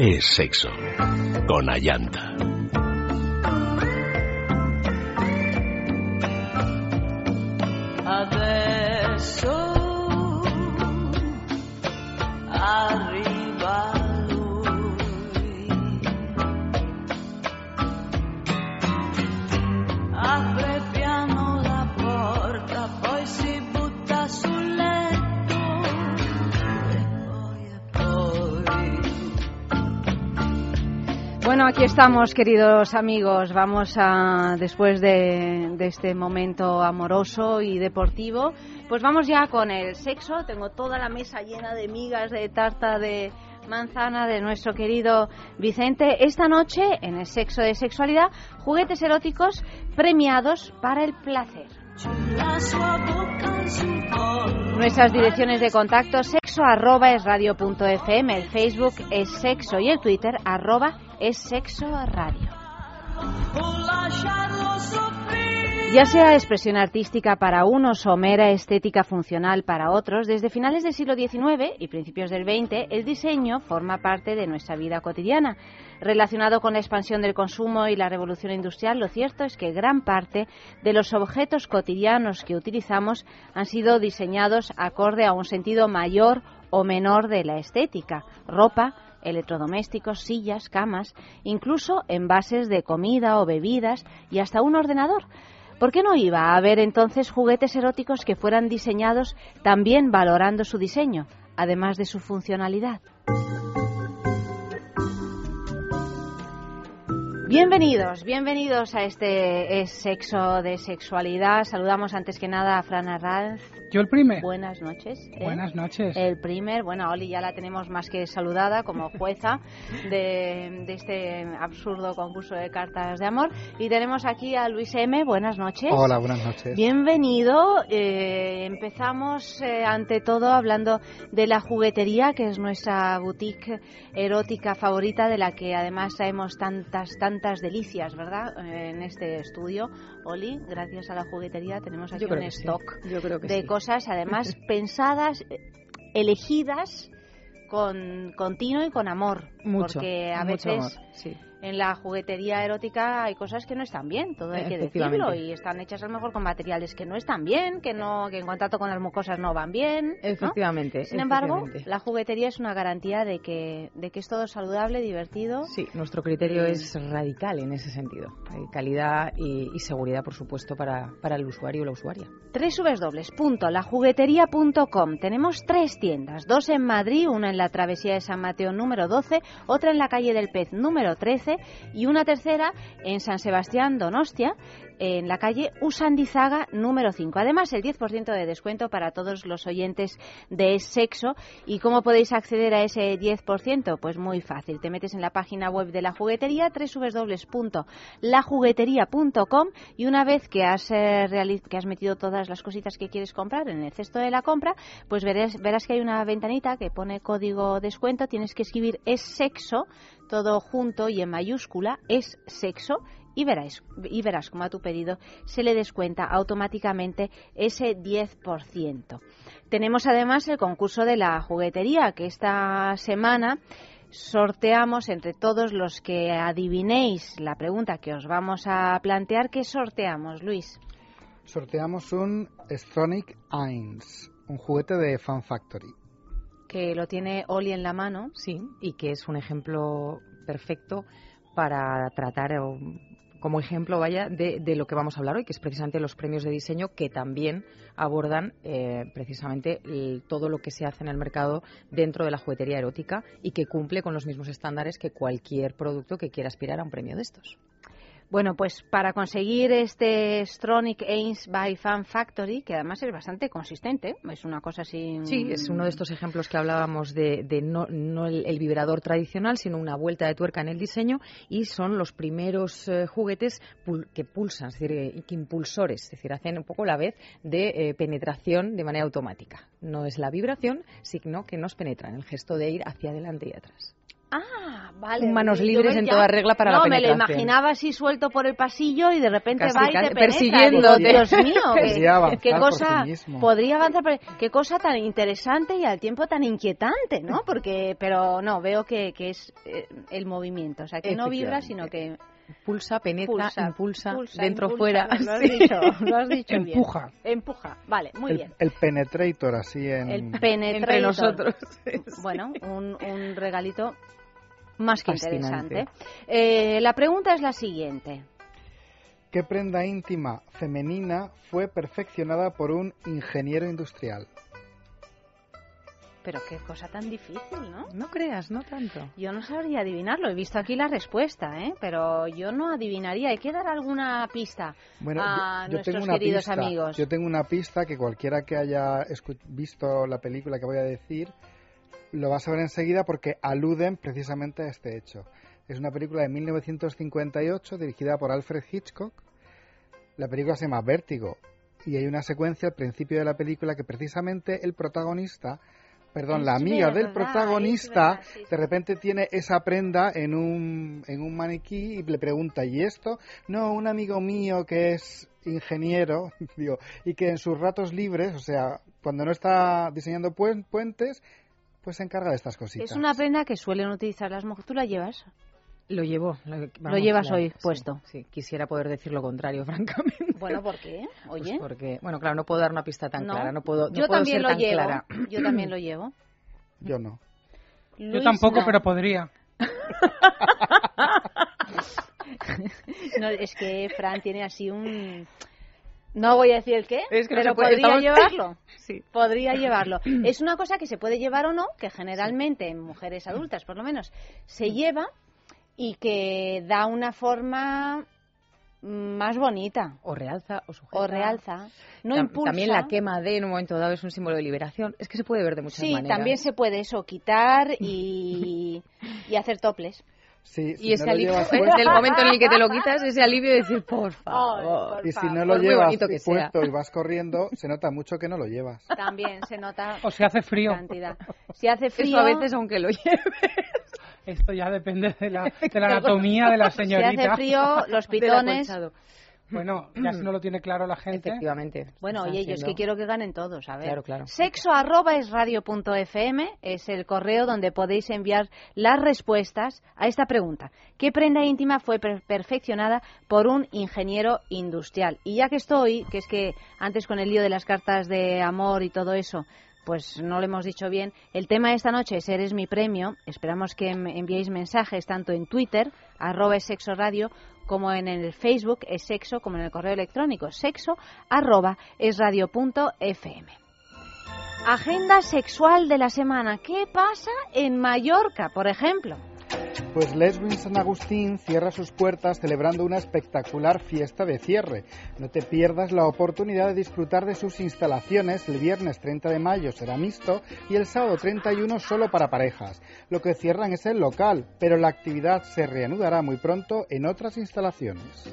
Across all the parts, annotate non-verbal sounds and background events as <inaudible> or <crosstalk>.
es sexo. Con Ayanta. Bueno, aquí estamos, queridos amigos. Vamos a, después de, este momento amoroso y deportivo, pues vamos ya con el sexo. Tengo toda la mesa llena de migas de tarta de manzana de nuestro querido Vicente. Esta noche, en el sexo de sexualidad, juguetes eróticos premiados para el placer. Nuestras direcciones de contacto sexo arroba es el Facebook es sexo y el Twitter arroba es sexo radio. Ya sea expresión artística para unos o mera estética funcional para otros, desde finales del siglo XIX y principios del XX, el diseño forma parte de nuestra vida cotidiana. Relacionado con la expansión del consumo y la revolución industrial, lo cierto es que gran parte de los objetos cotidianos que utilizamos han sido diseñados acorde a un sentido mayor o menor de la estética. Ropa, electrodomésticos, sillas, camas, incluso envases de comida o bebidas y hasta un ordenador. ¿Por qué no iba a haber entonces juguetes eróticos que fueran diseñados también valorando su diseño, además de su funcionalidad? Bienvenidos, bienvenidos a este es sexo de sexualidad. Saludamos antes que nada a Fran Arranz. Yo el primer. Buenas noches. ¿eh? Buenas noches. El primer, bueno, Oli ya la tenemos más que saludada como jueza de, de este absurdo concurso de cartas de amor. Y tenemos aquí a Luis M. Buenas noches. Hola, buenas noches. Bienvenido. Eh, empezamos eh, ante todo hablando de la juguetería, que es nuestra boutique erótica favorita, de la que además traemos tantas, tantas delicias, ¿verdad? En este estudio. Oli, gracias a la juguetería tenemos aquí un sí. stock de sí. cosas, además <laughs> pensadas, eh, elegidas con, con tino y con amor. Mucho, porque a mucho veces amor, sí. En la juguetería erótica hay cosas que no están bien, todo hay que decirlo, y están hechas a lo mejor con materiales que no están bien, que no que en contacto con las mucosas no van bien. ¿no? Efectivamente. Sin embargo, efectivamente. la juguetería es una garantía de que, de que es todo saludable, divertido. Sí, nuestro criterio Eh, es radical en ese sentido. Hay calidad y, y seguridad, por supuesto, para, para el usuario o la usuaria. www.lajuguetería.com Tenemos tres tiendas, dos en Madrid, una en la travesía de San Mateo número 12, otra en la calle del Pez número 13 y una tercera en San Sebastián Donostia, en la calle Usandizaga número 5. Además, el 10% de descuento para todos los oyentes de Sexo. ¿Y cómo podéis acceder a ese 10%? Pues muy fácil. Te metes en la página web de la juguetería, www.lajuguetería.com y una vez que has, eh, que has metido todas las cositas que quieres comprar en el cesto de la compra, pues verás, verás que hay una ventanita que pone código descuento. Tienes que escribir es sexo, todo junto y en mayúscula, es sexo y verás, y verás como a tu pedido se le descuenta automáticamente ese 10%. Tenemos además el concurso de la juguetería que esta semana sorteamos entre todos los que adivinéis la pregunta que os vamos a plantear. ¿Qué sorteamos, Luis? Sorteamos un Stronic Eins, un juguete de Fan Factory. Que lo tiene Oli en la mano. Sí, y que es un ejemplo perfecto para tratar, o como ejemplo, vaya, de, de lo que vamos a hablar hoy, que es precisamente los premios de diseño que también abordan eh, precisamente el- todo lo que se hace en el mercado dentro de la juguetería erótica y que cumple con los mismos estándares que cualquier producto que quiera aspirar a un premio de estos. Bueno, pues para conseguir este Stronic Ains by Fan Factory, que además es bastante consistente, es una cosa así. Sí, es uno de estos ejemplos que hablábamos de, de no, no el, vibrador tradicional, sino una vuelta de tuerca en el diseño y son los primeros eh, juguetes pul- que pulsan, es decir, eh, que impulsores, es decir, hacen un poco la vez de eh, penetración de manera automática. No es la vibración, sino que nos penetran, el gesto de ir hacia adelante y atrás. Ah, vale. Manos libres en toda regla para no, la me lo penetración. imaginaba así suelto por el pasillo y de repente Casi, va y te persiguiéndote. Dios mío, <laughs> qué, qué cosa sí podría avanzar, qué cosa tan interesante y al tiempo tan inquietante, ¿no? <laughs> Porque, pero no, veo que, que es eh, el movimiento, o sea, que no vibra, sino que Pulsa, penetra, pulsa, impulsa, pulsa, dentro, impulsa. fuera. Lo has <laughs> Sí. dicho, lo has dicho bien. Empuja. Empuja, vale, muy el, bien. el penetrator, así en... El penetrator. Entre nosotros. Bueno, un, un regalito más que Fascinante. interesante. Eh, la pregunta es la siguiente. ¿Qué prenda íntima femenina fue perfeccionada por un ingeniero industrial? Pero qué cosa tan difícil, ¿no? No creas, no tanto. Yo no sabría adivinarlo. He visto aquí la respuesta, ¿eh? Pero yo no adivinaría. Hay que dar alguna pista Bueno, a yo, yo nuestros tengo una queridos pista. amigos. Yo tengo una pista que cualquiera que haya escu- visto la película que voy a decir lo va a saber enseguida porque aluden precisamente a este hecho. Es una película de 1958 dirigida por Alfred Hitchcock. La película se llama Vértigo y hay una secuencia al principio de la película que precisamente el protagonista, perdón, la amiga del protagonista, sí, sí. de repente tiene esa prenda en un, en un maniquí y le pregunta, ¿y esto? No, un amigo mío que es ingeniero, <laughs> digo, y que en sus ratos libres, o sea, cuando no está diseñando puen- puentes, pues se encarga de estas cositas. Es una prenda que suelen utilizar las mujeres. ¿Tú la llevas? Lo llevo. Lo, llevas hoy puesto. Sí, quisiera poder decir lo contrario, <laughs> francamente. Bueno, ¿por qué? Pues Oye. porque, bueno, claro, no puedo dar una pista tan No. clara. No puedo, no yo puedo también ser lo tan llevo. clara. <clears throat> Yo también lo llevo. Yo no. Yo Luis, tampoco, no. pero podría. <laughs> No, es que Fran tiene así un... No voy a decir el qué, Es que no pero puede, podría estamos- llevarlo. Sí. Podría llevarlo. <clears throat> Es una cosa que se puede llevar o no, que generalmente en mujeres adultas, por lo menos, se lleva y que da una forma más bonita O realza o sujeta. o realza. No Tam- impulsa. También la quema de en un momento dado es un símbolo de liberación. Es que se puede ver de muchas Sí, maneras. también se puede eso, quitar y, <laughs> y hacer toples. Sí, si Y ese no alivio, <laughs> puesto- del momento en el que te lo quitas, ese alivio de decir, por <laughs> favor. por y si no lo llevas puesto y vas corriendo, se nota mucho que no lo llevas. También se nota <laughs> O si hace frío. cantidad. Si hace frío, Eso a veces, aunque lo lleve. Esto ya depende de la, de la anatomía de la si señorita. hace frío, los pitones. Bueno, <clears throat> ya si no lo tiene claro la gente. Efectivamente. Bueno, Está oye, yo es que quiero que ganen todos, a ver. Claro, claro. Sexo arroba es radio punto fm es el correo donde podéis enviar las respuestas a esta pregunta. ¿Qué prenda íntima fue per- perfeccionada por un ingeniero industrial? Y ya que estoy, que es que antes con el lío de las cartas de amor y todo eso, pues no lo hemos dicho bien. El tema de esta noche es Eres mi premio. Esperamos que me enviéis mensajes tanto en Twitter, arroba sexo radio, como en el Facebook es sexo, como en el correo electrónico sexo, arroba fm. Agenda sexual de la semana. ¿Qué pasa en Mallorca, por ejemplo? Pues Lesbin San Agustín cierra sus puertas celebrando una espectacular fiesta de cierre. No te pierdas la oportunidad de disfrutar de sus instalaciones. El viernes 30 de mayo será mixto y el sábado 31 solo para parejas. Lo que cierran es el local, pero la actividad se reanudará muy pronto en otras instalaciones.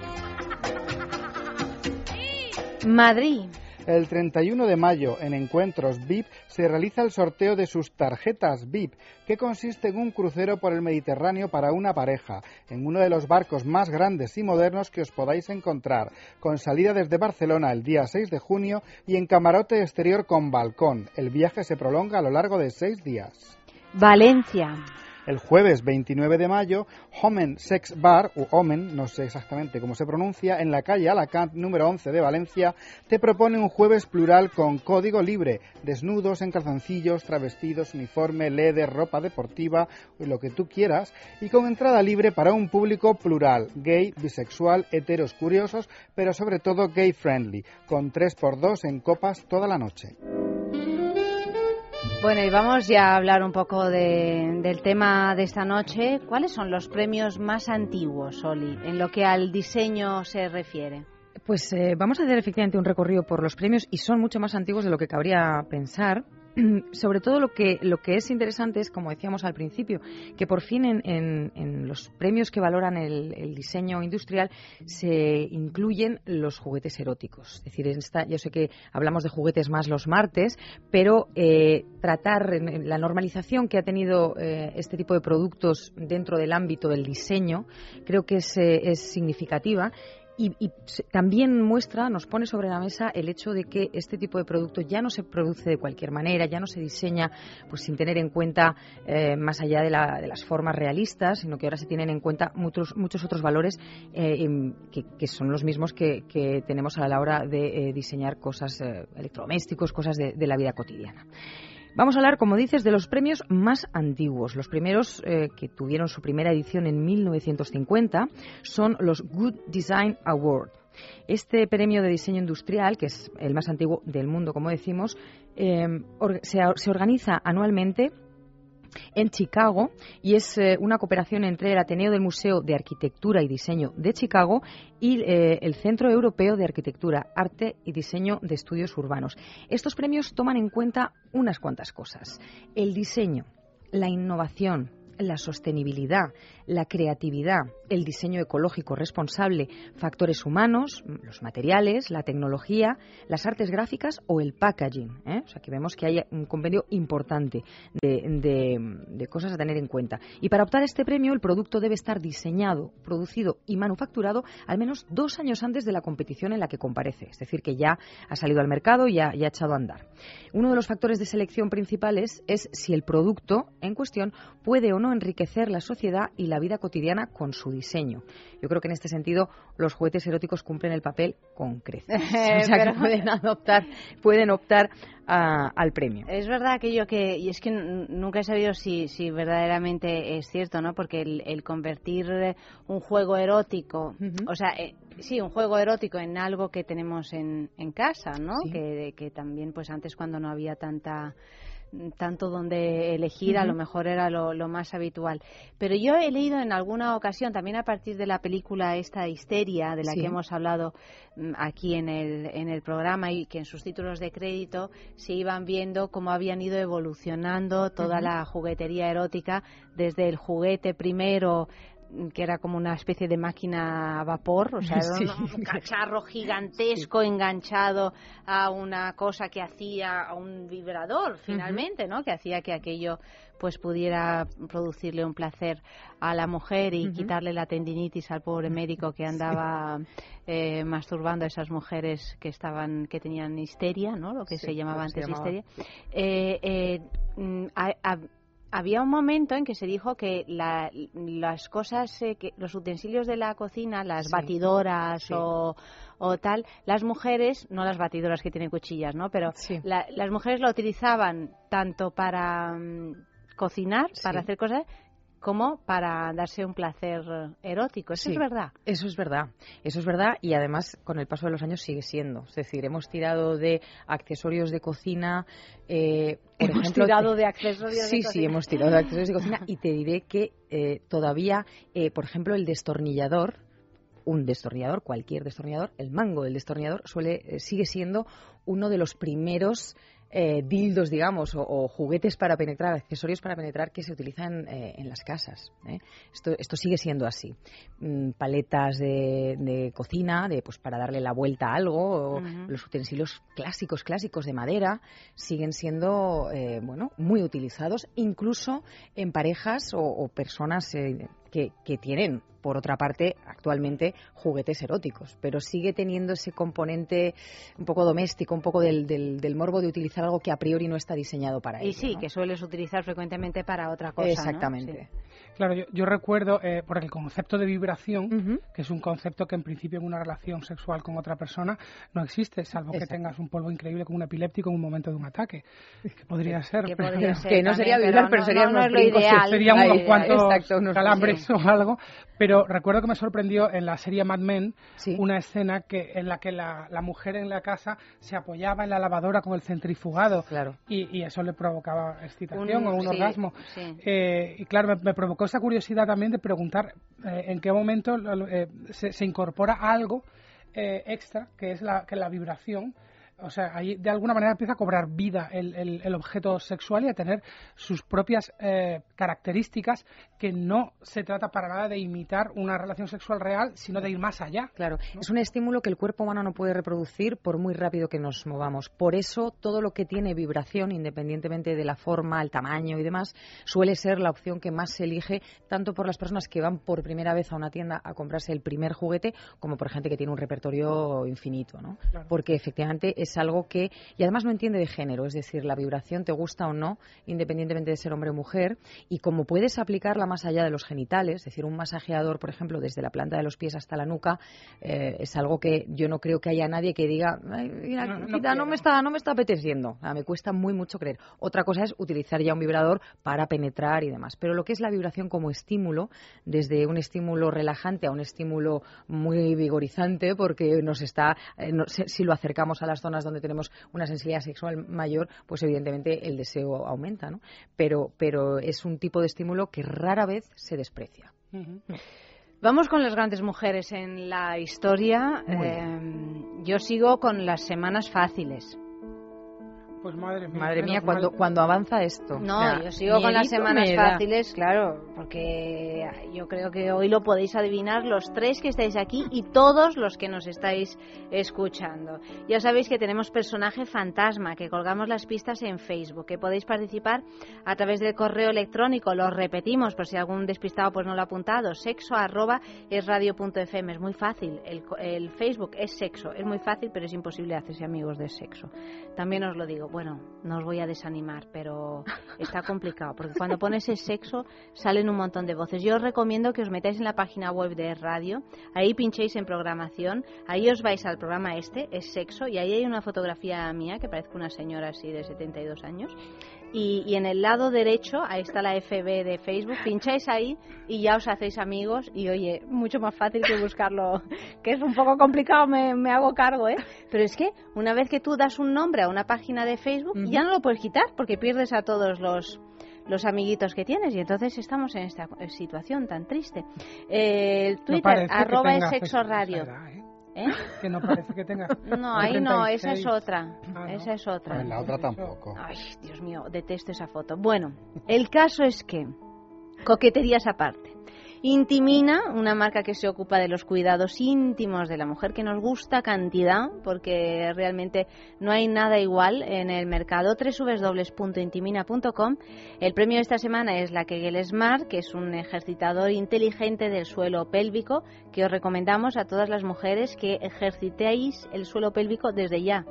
Madrid. El 31 de mayo, en Encuentros VIP, se realiza el sorteo de sus tarjetas VIP, que consiste en un crucero por el Mediterráneo para una pareja, en uno de los barcos más grandes y modernos que os podáis encontrar, con salida desde Barcelona el día 6 de junio y en camarote exterior con balcón. El viaje se prolonga a lo largo de seis días. Valencia. El jueves 29 de mayo, Homen Sex Bar, o Omen, no sé exactamente cómo se pronuncia, en la calle Alacant número 11 de Valencia, te propone un jueves plural con código libre, desnudos, en calzoncillos, travestidos, uniforme, leather, ropa deportiva, lo que tú quieras, y con entrada libre para un público plural, gay, bisexual, heteros curiosos, pero sobre todo gay friendly, con 3x2 en copas toda la noche. Bueno, y vamos ya a hablar un poco de- del tema de esta noche. ¿Cuáles son los premios más antiguos, Oli, en lo que al diseño se refiere? Pues eh, vamos a hacer efectivamente un recorrido por los premios y son mucho más antiguos de lo que cabría pensar. <clears throat> sobre todo lo que, lo que es interesante es, como decíamos al principio, que por fin en, en, los premios que valoran el, diseño industrial se incluyen los juguetes eróticos. Es decir, esta, yo sé que hablamos de juguetes más los martes, pero eh, tratar la normalización que ha tenido eh, este tipo de productos dentro del ámbito del diseño creo que es, eh, es significativa y, también muestra, nos pone sobre la mesa el hecho de que este tipo de producto ya no se produce de cualquier manera, ya no se diseña pues sin tener en cuenta eh, más allá de, las formas realistas, sino que ahora se tienen en cuenta muchos, muchos otros valores eh, que, son los mismos que, tenemos a la hora de eh, diseñar cosas electrodomésticos, cosas de la vida cotidiana. Vamos a hablar, como dices, de los premios más antiguos. Los primeros eh, que tuvieron su primera edición en 1950 son los Good Design Award. Este premio de diseño industrial, que es el más antiguo del mundo, como decimos, eh, se organiza anualmente en Chicago y es eh, una cooperación entre el Ateneo del Museo de Arquitectura y Diseño de Chicago y eh, el Centro Europeo de Arquitectura, Arte y Diseño de Estudios Urbanos. Estos premios toman en cuenta unas cuantas cosas. El diseño, la innovación, la sostenibilidad, la creatividad, el diseño ecológico responsable, factores humanos, los materiales, la tecnología, las artes gráficas o el packaging. ¿eh? O sea, que vemos que hay un convenio importante de, cosas a tener en cuenta. Y para optar a este premio, el producto debe estar diseñado, producido y manufacturado al menos dos años antes de la competición en la que comparece. Es decir, que ya ha salido al mercado y ya, ya ha echado a andar. Uno de los factores de selección principales es si el producto en cuestión puede o no enriquecer la sociedad y la vida cotidiana con su diseño. Yo creo que en este sentido los juguetes eróticos cumplen el papel con creces. <laughs> o sea que pueden adoptar, pueden optar al premio. Es verdad aquello que, y es que nunca he sabido si, si verdaderamente es cierto, ¿no? Porque el, convertir un juego erótico, o sea, eh, sí, un juego erótico en algo que tenemos en, en casa, ¿no? Que, que también, pues antes cuando no había tanta tanto donde elegir, a lo mejor era lo, más habitual. Pero yo he leído en alguna ocasión, también a partir de la película esta Histeria, de la que hemos hablado mm, aquí en el, en el programa y que en sus títulos de crédito se iban viendo cómo habían ido evolucionando toda la juguetería erótica, desde el juguete primero que era como una especie de máquina a vapor, o sea, <laughs> era un, <laughs> cacharro gigantesco enganchado a una cosa que hacía, a un vibrador finalmente, ¿no? Que hacía que aquello pues pudiera producirle un placer a la mujer y quitarle la tendinitis al pobre médico que andaba eh, masturbando a esas mujeres que estaban que tenían histeria, ¿no? Lo que se llamaba antes histeria. Eh, eh, mm, había un momento en que se dijo que las cosas, eh, que los utensilios de la cocina, las batidoras O, tal, las mujeres, no las batidoras que tienen cuchillas, ¿no? Pero las mujeres lo utilizaban tanto para mm, cocinar, para hacer cosas, como para darse un placer erótico. Eso es verdad. Eso es verdad. Eso es verdad y además con el paso de los años sigue siendo. Es decir, hemos tirado de accesorios de cocina. Eh, hemos tirado de accesorios sí, de cocina. Sí, sí, hemos tirado de accesorios de cocina y te diré que eh, todavía, eh, por ejemplo, el destornillador un destornillador, cualquier destornillador, el mango del destornillador suele eh, sigue siendo uno de los primeros eh, dildos, digamos, o, juguetes para penetrar, accesorios para penetrar que se utilizan eh, en las casas. ¿eh? Esto, esto sigue siendo así. Mm, paletas de, cocina, de pues para darle la vuelta a algo, o los utensilios clásicos, clásicos de madera, siguen siendo, bueno, muy utilizados, incluso en parejas o, personas que, que tienen por otra parte, actualmente juguetes eróticos, pero sigue teniendo ese componente un poco doméstico, un poco del, del, morbo de utilizar algo que a priori no está diseñado para y Y sí, que sueles utilizar frecuentemente para otra cosa. Exactamente. Claro, yo, recuerdo, eh, por el concepto de vibración, que es un concepto que en principio en una relación sexual con otra persona no existe, salvo que tengas un polvo increíble como un epiléptico en un momento de un ataque. Que podría ser. Que, pero, <laughs> no sería vibrar, pero, sería unos lo ideal. Serían unos cuantos calambres o <laughs> algo. Pero recuerdo que me sorprendió en la serie Mad Men una escena que en la que la, mujer en la casa se apoyaba en la lavadora con el centrifugado. Claro. Y, eso le provocaba excitación o un orgasmo. Eh, y claro, me provocó esa curiosidad también de preguntar eh, en qué momento eh, se, incorpora algo eh, extra, que es la, que la vibración, o sea, ahí de alguna manera empieza a cobrar vida el, el, objeto sexual y a tener sus propias eh, características que no se trata para nada de imitar una relación sexual real, sino de ir más allá. Claro, es un estímulo que el cuerpo humano no puede reproducir por muy rápido que nos movamos. Por eso todo lo que tiene vibración, independientemente de la forma, el tamaño y demás, suele ser la opción que más se elige tanto por las personas que van por primera vez a una tienda a comprarse el primer juguete, como por gente que tiene un repertorio infinito, ¿no? Porque efectivamente es algo que y además no entiende de género, es decir, la vibración te gusta o no, independientemente de ser hombre o mujer, y como puedes aplicarla más allá de los genitales, es decir, un masajeador, por ejemplo, desde la planta de los pies hasta la nuca, eh, es algo que yo no creo que haya nadie que diga, no, me está, no me está apeteciendo, me cuesta muy mucho creer. Otra cosa es utilizar ya un vibrador para penetrar y demás, pero lo que es la vibración como estímulo, desde un estímulo relajante a un estímulo muy vigorizante, porque nos está, eh, si lo acercamos a las zonas donde tenemos una sensibilidad sexual mayor, pues evidentemente el deseo aumenta, ¿no? Pero, pero es un tipo de estímulo que rara vez se desprecia. Vamos con las grandes mujeres en la historia. Eh, yo sigo con las semanas fáciles. Pues madre mía. Madre mía, cuando, cuando avanza esto. No, yo sigo con las semanas fáciles, claro, porque yo creo que hoy lo podéis adivinar los tres que estáis aquí y todos los que nos estáis escuchando. Ya sabéis que tenemos personaje fantasma, que colgamos las pistas en Facebook, que podéis participar a través del correo electrónico, lo repetimos por si algún despistado pues no lo ha apuntado, sexo arroba es radio.fm, es muy fácil, el, el Facebook es sexo, es muy fácil, pero es imposible hacerse amigos de sexo. También os lo digo bueno, no os voy a desanimar, pero está complicado, porque cuando pones el sexo salen un montón de voces. Yo os recomiendo que os metáis en la página web de radio, ahí pinchéis en programación, ahí os vais al programa este, es sexo, y ahí hay una fotografía mía que parece una señora así de 72 años, y, en el lado derecho, ahí está la FB de Facebook, pincháis ahí y ya os hacéis amigos y oye, mucho más fácil que buscarlo, <laughs> que es un poco complicado, me, me hago cargo, ¿eh? Pero es que una vez que tú das un nombre a una página de Facebook, ya no lo puedes quitar porque pierdes a todos los los amiguitos que tienes y entonces estamos en esta situación tan triste. Eh, el Twitter, arroba es sexo radio. ¿eh? ¿Eh? Que no parece que tenga. <laughs> No, ahí no, esa es otra. Ah, esa es otra. En la otra tampoco. Ay, Dios mío, detesto esa foto. Bueno, el caso es que, coqueterías aparte. Intimina, una marca que se ocupa de los cuidados íntimos de la mujer, que nos gusta cantidad, porque realmente no hay nada igual en el mercado. www.intimina.com. El premio de esta semana es la Kegel Smart, que es un ejercitador inteligente del suelo pélvico, que os recomendamos a todas las mujeres que ejercitéis el suelo pélvico desde ya.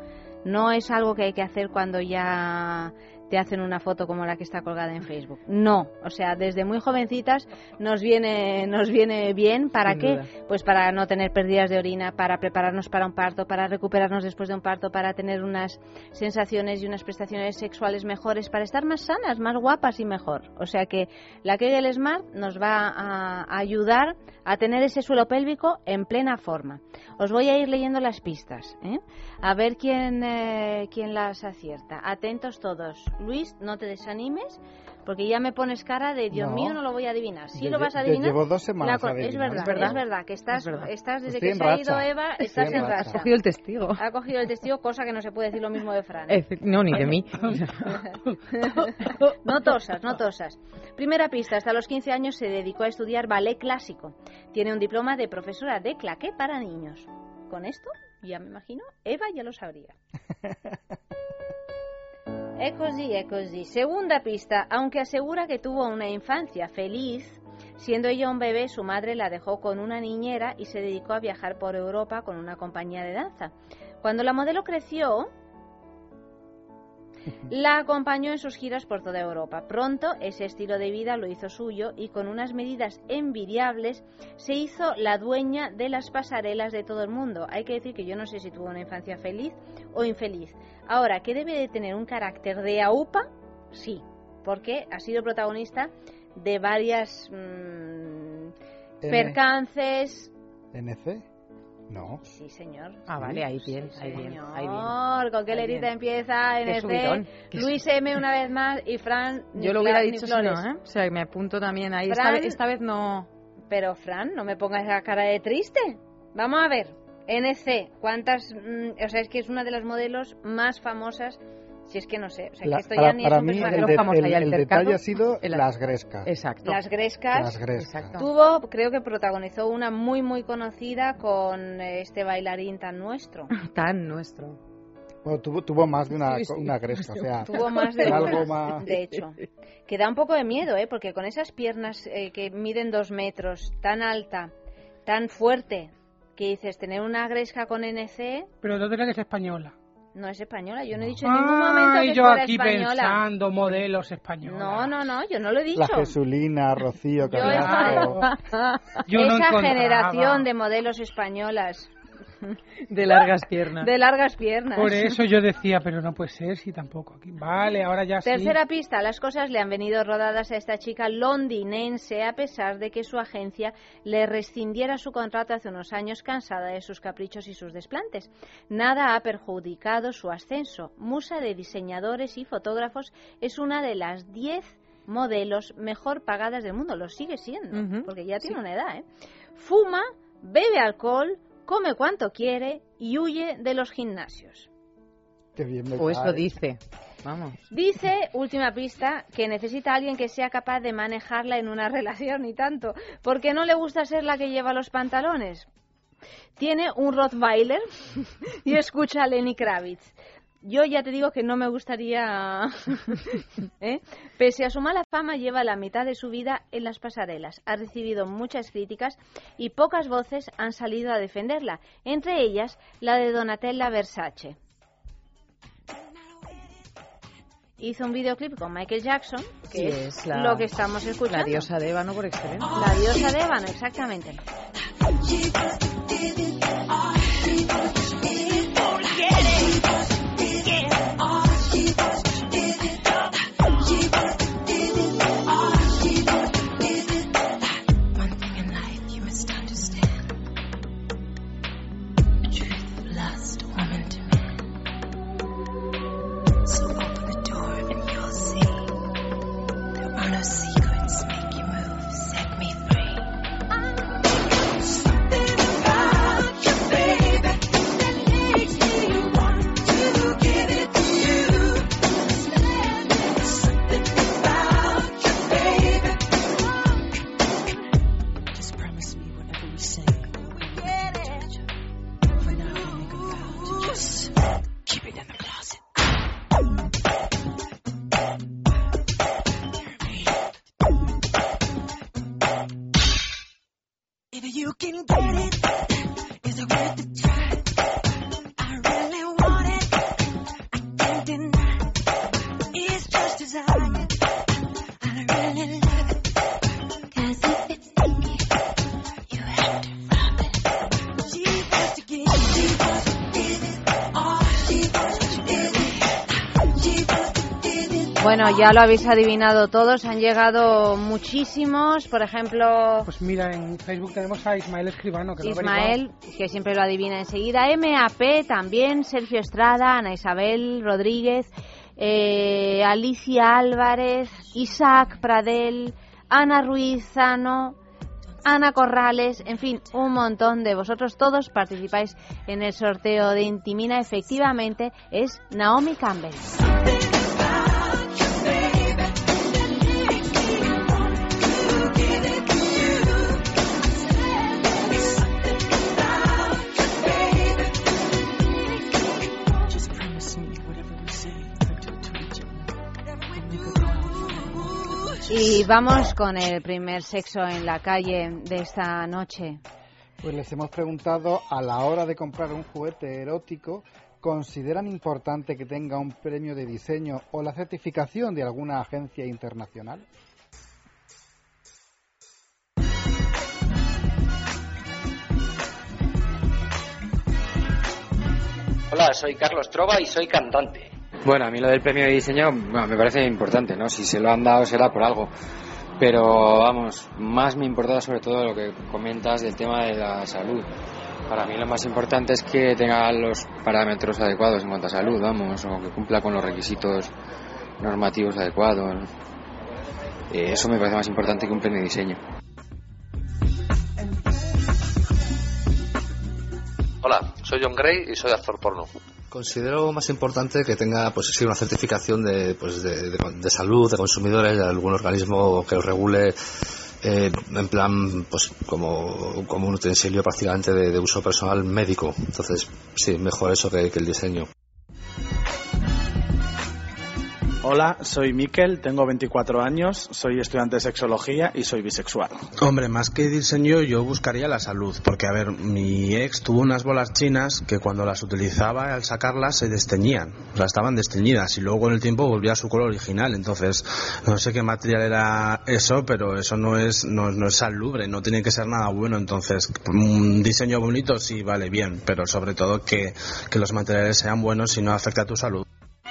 No es algo que hay que hacer cuando ya te hacen una foto como la que está colgada en Facebook. No, o sea, desde muy jovencitas nos viene nos viene bien para qué? Pues para no tener pérdidas de orina, para prepararnos para un parto, para recuperarnos después de un parto, para tener unas sensaciones y unas prestaciones sexuales mejores, para estar más sanas, más guapas y mejor. O sea que la Kegel Smart nos va a ayudar a tener ese suelo pélvico en plena forma. Os voy a ir leyendo las pistas, ¿eh? a ver quién, eh, quién las acierta. Atentos todos. Luis, no te desanimes, porque ya me pones cara de Dios mío, no lo voy a adivinar. Si lo vas a adivinar. Llevo dos semanas. es, verdad, es, verdad, que estás, estás desde que se ha ido Eva, estás en, racha. Ha cogido el testigo. Ha cogido el testigo, cosa que no se puede decir lo mismo de Fran. no, ni de mí. <laughs> no tosas, no tosas. Primera pista, hasta los 15 años se dedicó a estudiar ballet clásico. Tiene un diploma de profesora de claqué para niños. Con esto, ya me imagino, Eva ya lo sabría. <laughs> Es così, es così. Segunda pista, aunque asegura que tuvo una infancia feliz, siendo ella un bebé, su madre la dejó con una niñera y se dedicó a viajar por Europa con una compañía de danza. Cuando la modelo creció, la acompañó en sus giras por toda Europa. Pronto ese estilo de vida lo hizo suyo y con unas medidas envidiables se hizo la dueña de las pasarelas de todo el mundo. Hay que decir que yo no sé si tuvo una infancia feliz o infeliz. Ahora, ¿qué debe de tener un carácter de AUPA? Sí, porque ha sido protagonista de varias mm, percances. ¿NC? No. Sí, señor. Ah, vale, ahí bien, ahí bien, ahí ¿Con qué lerita empieza en este? Luis M una vez más y Fran. <laughs> Yo lo hubiera dicho si no, ¿eh? O sea, me apunto también ahí. esta, vez, no. Pero Fran, no me pongas esa cara de triste. Vamos a ver. NC, ¿cuántas? mm, o sea, es que es una de las modelos más famosas. Si es que no sé, o sea, La- que esto para ya ni es para un mí el, lo de- famosa el- el detalle ha sido las grescas. Exacto. Las Grescas. Las grescas. Exacto. Tuvo, creo que protagonizó una muy, muy conocida con eh, este bailarín tan nuestro. <laughs> Tan nuestro. Bueno, tuvo, tuvo más de una, Sí, sí. una gresca, o sea, <laughs> Tuvo más de algo más. de hecho. Que da un poco de miedo, ¿eh? Porque con esas piernas eh, que miden dos metros, tan alta, tan fuerte, que dices, tener una gresca con NC Pero ¿dónde era que es española? No es española. Yo no he dicho en ningún momento Ay, que yo fuera aquí española. pensando modelos españolas. No, no, no, yo no lo he dicho. La Jesulina, Rocío, Yo Carrasco. Yo no Esa encontraba. generación de modelos españolas <laughs> De largas <laughs> piernas. de largas piernas. Por eso <laughs> yo decía, pero no puede ser si tampoco aquí. Vale, ahora ya sí. Tercera pista, las cosas le han venido rodadas a esta chica londinense a pesar de que su agencia le rescindiera su contrato hace unos años cansada de sus caprichos y sus desplantes. Nada ha perjudicado su ascenso. Musa de diseñadores y fotógrafos es una de las 10 modelos mejor pagadas del mundo. Lo sigue siendo, porque ya tiene una edad. ¿eh? Fuma, bebe alcohol, come cuanto quiere y huye de los gimnasios. Qué bien me O eso dice. Vamos. Dice, última pista, que necesita a alguien que sea capaz de manejarla en una <laughs> relación y tanto, porque no le gusta ser la que lleva los pantalones. Tiene un Rottweiler <laughs> y escucha a Lenny Kravitz. Yo ya te digo que no me gustaría... <laughs> ¿eh? Pese a su mala fama, lleva la mitad de su vida en las pasarelas. Ha recibido muchas críticas y pocas voces han salido a defenderla, entre ellas la de Donatella Versace. Hizo un videoclip con Michael Jackson, que Sí, es, es la- lo que estamos escuchando. La diosa de ébano por excelencia. La diosa de ébano, exactamente. Bueno, ya lo habéis adivinado todos, han llegado muchísimos, por ejemplo, Pues mira, en Facebook tenemos a Ismael Escribano, que lo Ismael, que siempre lo adivina enseguida, MAP también, Sergio Estrada, Ana Isabel Rodríguez, eh, Alicia Álvarez, Isaac Pradel, Ana Ruiz Zano, Ana Corrales, en fin, un montón de vosotros todos participáis en el sorteo de Intimina. Efectivamente, es Naomi Campbell. Y vamos con el primer sexo en la calle de esta noche. Pues les hemos preguntado a la hora de comprar un juguete erótico, ¿consideran importante que tenga un premio de diseño o la certificación de alguna agencia internacional? Hola, soy Carlos Trova y soy cantante. Bueno, a mí lo del premio de diseño me parece importante, ¿no? Si se lo han dado será por algo. Pero vamos, más me importa sobre todo lo que comentas del tema de la salud. Para mí lo más importante es que tenga los parámetros adecuados en cuanto a salud, vamos, o que cumpla con los requisitos normativos adecuados. Eh, eso me parece más importante que un premio de diseño. Hola, soy John Gray y soy actor porno. Considero más importante que tenga pues sí, una certificación de, pues, de, de- de salud, de consumidores, de algún organismo que lo regule eh, en plan pues como, como un utensilio prácticamente de, uso personal médico. Entonces, sí, mejor eso que el diseño. Hola, soy Miquel, tengo 24 años, soy estudiante de sexología y soy bisexual. Hombre, más que diseño yo buscaría la salud, porque a ver, mi ex tuvo unas bolas chinas que cuando las utilizaba al sacarlas se desteñían, o sea, estaban desteñidas y luego con el tiempo volvía a su color original, entonces no sé qué material era eso, pero eso no es no, es salubre, no tiene que ser nada bueno, entonces un diseño bonito sí vale bien, pero sobre todo que, que los materiales sean buenos y no afecte a tu salud.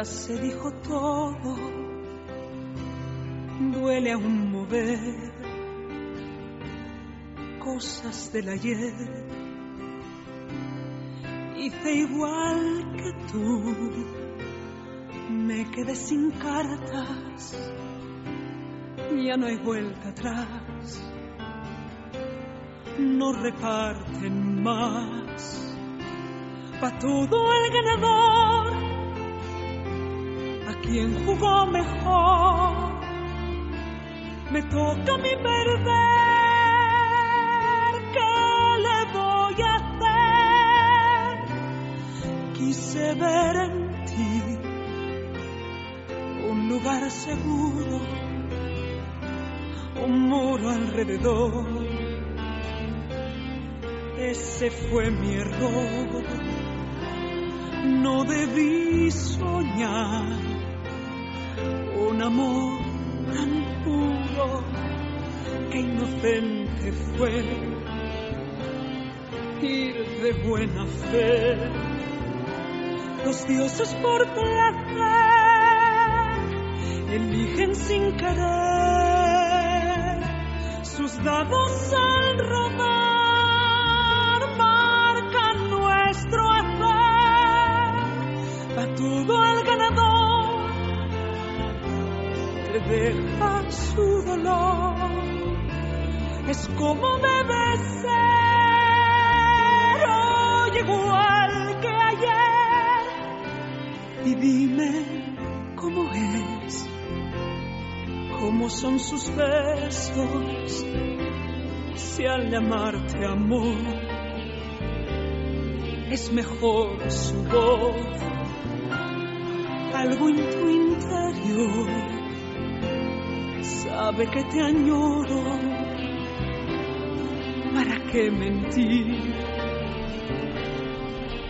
Ya se dijo todo. Duele aún mover cosas del ayer. Hice igual que tú. Me quedé sin cartas. Ya no hay vuelta atrás. No reparten más pa' todo el ganador. A quien jugó mejor, me toca mí perder. ¿Qué le voy a hacer? Quise ver en ti un lugar seguro, un muro alrededor. Ese fue mi error. No debí soñar amor tan puro que inocente fue ir de buena fe. Los dioses por placer eligen sin querer sus dados al rodar deja su dolor. Es como debe ser igual que ayer. Y dime cómo es cómo son sus besos si al llamarte amor es mejor su voz. Algo en tu interior sabe que te añoro para qué mentir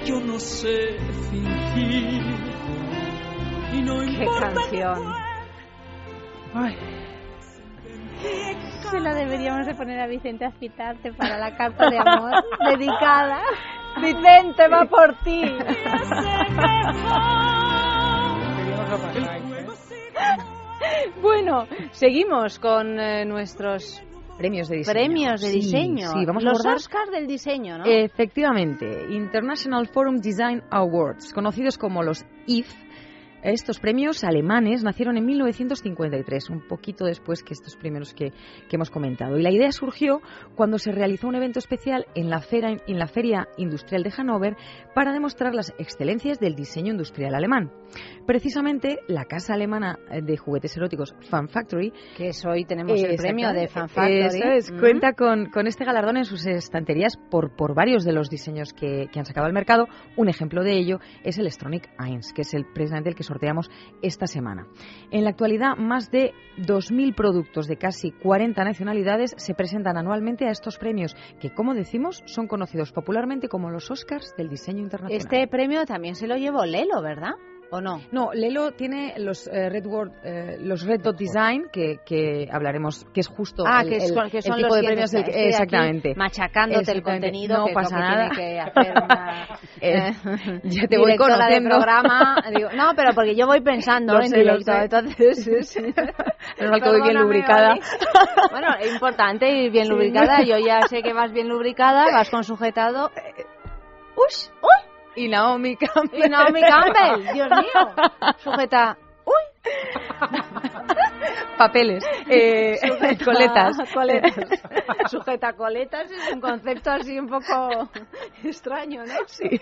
yo no sé fingir y no Qué importa canción. Ay. Se la deberíamos de poner a Vicente a citarte para la carta de amor <laughs> dedicada. Vicente va por ti. <laughs> <laughs> Bueno, seguimos con eh, nuestros premios de diseño. Premios de Sí, diseño. sí, vamos a Los abordar- Oscars del diseño, ¿no? Efectivamente, International Forum Design Awards, conocidos como los IF, Estos premios alemanes nacieron en 1953, un poquito después que estos primeros que, que hemos comentado. Y la idea surgió cuando se realizó un evento especial en la, feria, en la Feria Industrial de Hannover para demostrar las excelencias del diseño industrial alemán. Precisamente la casa alemana de juguetes eróticos Fan Factory, que es hoy tenemos el premio de Fan Factory. Eso es, Mm. cuenta con, con este galardón en sus estanterías por, por varios de los diseños que, que han sacado al mercado. Un ejemplo de ello es el Stronic 1, que es el, precisamente el que sorteamos esta semana. En la actualidad, más de 2.000 productos de casi 40 nacionalidades se presentan anualmente a estos premios, que, como decimos, son conocidos popularmente como los Oscars del diseño internacional. Este premio también se lo llevó Lelo, ¿verdad? ¿O no? No, Lelo tiene los eh, Red Word, eh, los Red Dot Design que, que hablaremos, que es justo Ah, el, que, es- el- que el son tipo los de premios del que- exactamente machacándote el Exactamente. contenido no que es pasa que nada tiene que hacer una <laughs> Eh, ya te voy conociendo programa Digo, no pero porque yo voy pensando <laughs> Lo en sé, directo entonces sí. Menos que voy bien lubricada. <laughs> Bueno es importante ir bien Sí. lubricada yo ya sé que vas bien lubricada vas con sujetado ¡Ush! ¡Uy! Y Naomi Campbell. Y Naomi Campbell Dios mío. <laughs> Sujeta papeles eh, <laughs> Sujeta- <laughs> coletas coletas. <laughs> Sujeta coletas es un concepto así un poco extraño, ¿no? Sí.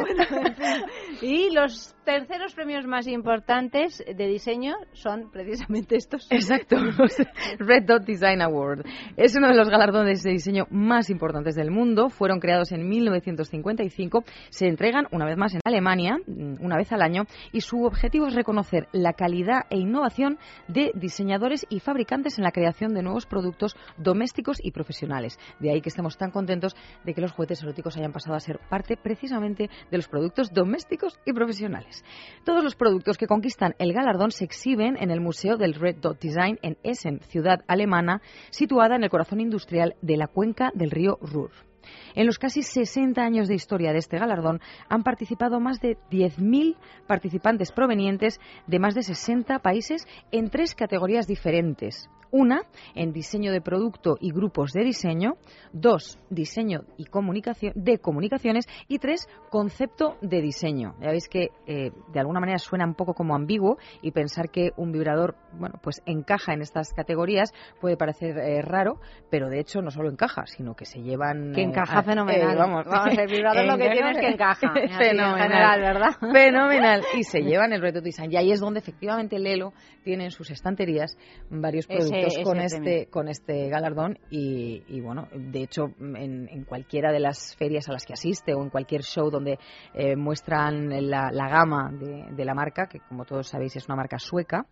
Bueno, en fin. Y los terceros premios más importantes de diseño son precisamente estos. Exacto, los Red Dot Design Award. Es uno de los galardones de diseño más importantes del mundo. Fueron creados en 1955. Se entregan una vez más en Alemania, mm, una vez al año, y su objetivo es reconocer la calidad e innovación de diseñadores y fabricantes en la creación de nuevos productos domésticos y profesionales. De ahí que estemos tan contentos de que los juguetes eróticos hayan pasado a ser parte precisamente de los productos domésticos y profesionales. Todos los productos que conquistan el galardón se exhiben en el Museo del Red Dot Design en Essen, ciudad alemana, situada en el corazón industrial de la cuenca del río Ruhr. En los casi 60 años de historia de este galardón han participado más de 10.000 participantes provenientes de más de 60 países en tres categorías diferentes. Una, en diseño de producto y grupos de diseño. Dos, diseño y comunicación, de comunicaciones. Y tres, concepto de diseño. Ya veis que eh, de alguna manera suena un poco como ambiguo y pensar que un vibrador, bueno, pues encaja en estas categorías puede parecer eh, raro, pero de hecho no solo encaja, sino que se llevan... Que eh, encaja fenomenal. eh, vamos, Vamos, el <laughs> vibrador lo que tiene es que encaja. Así, en <laughs> Fenomenal. general, ¿verdad? <laughs> Fenomenal. Y se llevan el reto design. Y ahí es donde efectivamente Lelo tiene en sus estanterías varios Ese- ese con, este, con este galardón. Y, y bueno, de hecho, en, en cualquiera de las ferias a las que asiste o en cualquier show donde eh, muestran la, la gama de, de la marca, que como todos sabéis es una marca sueca,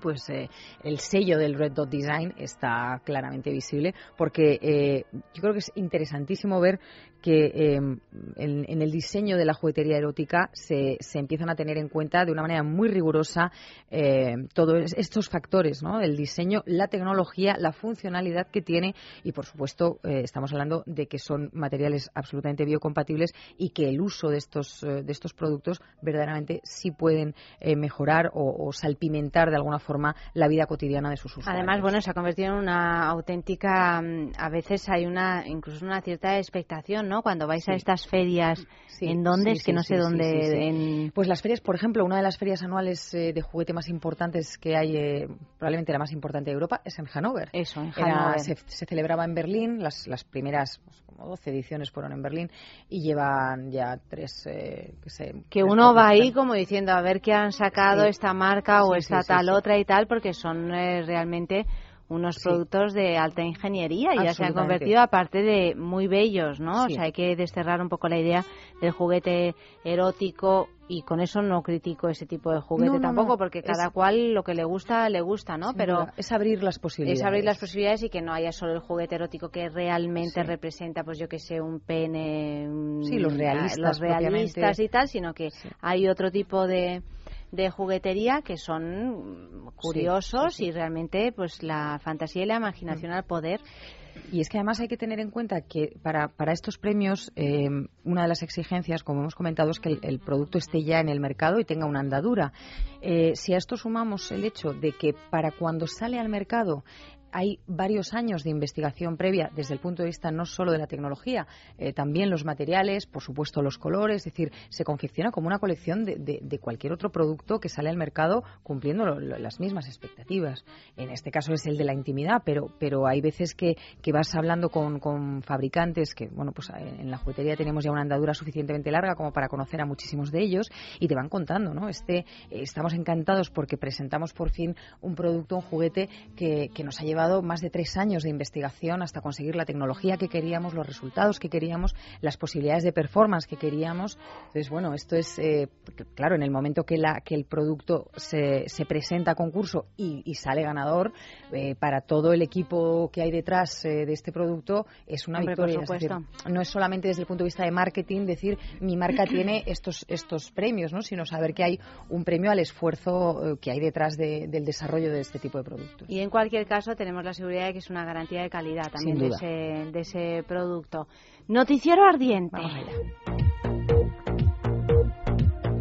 pues eh, el sello del Red Dot Design está claramente visible porque eh, yo creo que es interesantísimo ver que eh, en, el diseño de la juguetería erótica se, se empiezan a tener en cuenta de una manera muy rigurosa eh, todos estos factores, ¿no? El diseño, la tecnología, la funcionalidad que tiene y, por supuesto, eh, estamos hablando de que son materiales absolutamente biocompatibles y que el uso de estos, eh, de estos productos verdaderamente sí pueden eh, mejorar o, o salpimentar de alguna forma la vida cotidiana de sus usuarios. Además, bueno, se ha convertido en una auténtica. mm, A veces hay una, incluso una cierta expectación, ¿no? Cuando vais a estas ferias, ¿en dónde? Sí, es que no sé dónde. en- Pues las ferias, por ejemplo, una de las ferias anuales eh, de juguete más importantes que hay, eh, probablemente la más importante de Europa, es en Hannover. Eso, en Era- Hannover. se, se celebraba en Berlín, las, las primeras pues, como 12 ediciones fueron en Berlín y llevan ya tres, eh, que sé, Que tres uno va ahí como diciendo a ver qué han sacado esta marca o esta tal otra y tal, porque son eh, realmente unos Sí. productos de alta ingeniería y ya se han convertido aparte de muy bellos, ¿no? Sí. O sea, hay que desterrar un poco la idea del juguete erótico y con eso no critico ese tipo de juguete No, no, tampoco, no. porque Es- cada cual lo que le gusta, le gusta, ¿no? Pero es abrir las posibilidades. es abrir las posibilidades y que no haya solo el juguete erótico que realmente Sí. representa, pues yo que sé, un pene, Sí, los ah, realistas los realistas y tal, sino que hay otro tipo de, de juguetería que son curiosos sí, sí. y realmente pues la fantasía y la imaginación al poder. Y es que además hay que tener en cuenta que para, para estos premios eh, una de las exigencias, como hemos comentado, es que el, el producto esté ya en el mercado y tenga una andadura. Eh, si a esto sumamos el hecho de que para cuando sale al mercado hay varios años de investigación previa desde el punto de vista no solo de la tecnología, eh, también los materiales, por supuesto los colores, es decir, se confecciona como una colección de, cualquier otro producto que sale al mercado cumpliendo las mismas expectativas. En este caso es el de la intimidad, pero, pero hay veces que, que vas hablando con, con fabricantes que, bueno, pues eh, en la juguetería tenemos ya una andadura suficientemente larga como para conocer a muchísimos de ellos y te van contando, ¿no? Este, eh, estamos encantados porque presentamos por fin un producto, un juguete que, que nos ha llevado más de tres años de investigación hasta conseguir la tecnología que queríamos, los resultados que queríamos, las posibilidades de performance que queríamos. Entonces, bueno, esto es, eh, claro, en el momento que, la, que el producto se, se presenta a concurso y, y sale ganador, eh, para todo el equipo que hay detrás eh, de este producto es una Hombre, victoria. Decir, no es solamente desde el punto de vista de marketing decir mi marca <clears throat> tiene estos, estos premios, ¿no? sino saber que hay un premio al esfuerzo que hay detrás de- del desarrollo de este tipo de productos. Y en cualquier caso tenemos la seguridad de que es una garantía de calidad también de ese, de ese producto. Noticiero ardiente.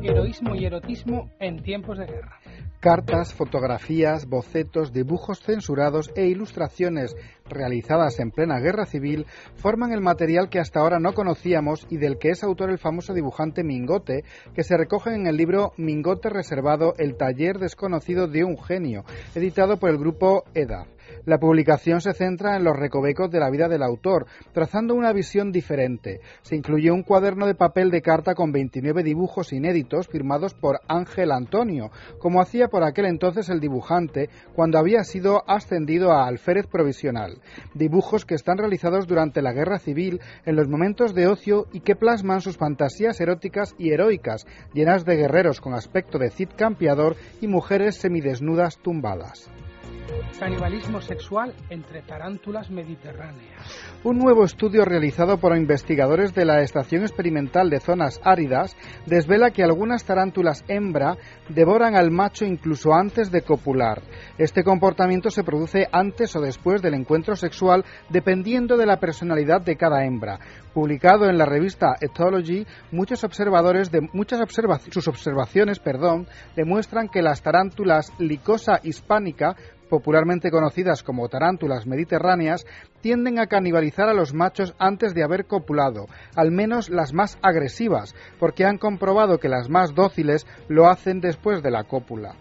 Heroísmo y erotismo en tiempos de guerra. Cartas, fotografías, bocetos, dibujos censurados e ilustraciones realizadas en plena guerra civil forman el material que hasta ahora no conocíamos y del que es autor el famoso dibujante Mingote, que se recoge en el libro Mingote Reservado, el taller desconocido de un genio, editado por el grupo EDAF. La publicación se centra en los recovecos de la vida del autor, trazando una visión diferente. Se incluye un cuaderno de papel de carta con 29 dibujos inéditos firmados por Ángel Antonio, como hacía por aquel entonces el dibujante cuando había sido ascendido a alférez provisional. Dibujos que están realizados durante la guerra civil en los momentos de ocio y que plasman sus fantasías eróticas y heroicas, llenas de guerreros con aspecto de Cid campeador y mujeres semidesnudas tumbadas. Canibalismo sexual entre tarántulas mediterráneas. Un nuevo estudio realizado por investigadores de la Estación Experimental de Zonas Áridas desvela que algunas tarántulas hembra devoran al macho incluso antes de copular. Este comportamiento se produce antes o después del encuentro sexual dependiendo de la personalidad de cada hembra. Publicado en la revista Ethology, muchos observadores de muchas observa- sus observaciones, perdón, demuestran que las tarántulas Lycosa hispánica popularmente conocidas como tarántulas mediterráneas, tienden a canibalizar a los machos antes de haber copulado, al menos las más agresivas, porque han comprobado que las más dóciles lo hacen después de la cópula.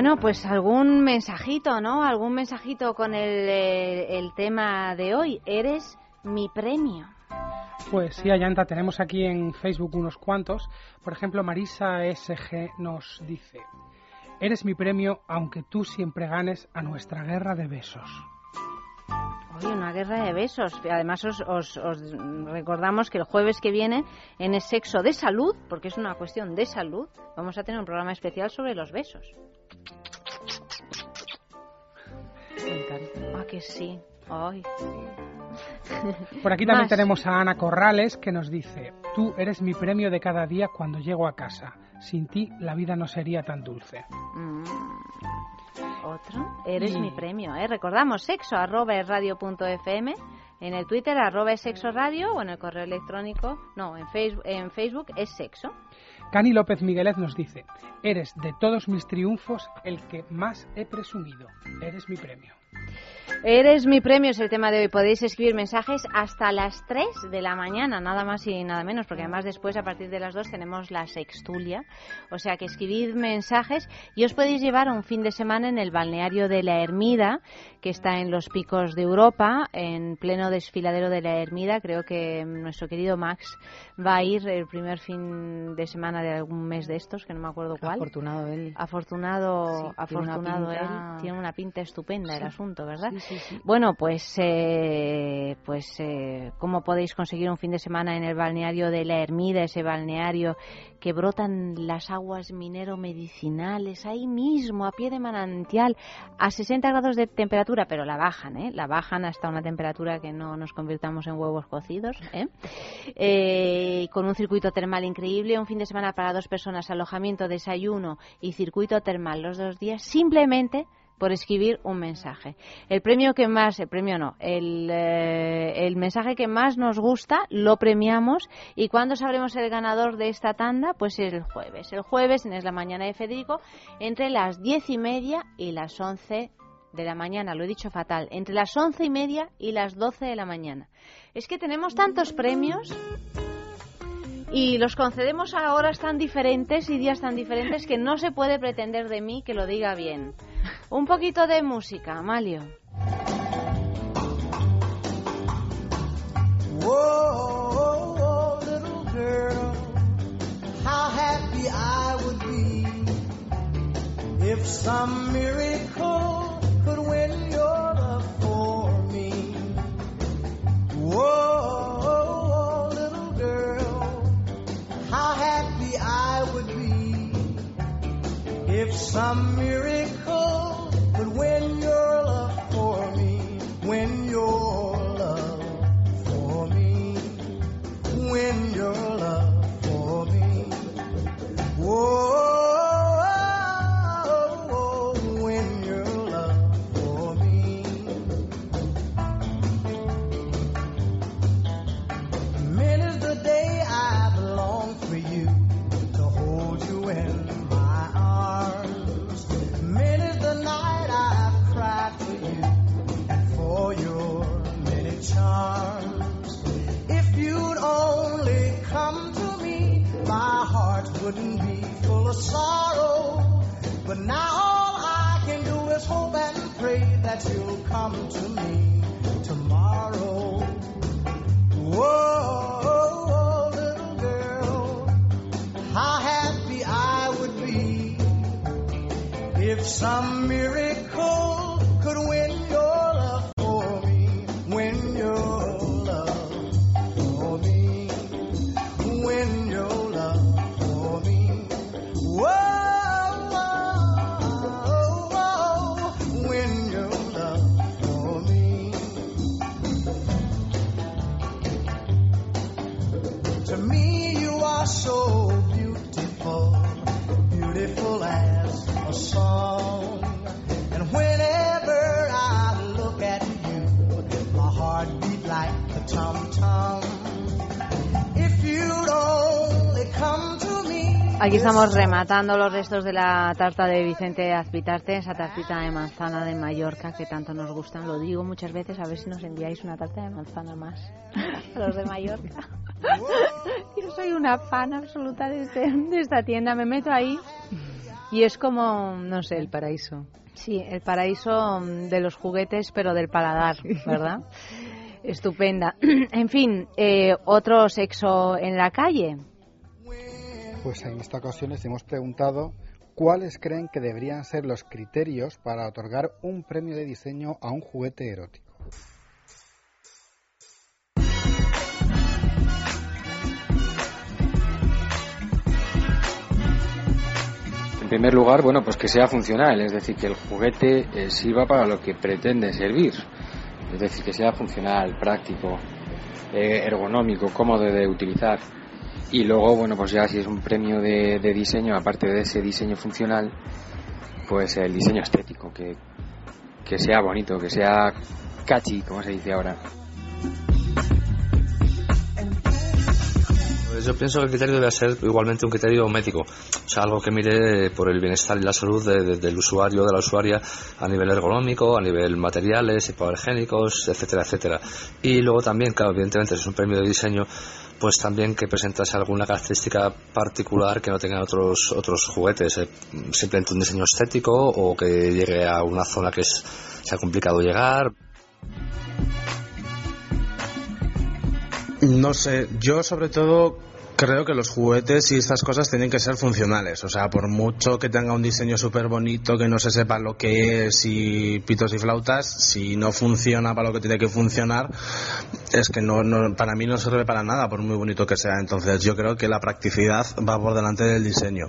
Bueno, pues algún mensajito, ¿no? Algún mensajito con el, eh, el tema de hoy. Eres mi premio. Pues sí, Ayanta, tenemos aquí en Facebook unos cuantos. Por ejemplo, Marisa SG nos dice, eres mi premio aunque tú siempre ganes a nuestra guerra de besos. Oye, una guerra de besos. Además, os, os- os recordamos que el jueves que viene, en el sexo de salud, porque es una cuestión de salud, vamos a tener un programa especial sobre los besos. Ah, que sí. Ay. Por aquí también Más. tenemos a Ana Corrales que nos dice, tú eres mi premio de cada día cuando llego a casa. Sin ti la vida no sería tan dulce. Mm. Otro. Eres mi premio, ¿eh? Recordamos, sexo arroba es radio punto fm, en el Twitter arroba es sexo radio o en el correo electrónico, no, en Facebook, en Facebook es sexo. Cani López Miguelet nos dice, eres de todos mis triunfos el que más he presumido. Eres mi premio. Eres mi premio, es el tema de hoy. Podéis escribir mensajes hasta las 3 de la mañana, nada más y nada menos, porque además después, a partir de las 2, tenemos la sextulia. O sea que escribid mensajes y os podéis llevar un fin de semana en el balneario de la Ermida, que está en los picos de Europa, en pleno desfiladero de la Ermida. Creo que nuestro querido Max va a ir el primer fin de semana de algún mes de estos, que no me acuerdo cuál. Afortunado él. Afortunado, Sí, tiene afortunado pinta- él. Tiene una pinta estupenda el asunto, ¿verdad? Sí, Bueno, pues, eh, pues eh, ¿cómo podéis conseguir un fin de semana en el balneario de la Ermida, ese balneario que brotan las aguas minero-medicinales ahí mismo, a pie de manantial, a 60 grados de temperatura, pero la bajan, ¿eh? La bajan hasta una temperatura que no nos convirtamos en huevos cocidos, ¿eh? Eh, con un circuito termal increíble, un fin de semana para dos personas, alojamiento, desayuno y circuito termal los dos días, simplemente por escribir un mensaje. El premio que más, el premio no, el, eh, el mensaje que más nos gusta lo premiamos y cuando sabremos el ganador de esta tanda, pues es el jueves. El jueves, en Es la Mañana de Federico, entre las diez y media y las once de la mañana, lo he dicho fatal, entre las once y media y las doce de la mañana. Es que tenemos tantos premios y los concedemos a horas tan diferentes y días tan diferentes que no se puede pretender de mí que lo diga bien. Un poquito de música, Amalio. If some miracle could win your love for me. Whoa, if some miracle could win your love for me. Win your love for me. Win your love for me. Whoa, heart wouldn't be full of sorrow. But now all I can do is hope and pray that you'll come to me tomorrow. Whoa, little girl, how happy I would be if some miracle Aquí estamos rematando los restos de la tarta de Vicente Azpitarte, esa tartita de manzana de Mallorca que tanto nos gustan. Lo digo muchas veces, a ver si nos enviáis una tarta de manzana más a <laughs> los de Mallorca. <laughs> Yo soy una fan absoluta de, este- de esta tienda. Me meto ahí y es como, no sé. El paraíso. Sí, el paraíso de los juguetes, pero del paladar, ¿verdad? Estupenda. <clears throat> En fin, eh, otro sexo en la calle. Pues en esta ocasión les hemos preguntado cuáles creen que deberían ser los criterios para otorgar un premio de diseño a un juguete erótico. En primer lugar, bueno, pues que sea funcional, es decir, que el juguete eh, sirva para lo que pretende servir. Es decir, que sea funcional, práctico, eh, ergonómico, cómodo de utilizar. Y luego, bueno, pues ya si es un premio de, de diseño, aparte de ese diseño funcional, pues el diseño estético, que, que sea bonito, que sea catchy, como se dice ahora. Pues yo pienso que el criterio debe ser igualmente un criterio médico, o sea, algo que mire por el bienestar y la salud de- de- del usuario, de la usuaria, a nivel ergonómico, a nivel materiales, hipoalergénicos, etcétera, etcétera. Y luego también, claro, evidentemente, es un premio de diseño, pues también que presentase alguna característica particular que no tengan otros otros juguetes, eh, simplemente un diseño estético o que llegue a una zona que es, sea complicado llegar. No sé, yo sobre todo creo que los juguetes y estas cosas tienen que ser funcionales. O sea, por mucho que tenga un diseño súper bonito, que no se sepa lo que es y pitos y flautas, si no funciona para lo que tiene que funcionar, es que no, no- para mí no sirve para nada, por muy bonito que sea. Entonces yo creo que la practicidad va por delante del diseño.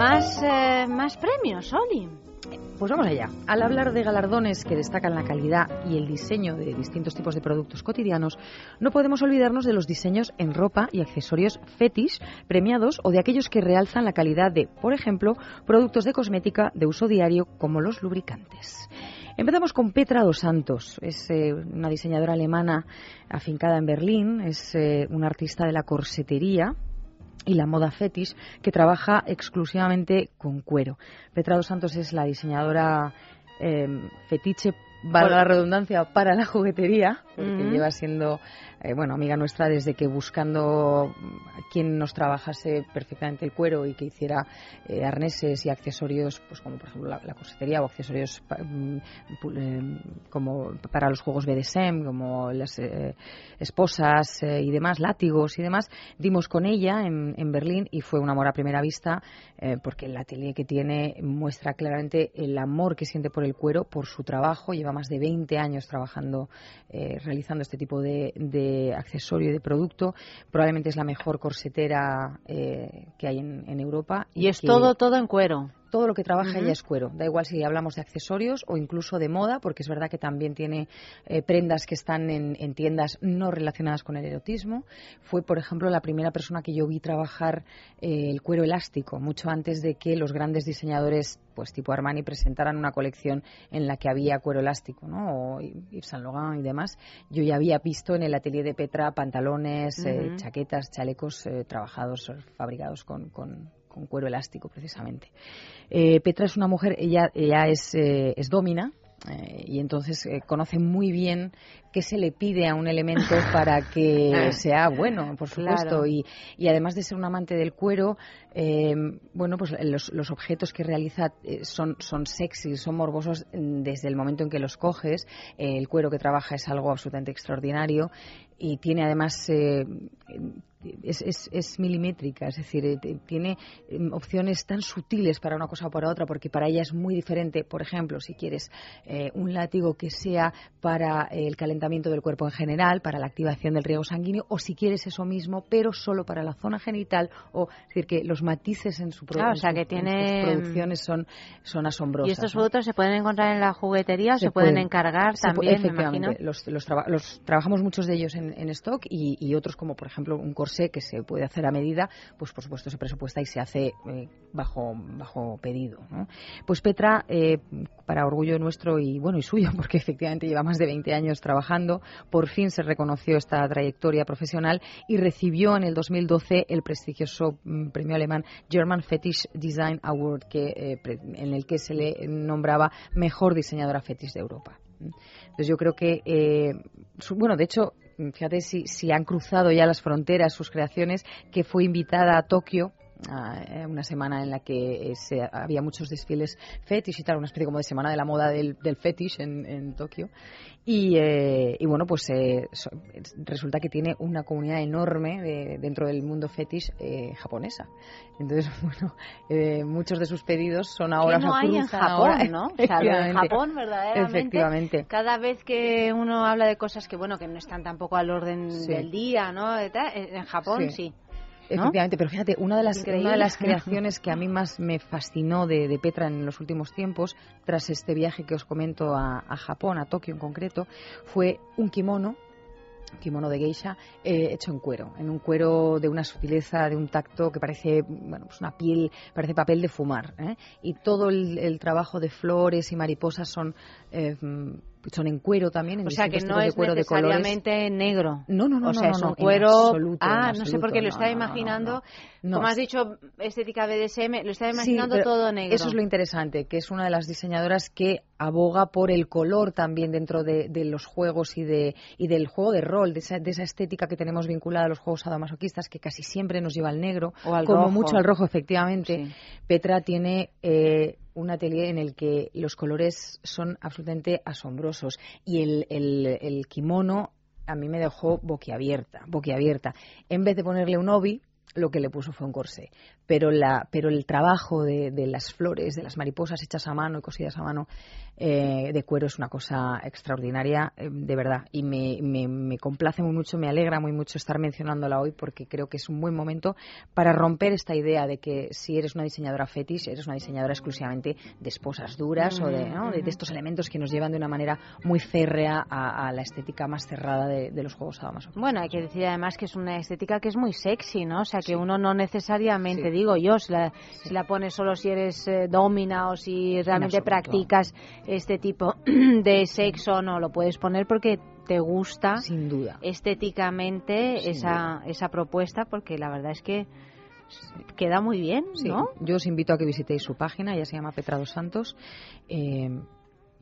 Más, eh, más premios, Oli. Pues vamos allá. Al hablar de galardones que destacan la calidad y el diseño de distintos tipos de productos cotidianos, no podemos olvidarnos de los diseños en ropa y accesorios fetish premiados o de aquellos que realzan la calidad de, por ejemplo, productos de cosmética de uso diario como los lubricantes. Empezamos con Petra dos Santos. Es eh, una diseñadora alemana afincada en Berlín, es eh, una artista de la corsetería, y la moda fetish que trabaja exclusivamente con cuero. Petra dos Santos es la diseñadora eh, fetiche, valga la redundancia, para la juguetería, porque Ujú. lleva siendo eh, bueno amiga nuestra desde que buscando quien nos trabajase perfectamente el cuero y que hiciera eh, arneses y accesorios, pues como por ejemplo la, corsetería o accesorios mm, eh, como para los juegos BDSM, como las eh, esposas y demás, látigos y demás, dimos con ella en, en Berlín y fue un amor a primera vista porque el atelier que tiene muestra claramente el amor que siente por el cuero, por su trabajo, lleva más de 20 años trabajando, realizando este tipo de, de accesorio y de producto, probablemente es la mejor corsetera eh, que hay en, en Europa. Y es que- todo, todo en cuero. Todo lo que trabaja Ujú. ella es cuero. Da igual si hablamos de accesorios o incluso de moda, porque es verdad que también tiene eh, prendas que están en, en tiendas no relacionadas con el erotismo. Fue, por ejemplo, la primera persona que yo vi trabajar eh, el cuero elástico, mucho antes de que los grandes diseñadores, pues tipo Armani, presentaran una colección en la que había cuero elástico, ¿no? O Yves Saint Laurent y demás. Yo ya había visto en el atelier de Petra pantalones, eh, chaquetas, chalecos eh, trabajados, fabricados con, con- con cuero elástico, precisamente. Eh, Petra es una mujer, ella, ella es, eh, es domina. eh, y entonces eh, conoce muy bien qué se le pide a un elemento <laughs> para que sea bueno, por supuesto. Claro. Y, y además de ser un amante del cuero, eh, bueno, pues los, los objetos que realiza son, son sexy, son morbosos mm, desde el momento en que los coges. El cuero que trabaja es algo absolutamente extraordinario y tiene además es, es, es milimétrica, es decir, eh, tiene eh, opciones tan sutiles para una cosa o para otra, porque para ella es muy diferente. Por ejemplo, si quieres eh, un látigo que sea para el calentamiento del cuerpo en general, para la activación del riego sanguíneo, o si quieres eso mismo, pero solo para la zona genital, o es decir, que los matices en su, pro- Claro, o en sea, su- que en tiene- sus producciones son, son asombrosos. ¿Y estos productos se pueden encontrar en la juguetería o se, pueden, encargar se también, me efectivamente. imagino? Los, los, traba- los trabajamos muchos de ellos en, en stock y, y otros como por ejemplo un corsé que se puede hacer a medida, pues por supuesto se presupuesta y se hace eh, bajo bajo pedido. Pues Petra, eh, para orgullo nuestro y bueno y suyo, <laughs> porque efectivamente lleva más de 20 años trabajando, por fin se reconoció esta trayectoria profesional y recibió en el 2012 el prestigioso mm, premio alemán German Fetish Design Award, que, eh, en el que se le nombraba mejor diseñadora fetish de Europa. Entonces yo creo que, eh, bueno, de hecho, fíjate si, si han cruzado ya las fronteras sus creaciones, que fue invitada a Tokio una semana en la que eh, se- había muchos desfiles fetish y tal, una especie como de semana de la moda del, del fetish en, en Tokio. Y, eh, y bueno, pues eh, so- es- resulta que tiene una comunidad enorme de- dentro del mundo fetish eh, japonesa. Entonces, <laughs> bueno, eh, muchos de sus pedidos son ahora que no hay en Japón, ahora- <laughs> ¿no? O sea, Efectivamente. Japón, verdaderamente. Efectivamente. Cada vez que uno habla de cosas que, bueno, que no están tampoco al orden Sí. del día, ¿no? En en Japón, sí. Efectivamente, pero fíjate, una de las, Increíble. una de las creaciones que a mí más me fascinó de, de Petra en los últimos tiempos, tras este viaje que os comento a, a Japón, a Tokio en concreto, fue un kimono kimono de geisha eh, hecho en cuero, en un cuero de una sutileza, de un tacto que parece, bueno, pues una piel, parece papel de fumar, ¿eh? y todo el, el trabajo de flores y mariposas son eh, son en cuero también, en O sea que no es de cuero de colores. necesariamente negro. No, no, no, O sea, no, es no, un cuero. absoluto, ah, en no sé absoluto, por qué lo estaba imaginando. No. Como has dicho, estética BDSM, lo Sí, imaginando todo negro. Eso es lo interesante, que es una de las diseñadoras que aboga por el color también dentro de, de los juegos y, de, y del juego de rol, de esa, de esa estética que tenemos vinculada a los juegos sadomasoquistas, que casi siempre nos lleva al negro, O al como rojo. mucho al rojo, efectivamente. Petra tiene eh, un atelier en el que los colores son absolutamente asombrosos y el, el, el kimono a mí me dejó boquiabierta, boquiabierta. En vez de ponerle un obi, lo que le puso fue un corsé. Pero, la, pero el trabajo de, de las flores, de las mariposas hechas a mano y cosidas a mano eh, de cuero es una cosa extraordinaria, eh, de verdad. Y me, me, me complace muy mucho, me alegra muy mucho estar mencionándola hoy porque creo que es un buen momento para romper esta idea de que si eres una diseñadora fetish, eres una diseñadora exclusivamente de esposas duras o de, ¿no? de, de estos elementos que nos llevan de una manera muy férrea a, a la estética más cerrada de, de los juegos sadomasoquistas. Bueno, hay que decir además que es una estética que es muy sexy, ¿no? O sea, que uno no necesariamente, digo yo, si la, si la pones solo si eres eh, domina o si realmente practicas este tipo <clears throat> de sexo, no lo puedes poner porque te gusta sin duda estéticamente Sin esa, esa propuesta porque la verdad es que queda muy bien, Sí, ¿no? yo os invito a que visitéis su página, ya se llama Petra dos Santos. eh,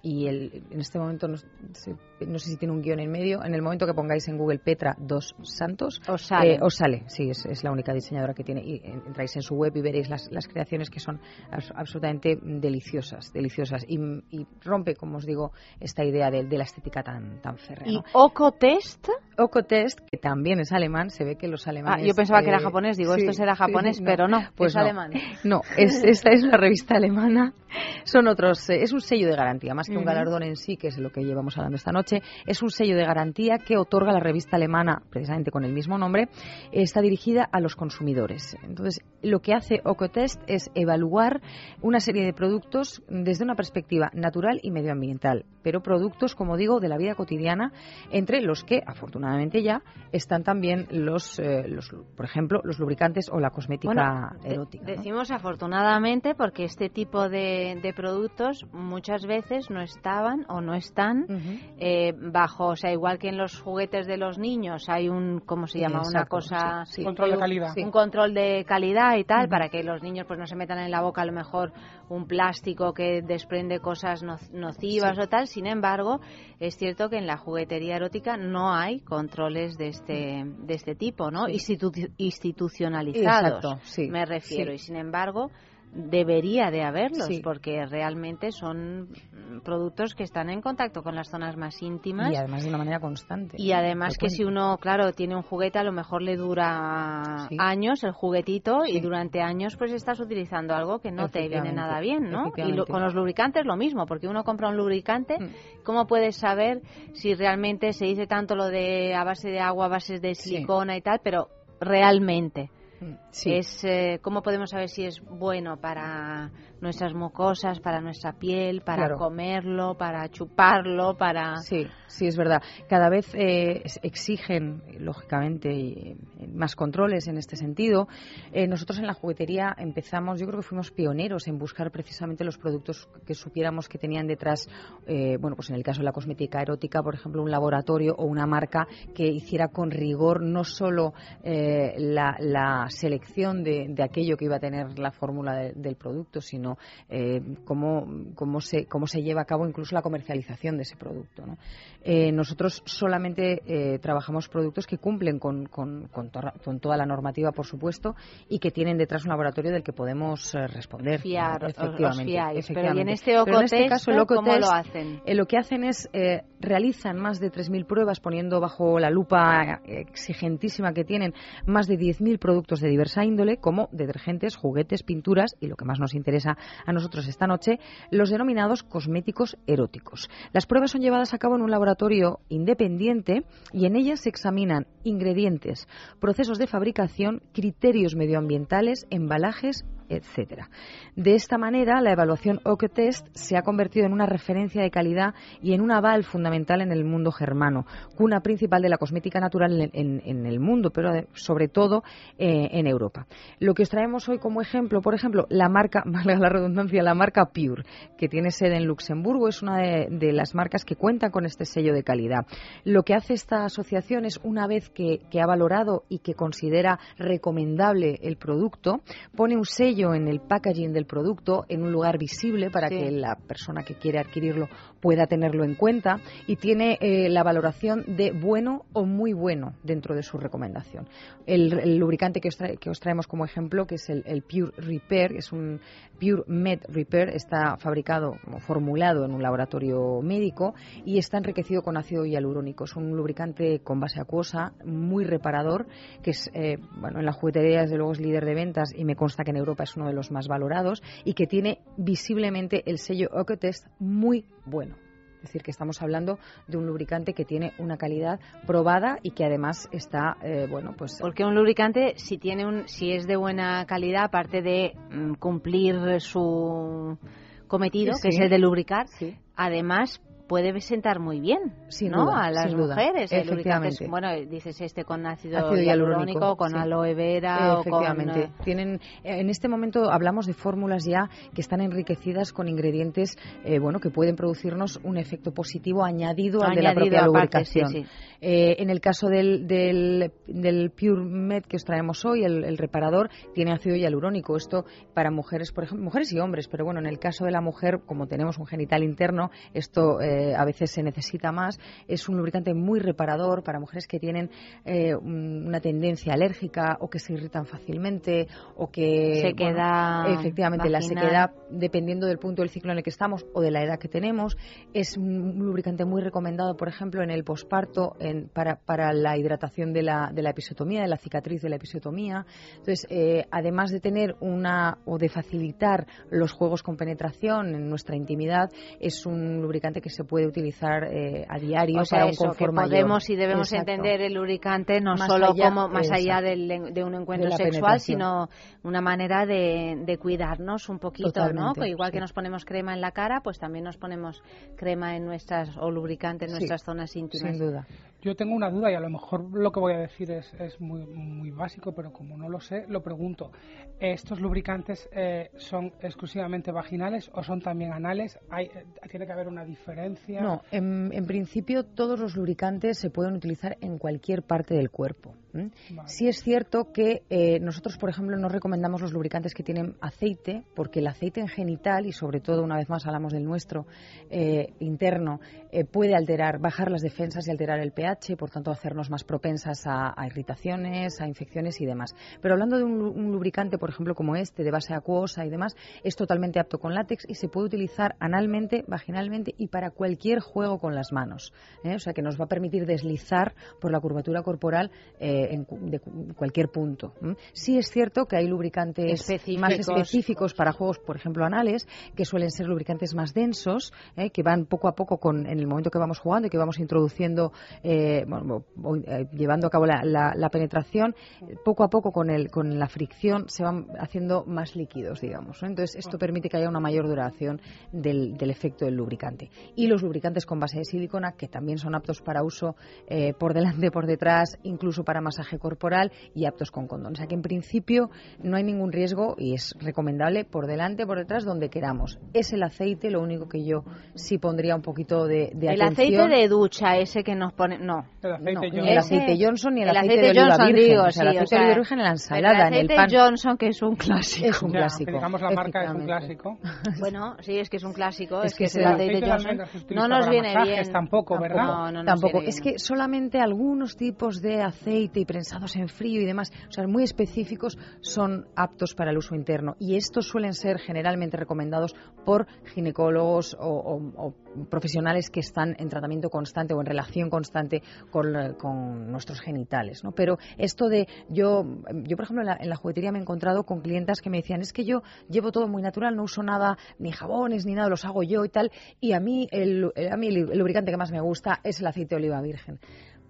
y el- en este momento no, sé- no sé si tiene un guion en medio. En el momento que pongáis en Google Petra dos Santos, Os sale. eh, os sale. Sí, es, es la única diseñadora que tiene. Y entráis en su web y veréis las, las creaciones que son abs- absolutamente deliciosas, deliciosas. Y, y rompe, como os digo, esta idea de, de la estética tan, tan férrea. Y ¿no? Okotest, Okotest, que también es alemán, se ve que los alemanes. Ah, yo pensaba que era eh, japonés, digo, sí, esto será sí, japonés, no, pero no, pues es no. alemán. No, es, esta es una revista alemana. Son otros, eh, es un sello de garantía, más que un galardón en sí, que es lo que llevamos hablando esta noche. Es un sello de garantía que otorga la revista alemana, precisamente con el mismo nombre. Está dirigida a los consumidores. Entonces, lo que hace Okotest es evaluar una serie de productos desde una perspectiva natural y medioambiental, pero productos, como digo, de la vida cotidiana, entre los que, afortunadamente ya, están también los, eh, los por ejemplo, los lubricantes o la cosmética Bueno, de- erótica. ¿no? Decimos afortunadamente porque este tipo de, de productos muchas veces no estaban o no están eh, bajo, o sea, igual que en los juguetes de los niños hay un, ¿cómo se llama? Una cosa, sí, sí. Control de un- calidad. Un control de calidad y tal, para que los niños pues no se metan en la boca a lo mejor un plástico que desprende cosas no- nocivas Sí. o tal. Sin embargo, es cierto que en la juguetería erótica no hay controles de este, de este tipo, ¿no? Sí. Institu- institucionalizados, Exacto, sí, me refiero. sí. Y sin embargo, debería de haberlos, Sí. porque realmente son productos que están en contacto con las zonas más íntimas. Y además de una manera constante. Y además que si uno, claro, tiene un juguete, a lo mejor le dura Sí. años el juguetito y durante años pues estás utilizando algo que no te viene nada bien, ¿no? Y lo- con los lubricantes lo mismo, porque uno compra un lubricante, Mm. ¿cómo puedes saber si realmente se dice tanto lo de a base de agua, a base de silicona y tal, pero realmente Es eh, cómo podemos saber si es bueno para nuestras mucosas, para nuestra piel, para Claro. comerlo, para chuparlo, para Sí, sí, es verdad. Cada vez eh, exigen, lógicamente, eh, más controles en este sentido. Eh, nosotros en la juguetería empezamos, yo creo que fuimos pioneros en buscar precisamente los productos que supiéramos que tenían detrás, eh, bueno, pues en el caso de la cosmética erótica, por ejemplo, un laboratorio o una marca que hiciera con rigor no solo la, la selección de, de aquello que iba a tener la fórmula de- del producto, sino eh, cómo, cómo, se, cómo se lleva a cabo incluso la comercialización de ese producto. ¿no? Eh, nosotros solamente eh, trabajamos productos que cumplen con, con, con torra- con toda la normativa, por supuesto, y que tienen detrás un laboratorio del que podemos responder. Fiar, os efectivamente, fiáis. Pero, ¿y en efectivamente. este Pero en este caso, el cómo lo hacen? lo que hacen es realizan más de 3.000 pruebas poniendo bajo la lupa exigentísima que tienen más de 10.000 productos productos de diversa índole, como detergentes, juguetes, pinturas y lo que más nos interesa a nosotros esta noche, los denominados cosméticos eróticos. Las pruebas son llevadas a cabo en un laboratorio independiente y en ellas se examinan ingredientes, procesos de fabricación, criterios medioambientales, embalajes etcétera. De esta manera, la evaluación OCTEST se ha convertido en una referencia de calidad y en un aval fundamental en el mundo germano, cuna principal de la cosmética natural en, el mundo, pero sobre todo eh, en Europa. Lo que os traemos hoy como ejemplo, por ejemplo, la marca, <laughs> valga la redundancia, la marca Pure, que tiene sede en Luxemburgo, es una de, las marcas que cuentan con este sello de calidad. Lo que hace esta asociación es, una vez que ha valorado y que considera recomendable el producto, pone un sello en el packaging del producto en un lugar visible para Sí. que la persona que quiere adquirirlo pueda tenerlo en cuenta y tiene eh, la valoración de bueno o muy bueno dentro de su recomendación. El, el lubricante que os, trae- que os traemos como ejemplo, que es el, el Pure Repair, es un Pure Med Repair, está fabricado o formulado en un laboratorio médico y está enriquecido con ácido hialurónico. Es un lubricante con base acuosa muy reparador, que es, eh, bueno, en la juguetería desde luego es líder de ventas y me consta que en Europa es uno de los más valorados y que tiene visiblemente el sello Ocotest muy bueno. Es decir, que estamos hablando de un lubricante que tiene una calidad probada y que además está, eh, bueno, pues... Porque un lubricante, si tiene un, si es de buena calidad, aparte de mm, cumplir su cometido, Sí, que es el de lubricar, Sí. además puede sentar muy bien, Sin ¿no? duda, a las sin duda. mujeres. Es- Efectivamente. bueno, dices este con ácido, Ácido hialurónico, con sí. aloe vera o con Efectivamente. eh, Tienen, eh, en este momento hablamos de fórmulas ya que están enriquecidas con ingredientes eh, bueno, que pueden producirnos un efecto positivo añadido al de la Añadido propia aparte, sí, lubricación. sí. Eh, en el caso del, del, del Pure Med que os traemos hoy, el, el reparador, tiene ácido hialurónico. Esto para mujeres, por ejemplo, mujeres y hombres, pero bueno, en el caso de la mujer, como tenemos un genital interno, esto eh, a veces se necesita más. Es un lubricante muy reparador para mujeres que tienen eh, un- una tendencia alérgica o que se irritan fácilmente o que Sequedad bueno, efectivamente la vaginal. sequedad dependiendo del punto del ciclo en el que estamos o de la edad que tenemos es un lubricante muy recomendado por ejemplo en el posparto para, para la hidratación de la, de la episiotomía de la cicatriz de la episiotomía entonces eh, además de tener una o de facilitar los juegos con penetración en nuestra intimidad es un lubricante que se puede utilizar eh, a diario O sea, para un eso, que confort mayor. podemos y debemos Exacto. entender el lubricante no Más solo allá- como más allá del- de un encuentro De sexual, sino una manera de, de cuidarnos un poquito, ¿no? Totalmente, Que igual que nos ponemos crema en la cara, pues también nos ponemos crema en nuestras o lubricante en Sí, nuestras zonas íntimas. sin duda. Yo tengo una duda y a lo mejor lo que voy a decir es, es muy, muy básico, pero como no lo sé, lo pregunto. ¿Estos lubricantes eh, son exclusivamente vaginales o son también anales? ¿Hay, eh, ¿Tiene que haber una diferencia? No, en, principio todos los lubricantes se pueden utilizar en cualquier parte del cuerpo. Sí es cierto que eh, nosotros, por ejemplo, no recomendamos los lubricantes que tienen aceite, porque el aceite en genital, y sobre todo una vez más hablamos del nuestro eh, interno, eh, puede alterar, bajar las defensas y alterar el pH, por tanto hacernos más propensas a, a irritaciones, a infecciones y demás. Pero hablando de un, lu- un lubricante, por ejemplo, como este, de base acuosa y demás, es totalmente apto con látex y se puede utilizar analmente, vaginalmente y para cualquier juego con las manos. O sea que nos va a permitir deslizar por la curvatura corporal eh, en de cu- cualquier punto. Sí es cierto que hay lubricantes Específicos. más específicos para juegos, por ejemplo, anales, que suelen ser lubricantes más densos, ¿eh? que van poco a poco con, en el momento que vamos jugando y que vamos introduciendo, eh, bueno, eh, llevando a cabo la, la- la penetración, poco a poco con, el, con la fricción se van haciendo más líquidos, digamos. ¿no? Entonces, esto permite que haya una mayor duración del, del efecto del lubricante. Y los lubricantes con base de silicona, que también son aptos para uso eh, por delante, por detrás, incluso para masaje corporal y aptos con condón. O sea que en principio no hay ningún riesgo y es recomendable por delante, por detrás, donde queramos. Es el aceite, lo único que yo sí pondría un poquito de, de el atención. aceite de ducha, ese que nos pone. No. No, ni el aceite Johnson ni el, el aceite, de oliva Johnson, virgen. digo, o sea, el sí, aceite o sea, de oliva virgen en la ensalada, el en el aceite pan. Johnson, que es un clásico. Es un Ya, clásico. que digamos la marca es un clásico. <laughs> Bueno, sí, es que es un clásico. Es Es, que es el el aceite aceite de Johnson no nos viene masajes bien. tampoco, ¿verdad? No, no nos Tampoco. viene Es que solamente algunos tipos de aceite y prensados en frío y demás, o sea, muy específicos, son aptos para el uso interno. Y estos suelen ser generalmente recomendados por ginecólogos o, profesionales que están en tratamiento constante o en relación constante con nuestros genitales. ¿no? Pero esto de yo, yo por ejemplo, en la, en la juguetería me he encontrado con clientas que me decían es que yo llevo todo muy natural, no uso nada, ni jabones, ni nada, los hago yo y tal, y a mí el, a mí el lubricante que más me gusta es el aceite de oliva virgen.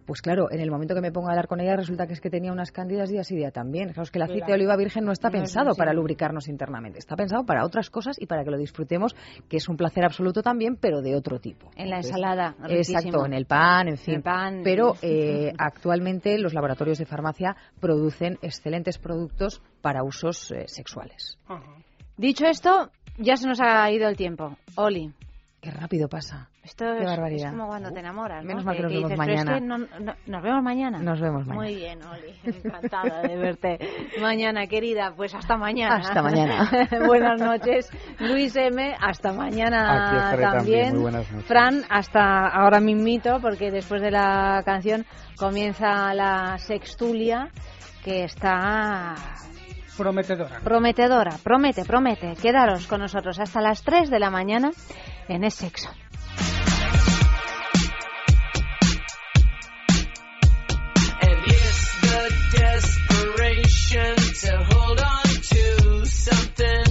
Pues claro, en el momento que me pongo a hablar con ella resulta que es que tenía unas cándidas día sí día también. Claro, es que el aceite Claro. de oliva virgen no está No pensado para lubricarnos internamente, está pensado para otras cosas y para que lo disfrutemos, que es un placer absoluto también, pero de otro tipo. En la ensalada, Exacto, en el pan, en fin. El pan. Pero eh, actualmente los laboratorios de farmacia producen excelentes productos para usos eh, sexuales. Dicho esto, ya se nos ha ido el tiempo. Oli. Qué rápido pasa. Esto Qué es, barbaridad. es como cuando te enamoras, ¿no? Menos mal que nos dices, vemos "Pero es mañana". que no- no- nos vemos mañana. Nos vemos mañana. Muy bien, Oli. Encantada de verte <laughs> mañana, querida. Pues hasta mañana. Hasta mañana. <laughs> buenas noches. Luis M, hasta mañana también. también. Muy buenas noches. Fran, hasta ahora mismito, porque después de la canción comienza la sextulia, que está Prometedora. prometedora. Promete, promete. Quedaros con nosotros hasta las 3 de la mañana en Es Sexo. And it's the desperation to hold on to something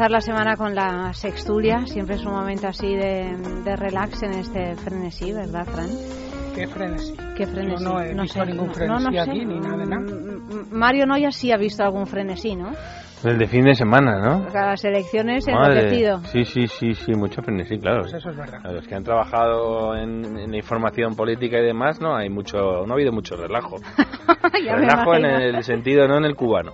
comenzar la semana con la sextulia. Siempre es un momento así de, de relax en este frenesí, ¿verdad, Fran? ¿Qué frenesí? ¿Qué frenesí? Yo no he visto sé, ningún no- frenesí no, no aquí, sé. ni nada de nada. Mm, Mario Noya sí ha visto algún frenesí, ¿no? El de fin de semana, ¿no? Las elecciones enloquecido. Sí, sí, sí, sí, mucho frenesí, claro. Pues eso es verdad. A los que han trabajado en, en información política y demás, no hay mucho, no ha habido mucho relajo. <laughs> Relajo en el sentido, no en el cubano.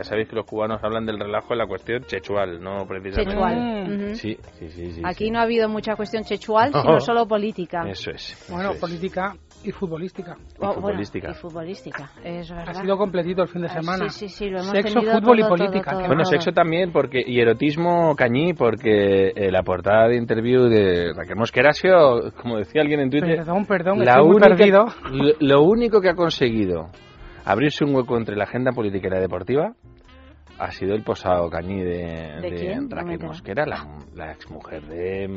Ya sabéis que los cubanos hablan del relajo en la cuestión chechual, no precisamente. Chechual. Ujú. Sí, sí, sí, sí. Aquí sí. no ha habido mucha cuestión chechual, No. sino solo política. Eso es. Bueno, es. política y futbolística. Oh, bueno, futbolística. y futbolística, es verdad. Ha sido completito el fin de Ah, semana. sí, sí, sí, lo hemos Sexo, fútbol y política. todo, qué todo. Bueno, todo. sexo también, porque y erotismo cañí, porque eh, la portada de interview de Raquel Mosquera ha sido, como decía alguien en Twitter, Perdón, perdón, la estoy muy única- perdido. lo, lo único que ha conseguido abrirse un hueco entre la agenda política y la deportiva ha sido el posado cañí de, ¿De Raquel. Mosquera, la, la exmujer de...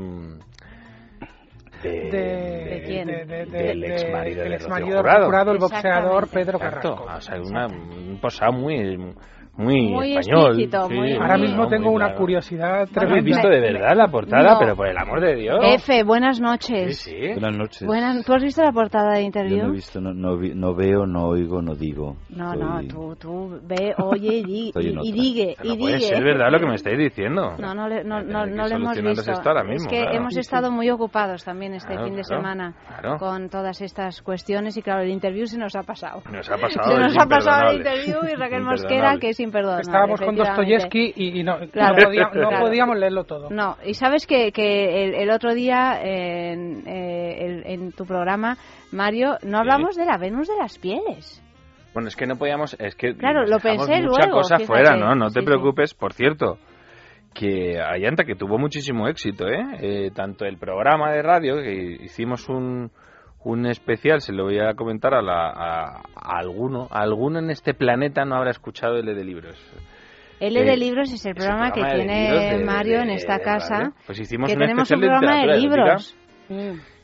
de, De, ¿De quién? de- de- de- del de- ex marido del de Rocío Jurado. Jurado, el boxeador. Pedro Exacto, Carrasco. o sea, una, un posado muy muy, Muy español. sí, muy- Ahora mismo tengo una claro. curiosidad ¿No tremenda. visto de verdad la portada? No. Pero por el amor de Dios. Efe, buenas noches. Sí, sí. Buenas noches. Buenas, ¿Tú has visto la portada de Yo interview? no he visto, no, no, vi- no veo, no oigo, no digo. No, Soy- no, tú, tú ve, oye y, di- y, y digue, No y puede digue. ser verdad lo que me estáis diciendo. No, no, le- no, no, no lo hemos visto. esto ahora mismo, es que claro. hemos estado muy ocupados también este Claro, fin de claro, semana claro. con todas estas cuestiones y claro, el interview se nos ha pasado. Nos ha pasado. Se nos ha pasado el interview y <laughs> Raquel Mosquera, que es imperdonable. Estábamos con. Dostoyevsky y, y no, no Claro, podía- no claro. podíamos leerlo todo. No, y sabes que, que el, el otro día en, eh, el- en tu programa, Mario, no hablamos de la Venus de las pieles. Bueno, es que no podíamos, es que Claro, lo pensé mucha luego, cosa fíjate. fuera, ¿no? No te Sí, sí. preocupes, por cierto, que Ayanta que tuvo muchísimo éxito, ¿eh? Eh, Tanto el programa de radio, que hicimos un, un especial, se lo voy a comentar a, la, a, a alguno, a alguno en este planeta no habrá escuchado el de libros. L Eh, de Libros es el programa, programa que tiene de- Mario de- en esta de casa. radio. Pues hicimos que un tenemos un programa de libros.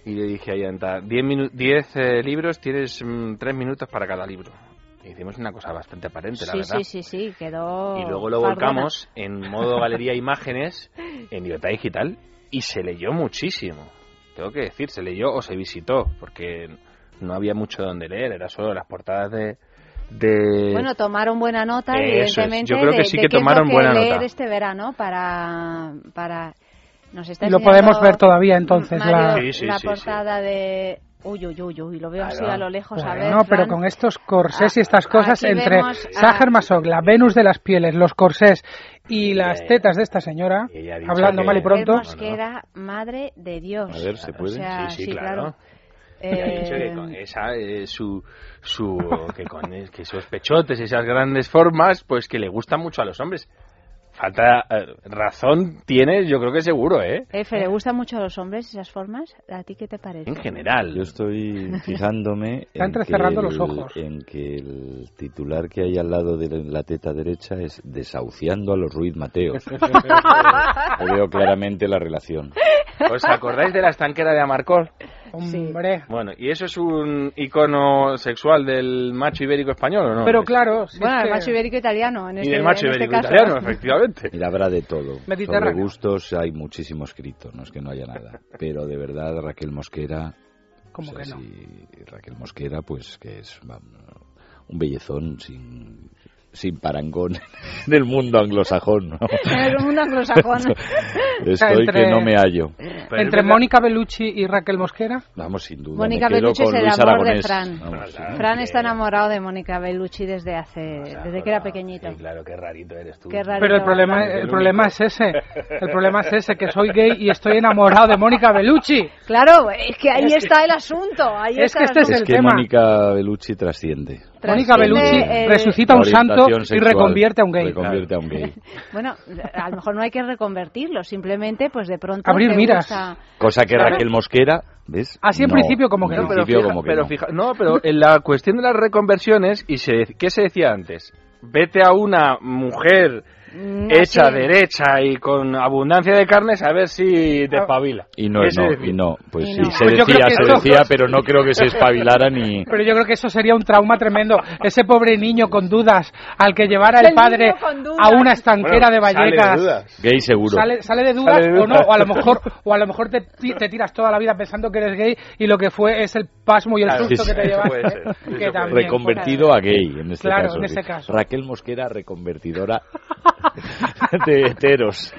Y le dije a Ayanta, 10 minu- diez, eh, libros, tienes 3 minutos para cada libro. Hicimos una cosa bastante aparente, la Sí, verdad. sí, sí, sí, quedó. Y luego lo volcamos en modo galería imágenes en libertad digital y se leyó muchísimo. Tengo que decir, se leyó o se visitó, porque no había mucho donde leer, era solo las portadas de... de... Bueno, tomaron buena nota, Eso es, evidentemente. yo creo que de- sí de que es tomaron que buena leer nota. este verano para. para nos está Y lo podemos ver todavía entonces. Mario, la... Sí, sí, la sí, portada de. Uy, uy, uy, uy, lo veo así Claro. a lo lejos. a ver, No, pero Fran. con estos corsés y estas cosas aquí entre Sacher Masoch, la Venus de las pieles, los corsés y las tetas de esta señora, hablando que- mal y pronto, Mosquera, madre de Dios. A ver, ¿se O puede? sea, Sí, sí, sí, claro. Eh, <laughs> Ha dicho que con esa, eh, su, su, que con es- que esos pechotes, esas grandes formas, pues que le gustan mucho a los hombres. Falta eh, razón tienes, yo creo que seguro, ¿eh? Efe, ¿le gustan mucho a los hombres esas formas? ¿A ti qué te parece? En general. Yo estoy fijándome <laughs> en, que el, los ojos. en que el titular que hay al lado de la teta derecha es desahuciando a los Ruiz Mateos. <laughs> Yo veo claramente la relación. ¿Os acordáis de la estanquera de Amarcor? hombre. Bueno, ¿y eso es un icono sexual del macho ibérico español o no? Pero claro, si Bueno, el que- macho ibérico italiano, en y este, del macho en este ibérico caso. italiano, efectivamente. <laughs> Mira, habrá de todo. Sobre gustos hay muchísimo escrito, no es que no haya nada. <laughs> Pero de verdad, Raquel Mosquera. ¿Cómo o sea, que no? si Raquel Mosquera, pues que es vamos, un bellezón sin, sin parangón <laughs> en el mundo anglosajón. ¿no? En el mundo anglosajón. <laughs> Estoy Entre- que no me hallo. Entre Mónica Bellucci y Raquel Mosquera, Vamos, sin duda. Mónica Bellucci es el Luis amor Aragonés. de Fran. Vamos, sí. Fran está enamorado de Mónica Bellucci desde hace, desde que era pequeñito. Sí, claro, qué rarito eres tú. Qué rarito. pero el problema, el el problema es ese. El problema es ese, que soy gay y estoy enamorado de Mónica Bellucci. Claro, es que ahí está el asunto. Ahí Es está que el este es asunto. Es el que tema. Mónica Bellucci trasciende. Mónica Bellucci el- resucita a un santo y reconvierte a un gay. Reconvierte a un gay. <laughs> Bueno, a lo mejor no hay que reconvertirlo, simplemente pues de pronto Abrir miras. gusta- Cosa que Claro. Raquel Mosquera, ¿ves? Así en No, principio como que no. pero fija- como que pero no. fija- no, pero en la cuestión de las reconversiones, y se, ¿qué se decía antes? Vete a una mujer Hecha derecha y con abundancia de carnes a ver si te espabila. Y no, ¿Qué se no, y no, pues Y sí, no. se Pues decía, se esto- decía, pero no creo que se espabilara ni... <laughs> Pero yo creo que eso sería un trauma tremendo. Ese pobre niño con dudas al que llevara El el padre a una estanquera Bueno, de sale de Vallecas. dudas. Gay seguro. Sale, sale de dudas Sale de o no, o a lo mejor, o a lo mejor te, ti- te tiras toda la vida pensando que eres gay y lo que fue es el pasmo y el Claro, susto sí, que te eso también, Reconvertido a gay, en este Claro, caso. en sí. ese caso. Raquel Mosquera, reconvertidora <laughs> de heteros.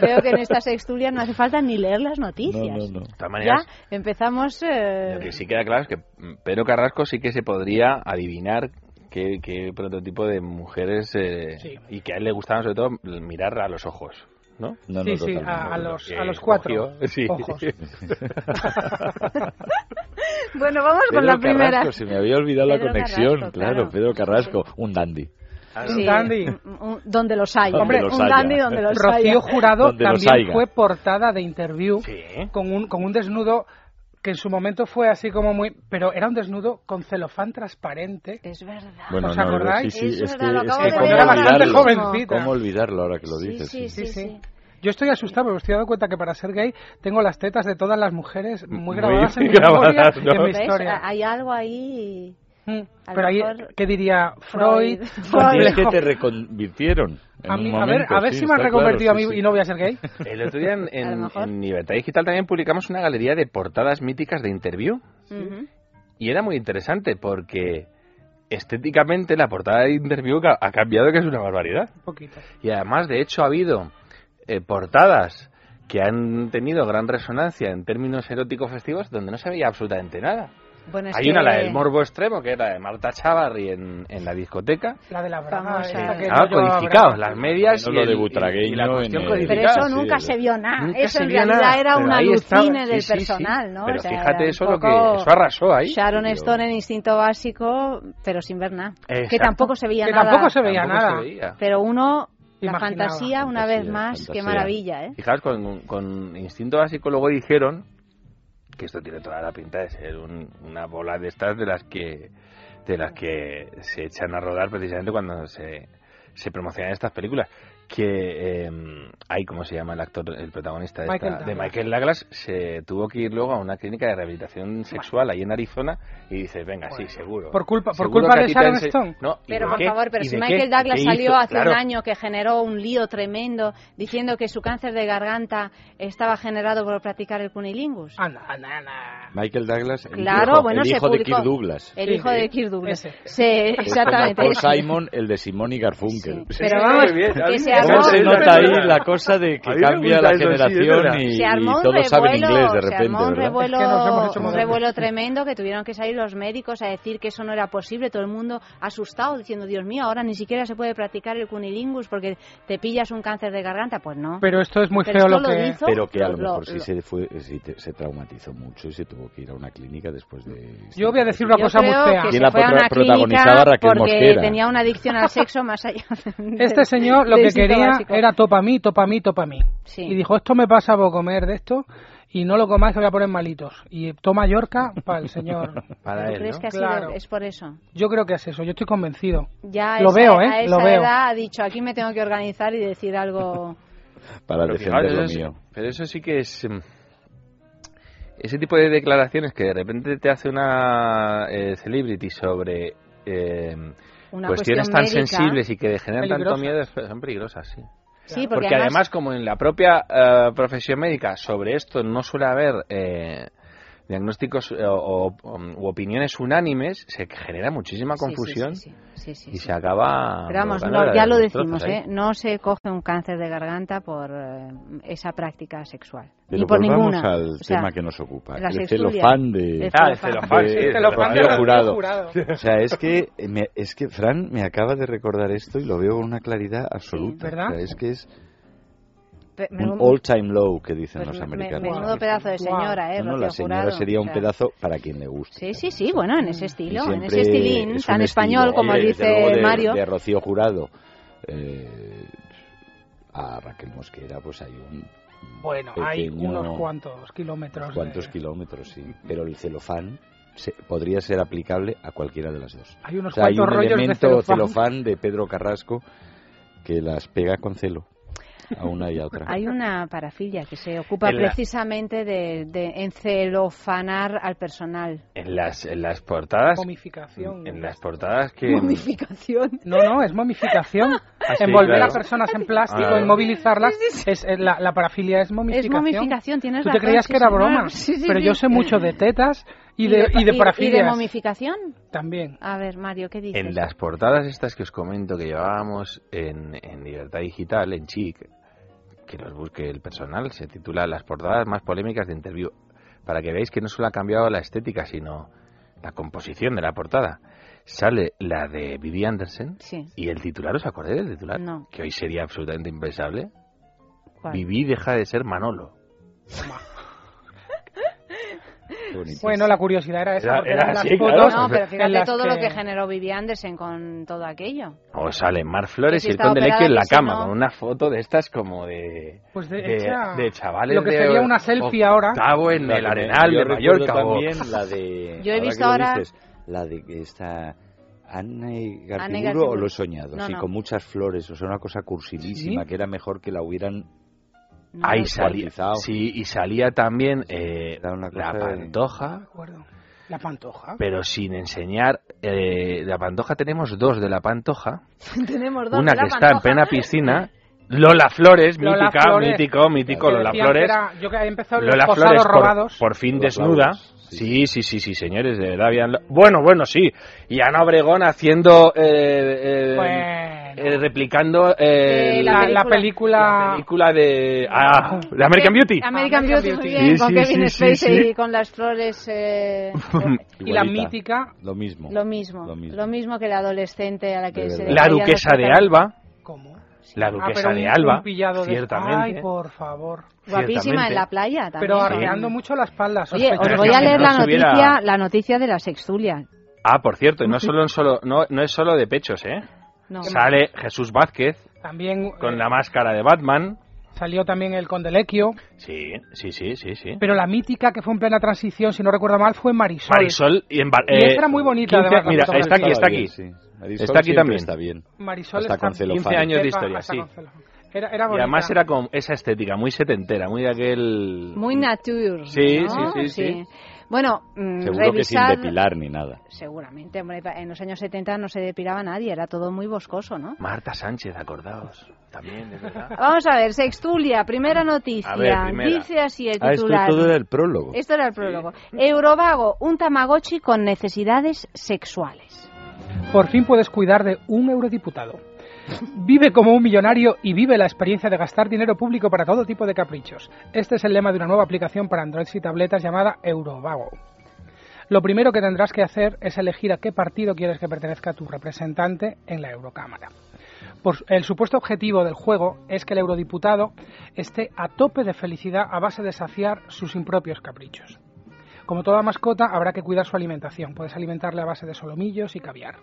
Veo que en esta sextulia no hace falta ni leer las noticias. No, no, no. De todas Ya maneras, empezamos. eh, lo que sí queda claro es que Pedro Carrasco sí que se podría adivinar qué, qué prototipo de mujeres eh, Sí. y que a él le gustaban sobre todo mirar a los ojos. ¿No? No, Sí, no, sí, a, a los, a los cuatro <laughs> sí. ojos. <laughs> Bueno, vamos con Pedro la primera. Carrasco, se me había olvidado la Pedro conexión. Carrasco, claro, claro. Pedro Carrasco, un dandy. Sí, Un dandy. un- un- donde los hay. Donde los un haya. dandy donde los Rocío haya. Jurado Donde también fue portada de interview Sí. con un, con un desnudo que en su momento fue así como muy... Pero era un desnudo con celofán transparente. Es verdad. Bueno, ¿Os no, acordáis? sí, sí, Es es verdad, que, lo es acabo que de Era bastante olvidarlo. jovencita. ¿Cómo olvidarlo ahora que lo dices? sí, sí, Sí, sí. sí. Yo estoy asustado porque me estoy dando cuenta que para ser gay tengo las tetas de todas las mujeres muy Muy grabadas en <laughs> mi grabadas, memoria y en ¿no? historia. Hay algo ahí. Mm, Pero ahí, ¿qué diría Freud. Freud? <laughs> Y es que te reconvirtieron. A, mí- a ver, momento, a ver sí, si me han reconvertido claro, a mí sí, y no voy a ser gay. El otro día en, <laughs> en, en Libertad Digital también publicamos una galería de portadas míticas de interview. Y era muy interesante porque estéticamente la portada de interview ha cambiado que es una barbaridad. Un poquito. Y además, de hecho, ha habido eh, portadas que han tenido gran resonancia en términos eróticos festivos donde no se veía absolutamente nada. Bueno, es Hay que- una, la del morbo extremo, que era de Marta Chavarri en, en la discoteca. La de la braga. Que Ah, codificados, las medias No y, lo el- de y- y la cuestión el- Pero eso nunca se vio nada. Nunca eso en realidad nada, era un alucine del Sí, sí, sí. personal, ¿no? Pero O sea, fíjate eso lo que eso arrasó ahí. Sharon Pero- Stone en Instinto Básico, pero sin ver nada. Que Exacto. tampoco se veía Que nada. tampoco se veía Tampoco nada. se veía. Pero uno, la Imaginaba. fantasía, una Fantasía, vez más, qué fantasía. maravilla, ¿eh? Fijaos, con, con Instinto Básico luego dijeron que esto tiene toda la pinta de ser un- una bola de estas de las que de las que se echan a rodar precisamente cuando se, se promocionan estas películas. Que eh, hay, ¿cómo se llama el actor, el protagonista de, esta- Michael de Douglas. Michael Douglas? Se tuvo que ir luego a una clínica de rehabilitación sexual ahí en Arizona y dice, venga, sí, seguro. Por culpa- por culpa de Sharon Stone. No, ¿y Pero de por qué? favor, pero ¿Y si de Michael qué? Douglas ¿Qué salió hace Claro. un año que generó un lío tremendo diciendo que su cáncer de garganta estaba generado por practicar el cunilingus. Anda, anda, anda. Michael Douglas, el Claro, hijo, bueno, el se hijo de publicó- Kirk Douglas. El Sí, hijo de sí. Kirk Douglas. Como exactamente. Paul Simon, el de Simón y Garfunkel. Sí. Pero vamos, que se ¿Cómo se nota ahí la cosa de que cambia la sí, generación y, se y todos saben inglés de se repente, armó un revuelo, Es que un revuelo tremendo que tuvieron que salir los médicos a decir que eso no era posible, todo el mundo asustado diciendo, Dios mío, ahora ni siquiera se puede practicar el cunilingus porque te pillas un cáncer de garganta, pues no. Pero esto es muy Pero feo lo lo que... hizo- Pero que a lo Lo- mejor lo- sí se, fue, sí te- se traumatizó mucho y se tuvo que ir a una clínica después de... Yo voy a decir una Yo cosa muy fea. que ¿Quién se la fue a prota- una protagonizaba Raquel porque Mosquera? tenía una adicción al sexo más allá. <laughs> de- Este señor lo que instinto quería básico. era topa mí, topa mí, topa mí. Sí. Y dijo, esto me pasa por comer de esto y no lo comáis que voy a poner malitos. Y toma Yorca para el señor. <laughs> Para ¿Tú él, crees ¿no? que ha sido- Claro. es por eso? Yo creo que es eso, yo estoy convencido. Ya a Lo esa- veo, a ¿eh? esa Lo veo. edad ha dicho, aquí me tengo que organizar y decir algo... <laughs> Para Pero defender fijaos, lo eso mío. pero eso sí que es... em, Ese tipo de declaraciones que de repente te hace una eh, celebrity sobre em, Una cuestiones cuestión tan médica. sensibles y que generan tanto miedo son peligrosas, sí. Sí, porque, Porque, además, como en la propia eh, profesión médica, sobre esto no suele haber eh, diagnósticos eh, o, o- u opiniones unánimes, se genera muchísima Sí, sí, confusión sí, sí, sí, y sí. se acaba. Pero vamos, no, ya lo decimos, ¿eh? No se coge un cáncer de garganta por eh, esa práctica sexual. Pero Ni por volvamos ninguna. al O sea, tema que nos ocupa, el celofán de, El Ah, el celofán. celofán, sí, de el celofán Rocío de Rocío Jurado. Jurado. <laughs> O sea, es que, me- es que Fran me acaba de recordar esto y lo veo con una claridad absoluta. ¿verdad? O sea, es que es un menudo- all-time low que dicen pues los me- americanos. menudo pedazo de señora, ¿eh? No, no, Rocío la señora Jurado, sería un pedazo para quien le guste. Sí, sí, sí, bueno, en ese estilo, en ese estilín es tan estilo. español como dice de, Mario. De Rocío Jurado eh, a Raquel Mosquera, pues hay un. Bueno, hay unos cuantos kilómetros. cuantos de- kilómetros, sí. Pero el celofán se- podría ser aplicable a cualquiera de las dos. Hay unos O sea, hay cuantos un rollos de elemento celofán. de Pedro Carrasco que las pega con celo a una y a otra. Hay una parafilia que se ocupa En la- precisamente de, de encelofanar al personal. En las, en las portadas. Momificación. En las portadas que. Momificación. No, no, es momificación. <laughs> Ah, sí, Envolver claro. a personas en plástico, Ah. inmovilizarlas. Es, es la, la parafilia es momificación. Es momificación, tienes Tú te creías que era señor. broma. <laughs> Sí, sí, pero sí. yo sé mucho de tetas y de, y de y parafilias. de momificación? También. A ver, Mario, ¿qué dices? En las portadas estas que os comento que llevábamos en, en Libertad Digital, en Chic, que los busque el personal, se titula Las portadas más polémicas de Interview, para que veáis que no solo ha cambiado la estética, sino la composición de la portada. Sale la de Vivi Anderson Sí. y el titular, ¿os acordáis del titular? No. Que hoy sería absolutamente impensable. ¿Cuál? Vivi deja de ser Manolo. Bueno, la curiosidad era esa. Era- porque era eran las así, fotos claro. No, pero fíjate las todo lo que- que generó Vivi Anderson con todo aquello. O sale Mar Flores Que y el Conde Leque en la que si cama, no. con una foto de estas como de, Pues de, de, hecha- de chavales Lo que de sería una selfie ahora. octavo en La el que Arenal de Mallorca. también <laughs> la de... Yo he visto que ahora- dices, la de que está... Anne Anne Gartiburu Gartiburu. o lo he soñado, No, sí, no. con muchas flores, o sea, una cosa cursilísima, ¿Sí? que era mejor que la hubieran No Ahí salía, sí, y salía también eh, la de- Pantoja. La pero sin enseñar. eh, la pantoja tenemos dos de la pantoja. <laughs> Tenemos dos. Una de la que está en plena piscina. Lola Flores, Lola mítica, Flores, mítico, mítico, Lola Flores. era- yo que he empezado los Lola Flores por, robados. por fin Los desnuda. Sí, sí, sí, sí, señores, de verdad. habían- Bueno, bueno, sí. Y Ana Obregón haciendo. eh, eh, eh, replicando. eh, la- la película- la película de. Ah, de American Beauty. American Beauty, muy bien, Sí, con sí, Kevin sí, Spacey sí. y con las flores. eh, <laughs> Y la mítica. Lo mismo. lo mismo, Lo mismo. que la adolescente a la que De se La duquesa de. Alba. ¿Cómo? La Ah, duquesa de un- Alba. un pillado de- Ciertamente. Ay, por favor. Guapísima Ciertamente. en la playa también. Pero arreando mucho la espalda. Oye, os voy a leer no la hubiera- noticia, la noticia de la sextulia. Ah, por cierto, y no solo, solo, no, no es solo de pechos, ¿eh? No. Sale Jesús Vázquez También con eh, la máscara de Batman. salió también el Condelequio. Sí, sí, sí, sí, sí. Pero la mítica que fue en plena transición, si no recuerdo mal, fue Marisol. Marisol y en Y esa era muy bonita, 15 además, mira, está aquí, está aquí. bien, sí. Marisol Está aquí también. Está bien. Marisol Hasta está con celofán. 15 años de historia, sí. Era, era Y además era con esa estética muy setentera, muy de aquel... Muy nature. Sí, ¿no? sí, sí, sí. Bueno, mm, Seguro que sin depilar ni nada. Seguramente, hombre, en los años 70 no se depilaba nadie, era todo muy boscoso, ¿no? Marta Sánchez, acordaos. También, de verdad. <laughs> Vamos a ver, Sextulia, primera noticia. A ver, primera. Dice así el Ah, esto titular. todo era el prólogo. Esto era el prólogo. Eurovago, un tamagotchi con necesidades sexuales. Por fin puedes cuidar de un eurodiputado. Vive como un millonario y vive la experiencia de gastar dinero público para todo tipo de caprichos. Este es el lema de una nueva aplicación para Android y tabletas llamada Eurovago. Lo primero que tendrás que hacer es elegir a qué partido quieres que pertenezca tu representante en la Eurocámara. El supuesto objetivo del juego es que el eurodiputado esté a tope de felicidad a base de saciar sus impropios caprichos. Como toda mascota, habrá que cuidar su alimentación. Puedes alimentarle a base de solomillos y caviar.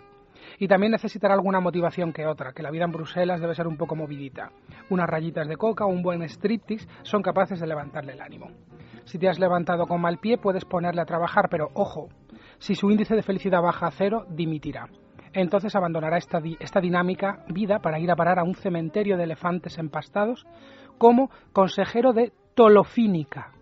Y también necesitará alguna motivación que otra, que la vida en Bruselas debe ser un poco movidita. Unas rayitas de coca o un buen striptease son capaces de levantarle el ánimo. Si te has levantado con mal pie, puedes ponerle a trabajar, pero ojo, si su índice de felicidad baja a cero, dimitirá. Entonces abandonará esta, esta dinámica vida para ir a parar a un cementerio de elefantes empastados como consejero de Tolofínica.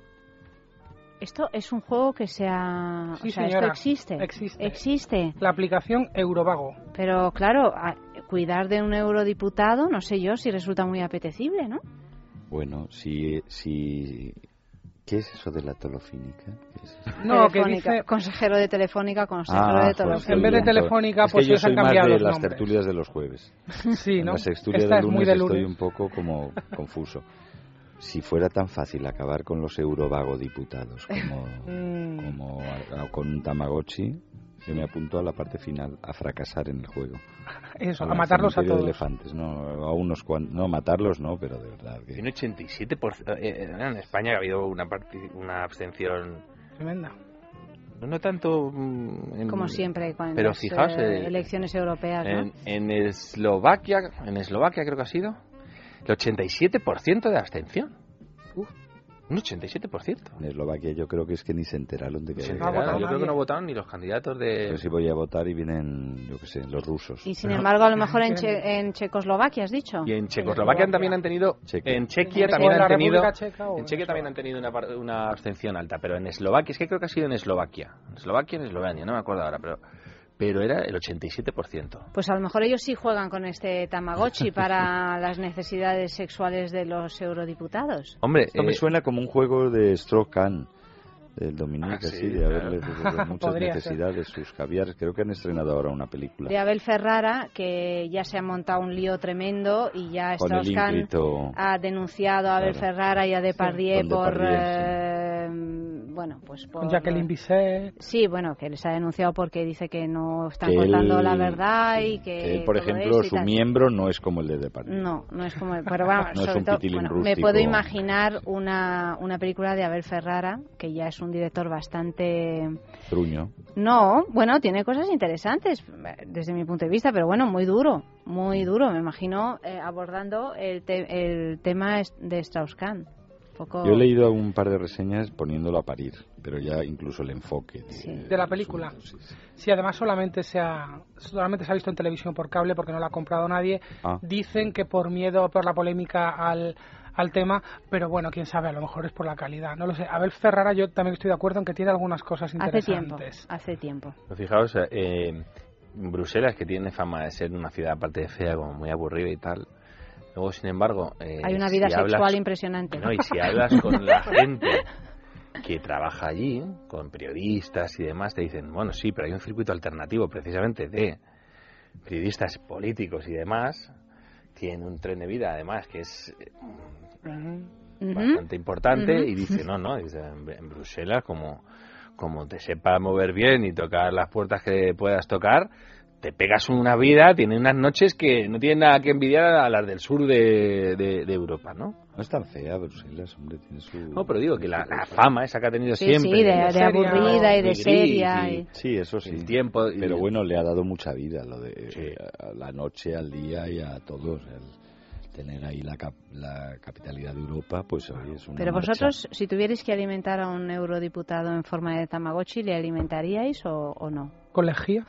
Esto es un juego que se ha... Sí, o sea, señora, esto existe. existe. Existe. La aplicación Eurovago. Pero claro, a- cuidar de un eurodiputado, no sé yo si resulta muy apetecible, ¿no? Bueno, si, si... ¿Qué es eso de la tolofínica? ¿Qué es eso? No, que Telefónica, dice- Consejero de Telefónica, consejero Ah, de joder, Telefónica. En vez de Telefónica, es pues que yo ellos han soy más cambiado de los las nombres. tertulias de los jueves. Sí, En ¿no? las tertulias de lunes estoy un poco como confuso. Si fuera tan fácil acabar con los eurovago diputados <laughs> como, Mm. como a- a- con un Tamagotchi, yo me apunto a la parte final, a fracasar en el juego. Eso, Al a matarlos a cementerio de todos. elefantes, no, a unos cuan- no, matarlos no, pero de verdad. que- Un 87%. eh, en España ha habido una, una abstención. Tremenda. No, no tanto. mm, en- Como siempre, con Pero las fijaos, eh, eh, elecciones europeas, ¿no? En, en Eslovaquia, en Eslovaquia creo que ha sido, el 87% de abstención. Un 87%. En Eslovaquia yo creo que es que ni se enteraron de que Se había enteraron. ganado. Yo creo que no votaron ni los candidatos de. Pero si voy a votar y vienen, yo qué sé, los rusos. Y sin embargo, a lo <laughs> mejor en, Che- en Checoslovaquia, has dicho. Y en Checoslovaquia también han tenido, Chequia. en Chequia ¿En también han tenido, Checa en Chequia también han tenido una, una abstención alta, pero en Eslovaquia, es que creo que ha sido en Eslovaquia, en Eslovaquia en Eslovenia, no me acuerdo ahora, pero, pero era el 87%. Pues a lo mejor ellos sí juegan con este Tamagotchi para <laughs> las necesidades sexuales de los eurodiputados. Hombre, Esto me eh, suena como un juego de Stroke del Dominique, Ah, sí, así, de haberle claro. <laughs> muchas Podría ser. necesidades, sus caviares. Creo que han estrenado ahora una película. De Abel Ferrara, que ya se ha montado un lío tremendo y ya ínclito. ha denunciado a Abel Claro. Ferrara y a Depardieu con por... Depardieu, eh, bueno, pues por... Con Jacqueline Bisset. Sí, bueno, que les ha denunciado porque dice que no están Que contando él- la verdad y que... Que él, por ejemplo, su tal. miembro no es como el de Depardieu. No, no es como... Pero vamos, <laughs> No es sobre un todo, bueno, me puedo imaginar una, una película de Abel Ferrara, que ya es un director bastante... Truño. No, bueno, tiene cosas interesantes desde mi punto de vista, pero bueno, muy duro, muy duro. Me imagino eh, abordando el, te- el tema de Strauss-Kahn. Poco... Yo he leído un par de reseñas poniéndolo a parir, pero ya incluso el enfoque. de- de la película. Sí, además solamente se ha solamente se ha visto en televisión por cable porque no la ha comprado nadie. Ah. Dicen que por miedo por la polémica al al tema, pero bueno, quién sabe, a lo mejor es por la calidad, no lo sé. Abel Ferrara, yo también estoy de acuerdo en que tiene algunas cosas Hace tiempo, interesantes. hace tiempo. Pero Fijaos, eh, Bruselas, que tiene fama de ser una ciudad aparte de fea, como muy aburrida y tal. Luego, sin embargo, eh, Hay una vida si sexual hablas- impresionante. No, y si hablas con la <laughs> gente que trabaja allí, con periodistas y demás, te dicen, bueno, sí, pero hay un circuito alternativo precisamente de periodistas políticos y demás, tienen un tren de vida además que es eh, bastante importante y dice, no, no, dice, en, en Bruselas como, como te sepa mover bien y tocar las puertas que puedas tocar, te pegas una vida, tiene unas noches que no tienen nada que envidiar a las del sur de, de- de Europa, ¿no? No es tan fea Bruselas, hombre, tiene su... No, pero digo que la, la fama esa que ha tenido Sí, siempre. sí, de- de aburrida y de seria y- y- Sí, eso sí. El tiempo y- Pero bueno, le ha dado mucha vida, lo de a la noche, al día y a todos. El tener ahí la, cap- la capitalidad de Europa, pues oye, es una Pero marcha. vosotros, si tuvierais que alimentar a un eurodiputado en forma de Tamagotchi, ¿le alimentaríais o, o no? ¿Con lejía?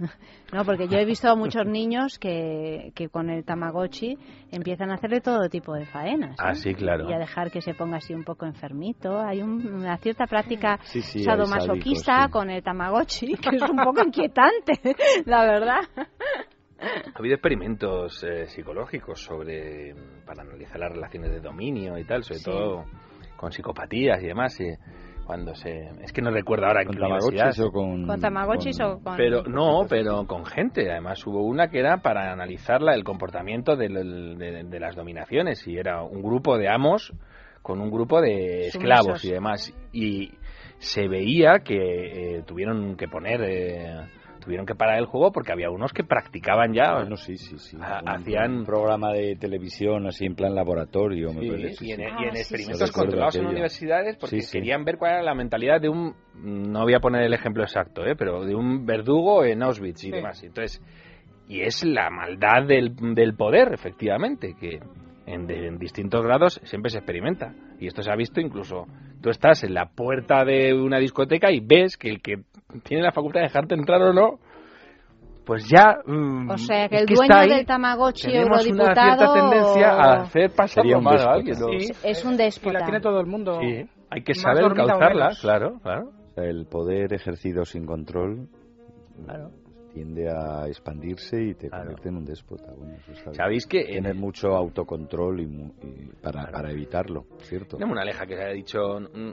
<laughs> No, porque yo he visto a muchos <laughs> niños que, que con el Tamagotchi empiezan a hacerle todo tipo de faenas. ¿eh? Ah, sí, claro. Y a dejar que se ponga así un poco enfermito. Hay un- una cierta práctica <laughs> Sí, sí, sadomasoquista con el Tamagotchi, que es un poco inquietante, la verdad. Ha habido experimentos eh, psicológicos sobre para analizar las relaciones de dominio y tal, sobre todo con psicopatías y demás. Y cuando se es que no recuerdo ahora ¿Con. Tamagotchis o con...? ¿Con Tamagotchis o con...? Pero no, pero con gente. Además hubo una que era para analizar la- el comportamiento del- de, de las dominaciones y era un grupo de amos con un grupo de esclavos Sumisos. y demás. Y se veía que eh, tuvieron que poner, eh, tuvieron que parar el juego porque había unos que practicaban ya. Bueno, sí, sí, sí. ha- Un- hacían un programa de televisión así en plan laboratorio, me parece. y en, sí. y en Ah, sí, experimentos sí. controlados en universidades porque Sí, sí. querían ver cuál era la mentalidad de un, no voy a poner el ejemplo exacto, ¿eh? pero de un verdugo en Auschwitz y Sí. demás. Entonces, y es la maldad del, del poder, efectivamente, que en, de- en distintos grados siempre se experimenta. Y esto se ha visto incluso, tú estás en la puerta de una discoteca y ves que el que tiene la facultad de dejarte entrar o no, pues ya... mm, O sea, que es el que dueño del Tamagotchi Tenemos una eurodiputado cierta tendencia a hacer pasar Sería un mal a alguien. ¿no? Sí. es un Y déspota. la tiene todo el mundo. Sí, hay que saber o menos. claro, claro. O el poder ejercido sin control Claro. Tiende a expandirse y te Claro. convierte en un déspota. Bueno, eso está bien. Sabéis que en Tener mucho autocontrol y, y para, para evitarlo, ¿cierto? tenemos una aleja que se ha dicho,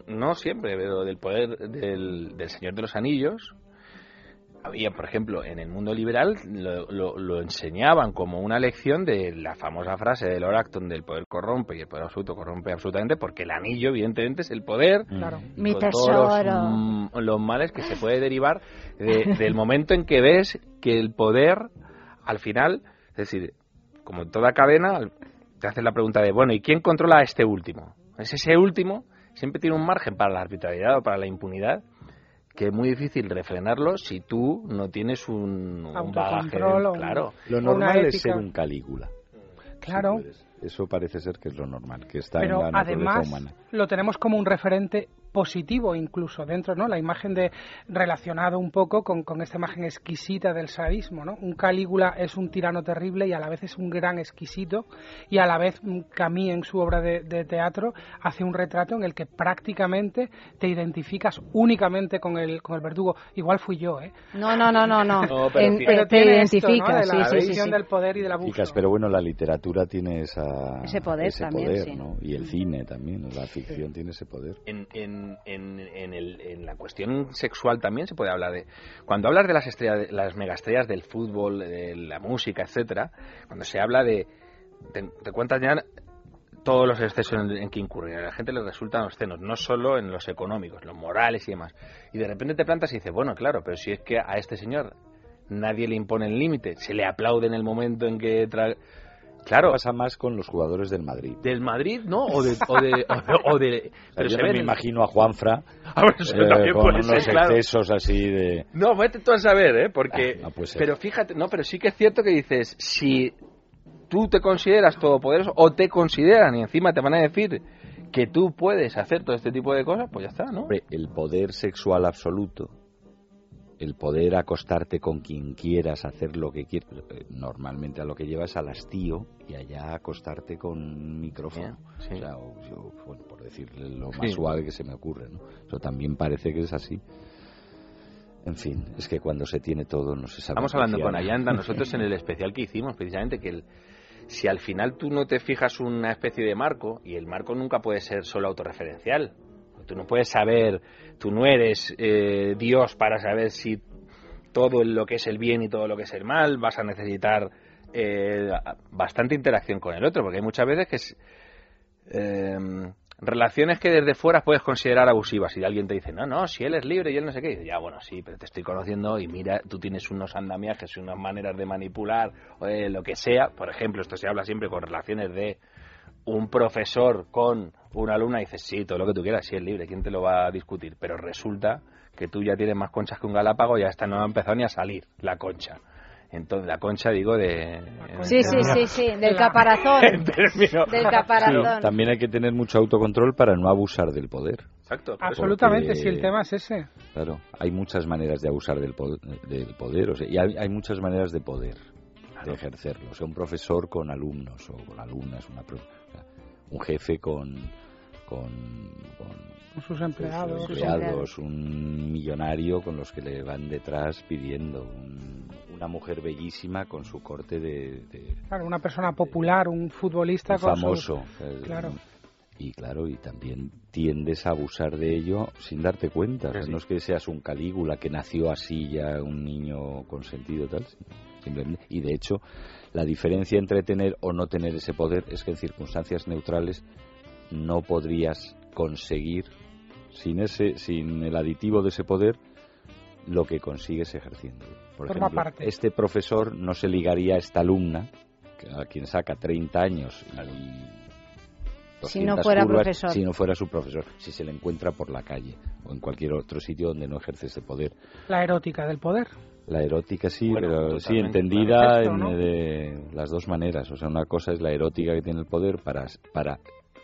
no siempre, pero del poder del, del Señor de los Anillos. Había, por ejemplo, en el mundo liberal lo, lo- lo enseñaban como una lección de la famosa frase de Lord Acton del poder corrompe y el poder absoluto corrompe absolutamente porque el anillo, evidentemente, es el poder Claro. y Mi con todos los, mm, males que se puede derivar de- <laughs> del momento en que ves que el poder, al final, es decir, como en toda cadena, al- te haces la pregunta de, bueno, ¿y quién controla a este último? Es ese último, siempre tiene un margen para la arbitrariedad o para la impunidad, que es muy difícil refrenarlo si tú no tienes un, un bagaje. Claro. Lo normal es ser un Calígula. Claro. si. Eso parece ser que es lo normal, que está pero en la naturaleza además humana. lo tenemos como un referente positivo incluso dentro, ¿no? La imagen de relacionado un poco con, con esta imagen exquisita del sadismo, ¿no? Un Calígula es un tirano terrible y a la vez es un gran exquisito y a la vez mm, Camille en su obra de, de teatro hace un retrato en el que prácticamente te identificas únicamente con el, con el verdugo. Igual fui yo, ¿eh? No, no, no, no, no. <laughs> No, pero En- Pero te tiene esto, ¿no? identificas, De la sí, del poder y del abuso. Chicas, pero bueno, la literatura tiene esa, Ese poder también, poder, sí. ¿no? Y el cine también, la ficción tiene ese poder. En, en, en, en, el- en la cuestión sexual también se puede hablar de cuando hablas de las estrellas las megaestrellas del fútbol de la música etcétera cuando se habla de te, te cuentan ya todos los excesos en, que incurren a la gente le resultan obscenos no solo en los económicos los morales y demás. Y de repente te plantas y dices bueno claro pero si es que a este señor nadie le impone el límite se le aplaude en el momento en que tra- claro Pasa más con los jugadores del Madrid. del Madrid no o de <laughs> o de, o de- o pero yo se no ven me imagino a Juanfra <laughs> Ah, bueno, eso eh, con puede unos ser, claro. excesos así de... No, vete tú a saber, ¿eh? Porque... Ah, no pero fíjate, no, pero sí que es cierto que dices, si tú te consideras todopoderoso o te consideran y encima te van a decir que tú puedes hacer todo este tipo de cosas, pues ya está, ¿no? Hombre, el poder sexual absoluto el poder acostarte con quien quieras, hacer lo que quieras, eh, normalmente a lo que llevas al hastío y allá acostarte con un micrófono. Sí. O sea, o- yo, bueno, por decirle lo Sí. más suave que se me ocurre, ¿no? Eso también parece que es así. En fin, es que cuando se tiene todo no se sabe. Estamos hablando con. Ayanda, <laughs> nosotros en el especial que hicimos, precisamente, que el- si al final tú no te fijas una especie de marco, y el marco nunca puede ser solo autorreferencial, tú no puedes saber, tú no eres eh, Dios para saber si todo lo que es el bien y todo lo que es el mal, vas a necesitar eh, bastante interacción con el otro, porque hay muchas veces que es, eh, relaciones que desde fuera puedes considerar abusivas. Y alguien te dice, no, no, si él es libre y él no sé qué, y dices, ya, bueno, sí, pero te estoy conociendo y mira, tú tienes unos andamiajes y unas maneras de manipular o de lo que sea, por ejemplo, esto se habla siempre con relaciones de un profesor con una alumna y dices, sí, todo lo que tú quieras, sí es libre, ¿quién te lo va a discutir? Pero resulta que tú ya tienes más conchas que un galápago y hasta no ha empezado ni a salir la concha. Entonces, la concha, digo, de... Sí, sí, sí, sí, del caparazón. <laughs> En términos- Del caparazón. Sí, también hay que tener mucho autocontrol para no abusar del poder. Exacto. Absolutamente, Porque- si el tema es ese. Claro, hay muchas maneras de abusar del poder, del poder o sea, y hay, hay muchas maneras de poder, de ejercerlo. O sea, un profesor con alumnos o con alumnas, una pro- o sea, un jefe con, con, sus empleados. sus empleados, un millonario con los que le van detrás pidiendo, un- una mujer bellísima con su corte de, de Claro, una persona popular, un futbolista un con su- famoso. eh, Claro. Y claro, y también tiendes a abusar de ello sin darte cuenta. O sea, No es que seas un Calígula que nació así ya, un niño consentido tal. Simplemente. Y de hecho, la diferencia entre tener o no tener ese poder es que en circunstancias neutrales no podrías conseguir sin ese, sin el aditivo de ese poder, lo que consigues ejerciendo. Por Forma ejemplo, parte. este profesor no se ligaría a esta alumna, a quien saca 30 años y Si no 200 fuera curvas, profesor. si no fuera su profesor, si se le encuentra por la calle o en cualquier otro sitio donde no ejerce ese poder. La erótica del poder. La erótica sí, Bueno, pero sí entendida claro. Esto, en, ¿no? de las dos maneras. O sea, una cosa es la erótica que tiene el poder para, para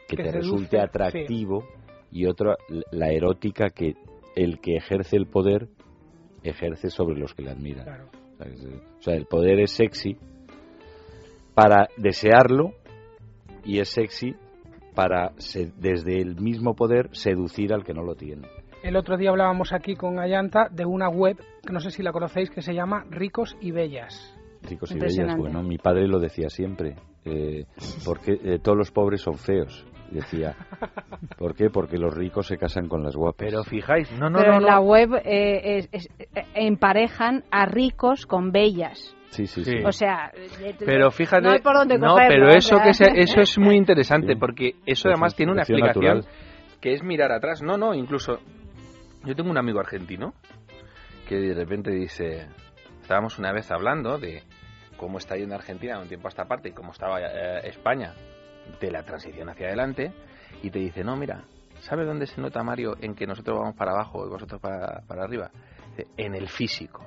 que, Que te seduce, resulte sí. atractivo y otra la erótica que el que ejerce el poder ejerce sobre los que le admiran. Claro. O sea, es- o sea, el poder es sexy para desearlo y es sexy para se- desde el mismo poder seducir al que no lo tiene. El otro día hablábamos aquí con Ayanta de una web, que no sé si la conocéis, que se llama Ricos y Bellas. Ricos y bellas, bueno, mi padre lo decía siempre, eh, porque eh, todos los pobres son feos, decía. ¿Por qué? Porque los ricos se casan con las guapas. Pero fijáis, no, no, Pero no, en no. la web eh, es- es- eh, emparejan a ricos con bellas. Sí, sí, Sí. O sea, eh, Pero fíjate, no hay por dónde no, pero o eso sea. que se- eso es muy interesante Sí. porque eso Eso además es tiene una explicación natural. que es mirar atrás. No, no, incluso yo tengo un amigo argentino que de repente dice, estábamos una vez hablando de cómo está yendo Argentina un tiempo a esta parte y cómo estaba eh, España de la transición hacia adelante y te dice, no, mira, ¿sabes dónde se nota, Mario, en que nosotros vamos para abajo y vosotros para, para arriba? En el físico.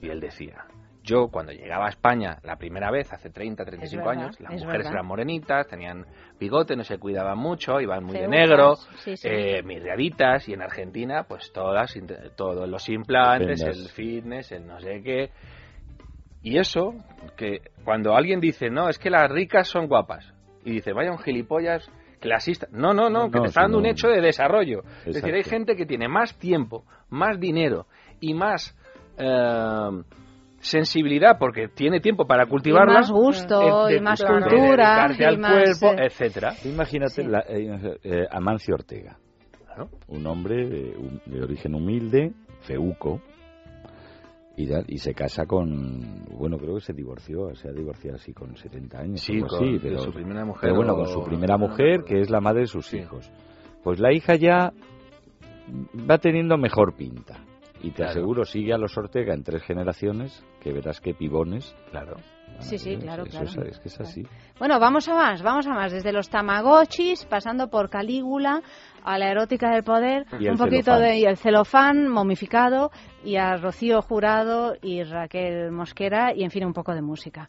Y él decía, yo cuando llegaba a España la primera vez, hace 30, 35 verdad, años, las es mujeres verdad. eran morenitas, tenían bigote, no se cuidaban mucho, iban muy de negro, sí, sí. eh, miraditas, y en Argentina, pues todas, todos los implantes, el fitness, el no sé qué. Y eso, que cuando alguien dice, no, es que las ricas son guapas, y dice, vaya un gilipollas clasista. No, no, no, que No, te está dando un hecho de desarrollo. Es decir, hay gente que tiene más tiempo, más dinero y más eh, sensibilidad porque tiene tiempo para cultivarla. más gusto, de- de- y más de cultura, dedicarte y al más, cuerpo, eh, etcétera. Imagínate la- eh, Amancio Ortega, Claro. un hombre de, de origen humilde, feuco, y, y se casa con, bueno, creo que se divorció, se ha divorciado así con 70 años. Sí, con así, de pero, su primera mujer pero bueno, con su primera mujer, que es la madre de sus hijos. Pues la hija ya va teniendo mejor pinta. Y te Claro. aseguro, sigue a los Ortega en tres generaciones, que verás que pibones. Claro. Sí, sí, Eso- claro, eso claro. es, es que es así. Bueno, vamos a más, vamos a más. Desde los tamagotchis, pasando por Calígula, a la erótica del poder, Y un poquito celofán. de y el celofán momificado, y a Rocío Jurado y Raquel Mosquera, y en fin, un poco de música.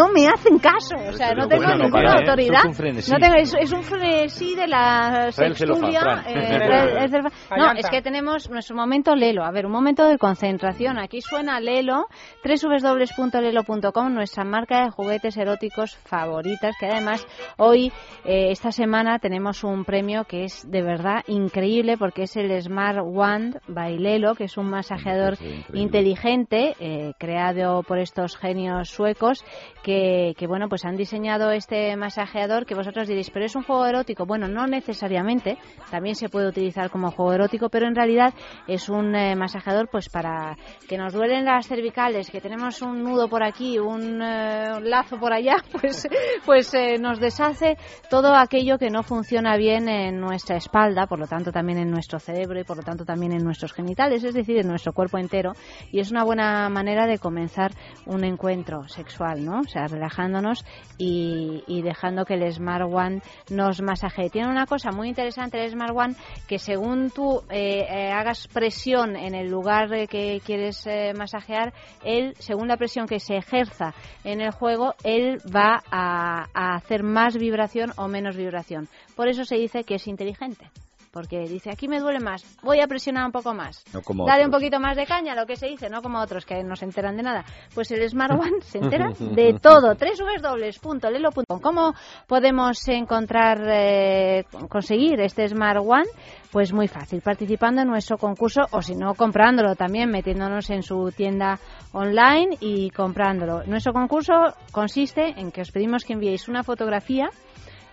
No me hacen caso. O sea, no tengo bueno, ninguna autoridad. Es un frenesí. No tengo, es, es un frenesí de la sextulia. Eh, <laughs> Fran- es del- no, es que tenemos nuestro momento Lelo. A ver, un momento de concentración. Aquí suena Lelo, www.lelo.com, nuestra marca de juguetes eróticos favoritas, que además hoy, eh, esta semana, tenemos un premio que es de verdad increíble porque es el Smart Wand by Lelo, que es un masajeador inteligente eh, creado por estos genios suecos que, que, bueno pues han diseñado este masajeador que vosotros diréis pero es un juego erótico bueno no necesariamente. También se puede utilizar como juego erótico pero en realidad es un eh, masajeador pues para que nos duelen las cervicales que tenemos un nudo por aquí un eh, lazo por allá <laughs> pues pues eh, nos deshace todo aquello que no funciona bien en nuestra espalda por lo tanto también en nuestro cerebro y por lo tanto también en nuestros genitales es decir en nuestro cuerpo entero y es una buena manera de comenzar un encuentro sexual, ¿no? O sea, relajándonos y, y dejando que el Smart One nos masajee. Tiene una cosa muy interesante el Smart One, que según eh, eh, hagas presión en el lugar que quieres eh, masajear, él, según la presión que se ejerza en el juego, él va a hacer más vibración o menos vibración. Por eso se dice que es inteligente. Porque dice, aquí me duele más, voy a presionar un poco más. No como Dale un poquito más de caña, lo que se dice, no como otros que no se enteran de nada. Pues el Smart One se entera de <laughs> todo. www.lelo.com. ¿Cómo podemos encontrar, eh, conseguir este Smart One? Pues muy fácil, participando en nuestro concurso o si no, comprándolo también, metiéndonos en su tienda online y comprándolo. Nuestro concurso consiste en que os pedimos que enviéis una fotografía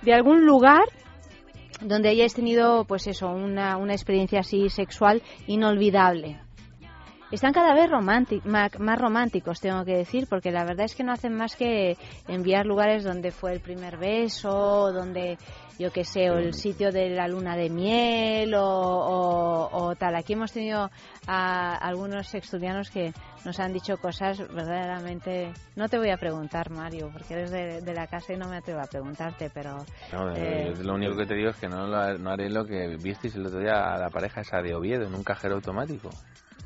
de algún lugar donde hayáis tenido, pues eso, una, una experiencia así sexual inolvidable. Están cada vez más románticos, tengo que decir, porque la verdad es que no hacen más que enviar lugares donde fue el primer beso, donde, yo qué sé, o el sitio de la luna de miel o, o- o tal. Aquí hemos tenido a algunos estudianos que nos han dicho cosas verdaderamente... No te voy a preguntar, Mario, porque eres de, de la casa y no me atrevo a preguntarte, pero... No, eh, yo lo único que te digo es que no, lo- no haré lo que visteis el otro día a la pareja esa de Oviedo en un cajero automático.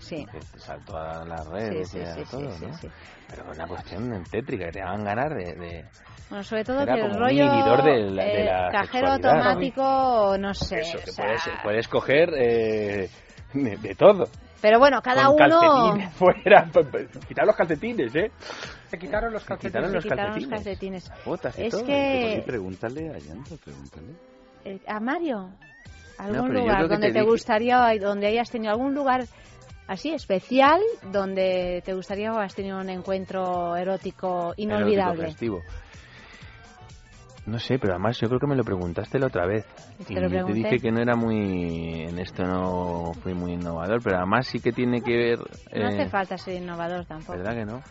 Sí. Que te saltó a las redes Sí, y sí, a sí, sí, todo, sí, ¿no? sí. Pero una cuestión tétrica, que te hagan ganar de... de- Bueno, sobre todo Era que el rollo de la- de eh, la cajero sexualidad, ¿no? automático, no sé. Eso, que o sea, puedes, puedes coger eh, de, de todo. Pero bueno, cada Con uno <laughs> fuera. p- p- Quitar los calcetines, ¿eh? Se quitaron los calcetines. quitaron los se quitaron los calcetines. Botas y Es todo. que- Oye, pregúntale a Yanto, pregúntale. Eh, a Mario, algún yo lugar donde te te, dije- gustaría, donde hayas tenido algún lugar así especial, donde te gustaría o has tenido un encuentro erótico inolvidable. Erótico. No sé, pero además yo creo que me lo preguntaste la otra vez. Y lo te dije que no era muy. En esto no fui muy innovador, pero además sí que tiene que ver. No hace eh, falta ser innovador tampoco. ¿Verdad que no?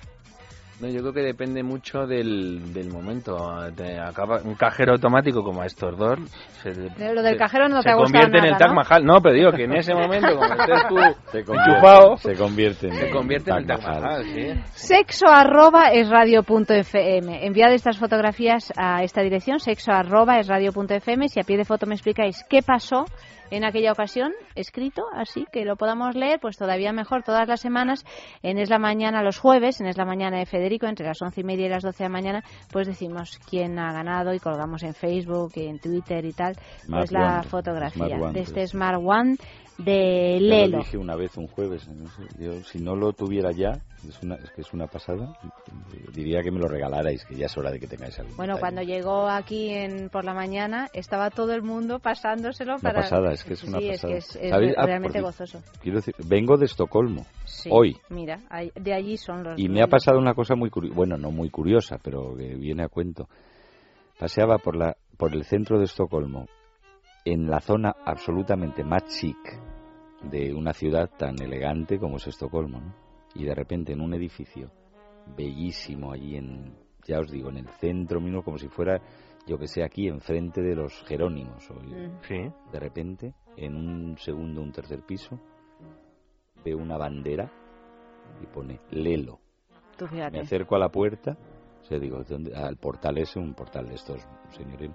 No, yo creo que depende mucho del, del momento. Te acaba, un cajero automático como a estos dos. Se, lo del se- cajero no se te ha gustado convierte en el Taj ¿no? Mahal. No, pero digo que en ese momento, como <laughs> estés tú Se convierte, enchufado, se convierte en, se convierte en el Taj Taj Mahal. Mahal, sí. Sexo arroba es radio.fm. Enviad estas fotografías a esta dirección, sexo arroba es radio.fm. Si a pie de foto me explicáis qué pasó en aquella ocasión, escrito, así que lo podamos leer, pues todavía mejor todas las semanas en Es la Mañana los jueves, en Es la Mañana de Federico. Entre las once y media y las doce de la mañana, pues decimos quién ha ganado y colgamos en Facebook en Twitter y tal, Smart pues la One, fotografía Smart One, de este. Smart One de Ya Lelo. lo dije una vez un jueves. no sé, yo, si no lo tuviera ya, es, una, es que es una pasada, diría que me lo regalarais, que ya es hora de que tengáis algo. Bueno, cuando llegó aquí en, por la mañana, estaba todo el mundo pasándoselo Una para... pasada, es que es una sí, pasada. es que es, es. Ah, realmente gozoso. Quiero decir, vengo de Estocolmo, Sí, hoy, Mira, de allí son los... y me ha pasado una cosa muy curiosa, bueno, no muy curiosa, pero que viene a cuento. Paseaba por, la, por el centro de Estocolmo, en la zona absolutamente más chic de una ciudad tan elegante como es Estocolmo, ¿no? Y de repente en un edificio bellísimo allí en, ya os digo, en el centro mismo, como si fuera, yo que sé, aquí enfrente de los Jerónimos. o- Sí. De repente, en un segundo, un tercer piso, veo una bandera y pone Lelo. Tú. Me acerco a la puerta, o sea, digo, ¿dónde? al portal ese, un portal de estos, señores.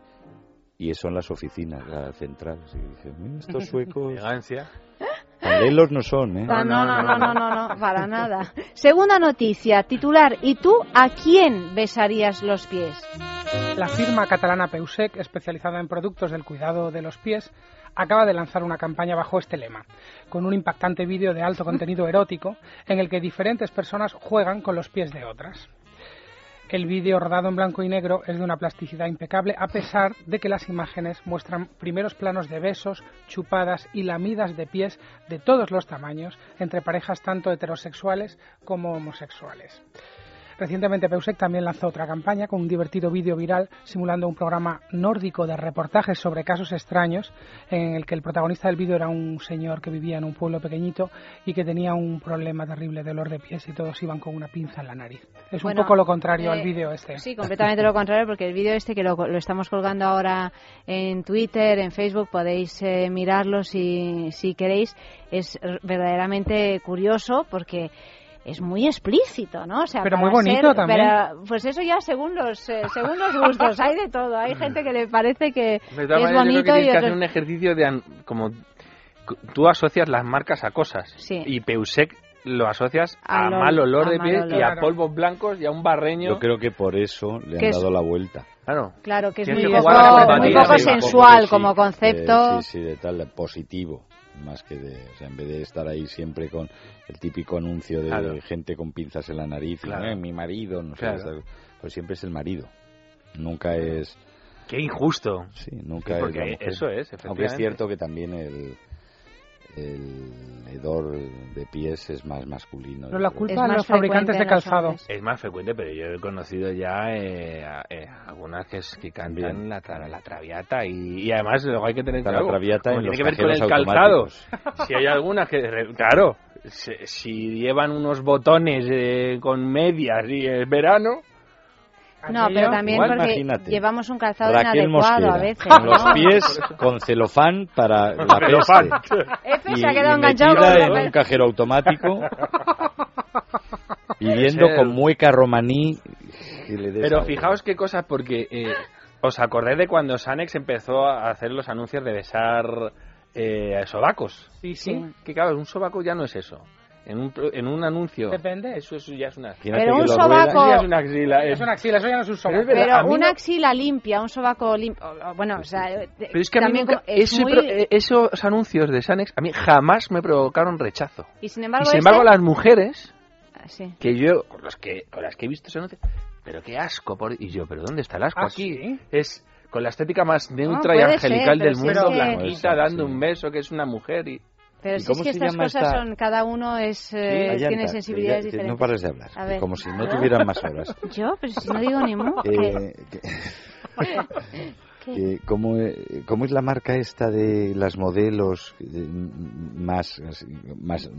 Y son las oficinas, la central. Que dije, "Mira, estos <laughs> suecos. Elegancia. Tan lelos no son, ¿eh? Ah, no, no, no, no, no, no, para nada. <laughs> Segunda noticia, titular. ¿Y tú a quién besarías los pies? La firma catalana Peusec, especializada en productos del cuidado de los pies, acaba de lanzar una campaña bajo este lema, con un impactante vídeo de alto contenido erótico en el que diferentes personas juegan con los pies de otras. El vídeo rodado en blanco y negro es de una plasticidad impecable a pesar de que las imágenes muestran primeros planos de besos, chupadas y lamidas de pies de todos los tamaños entre parejas tanto heterosexuales como homosexuales. Recientemente Peusec también lanzó otra campaña con un divertido vídeo viral simulando un programa nórdico de reportajes sobre casos extraños en el que el protagonista del vídeo era un señor que vivía en un pueblo pequeñito y que tenía un problema terrible de dolor de pies y todos iban con una pinza en la nariz. Es Bueno, un poco lo contrario eh, al vídeo este. Sí, completamente lo contrario, porque el vídeo este que lo, lo estamos colgando ahora en Twitter, en Facebook, podéis eh, mirarlo si, si queréis. Es verdaderamente curioso porque es muy explícito, ¿no? O sea, Pero muy bonito ser- también. pero, pues eso ya según los eh, según los gustos, hay de todo. Hay gente que le parece que, es maneras, yo creo que bonito tienes y que hacer un ejercicio de an- como tú asocias las marcas a cosas Sí. y Peusec lo asocias A mal olor a de pies y a polvos blancos y a un barreño. Yo creo que por eso le han es- dado la vuelta. Claro. Claro, que es muy que poco, muy sensual Sí, como concepto. eh, sí, sí, de tal, positivo. Más que de, o sea, en vez de estar ahí siempre con el típico anuncio de Claro. gente con pinzas en la nariz, Claro. "Eh, mi marido, no sé, Claro. pues siempre es el marido. Nunca es. Qué injusto. Sí, nunca Sí, porque es eso es, Aunque es efectivamente. cierto que también el, el hedor de pies es más masculino. Pero la culpa Es de más los fabricantes frecuente de calzado. Es más frecuente, pero yo he conocido ya eh, a- eh, algunas que, es- que cantan la, tra- la traviata y, y además luego hay que tener Está la claro, traviata en tiene los que ver con el calzado. Si hay algunas que, claro, si, si llevan unos botones eh, con medias y es verano, No, pero también Igual, porque imagínate. llevamos un calzado Raquel inadecuado Mosquera, a veces. con los ¿no? pies con celofán para la peste. <laughs> Efe y, se ha quedado y enganchado con en los- un cajero automático <laughs> y viendo Ser- con mueca romaní que le des Pero algo. fijaos qué cosas, porque eh, os acordáis de cuando Sanex empezó a hacer los anuncios de besar eh, sobacos. Sí, sí. Que claro, un sobaco ya no es eso. En un, pro- en un anuncio. Depende. Eso, eso ya es una. Imagínate Pero un sobaco- Eso ya es una axila. Es una axila, eso ya no es un Pero sobaco. verdad, Pero mí una no- axila limpia, un sobaco limpio. Bueno, o sea, eh, Pero es que a mí también nunca- es ese muy- pro- eh, esos anuncios de Sanex a mí jamás me provocaron rechazo. Y sin embargo, y sin este- embargo, las mujeres Ah, sí. que yo, con, los que, con las que he visto ese anuncio, pero qué asco. Por... Y yo, ¿pero dónde está el asco Ah, aquí? ¿sí? Es con la estética más neutra y puede angelical ser, del pero mundo, blanquita, Eso, dando sí. un beso, que es una mujer. y Pero ¿Y si es que estas cosas esta- son, cada uno es, eh, tiene sensibilidades ya- diferentes. No pares de hablar, A ver. como si no tuvieran más horas. <laughs> Yo, pero si no digo ni mu. Eh, que- <laughs> que ¿cómo, eh, cómo es la marca esta de las modelos eh, más, más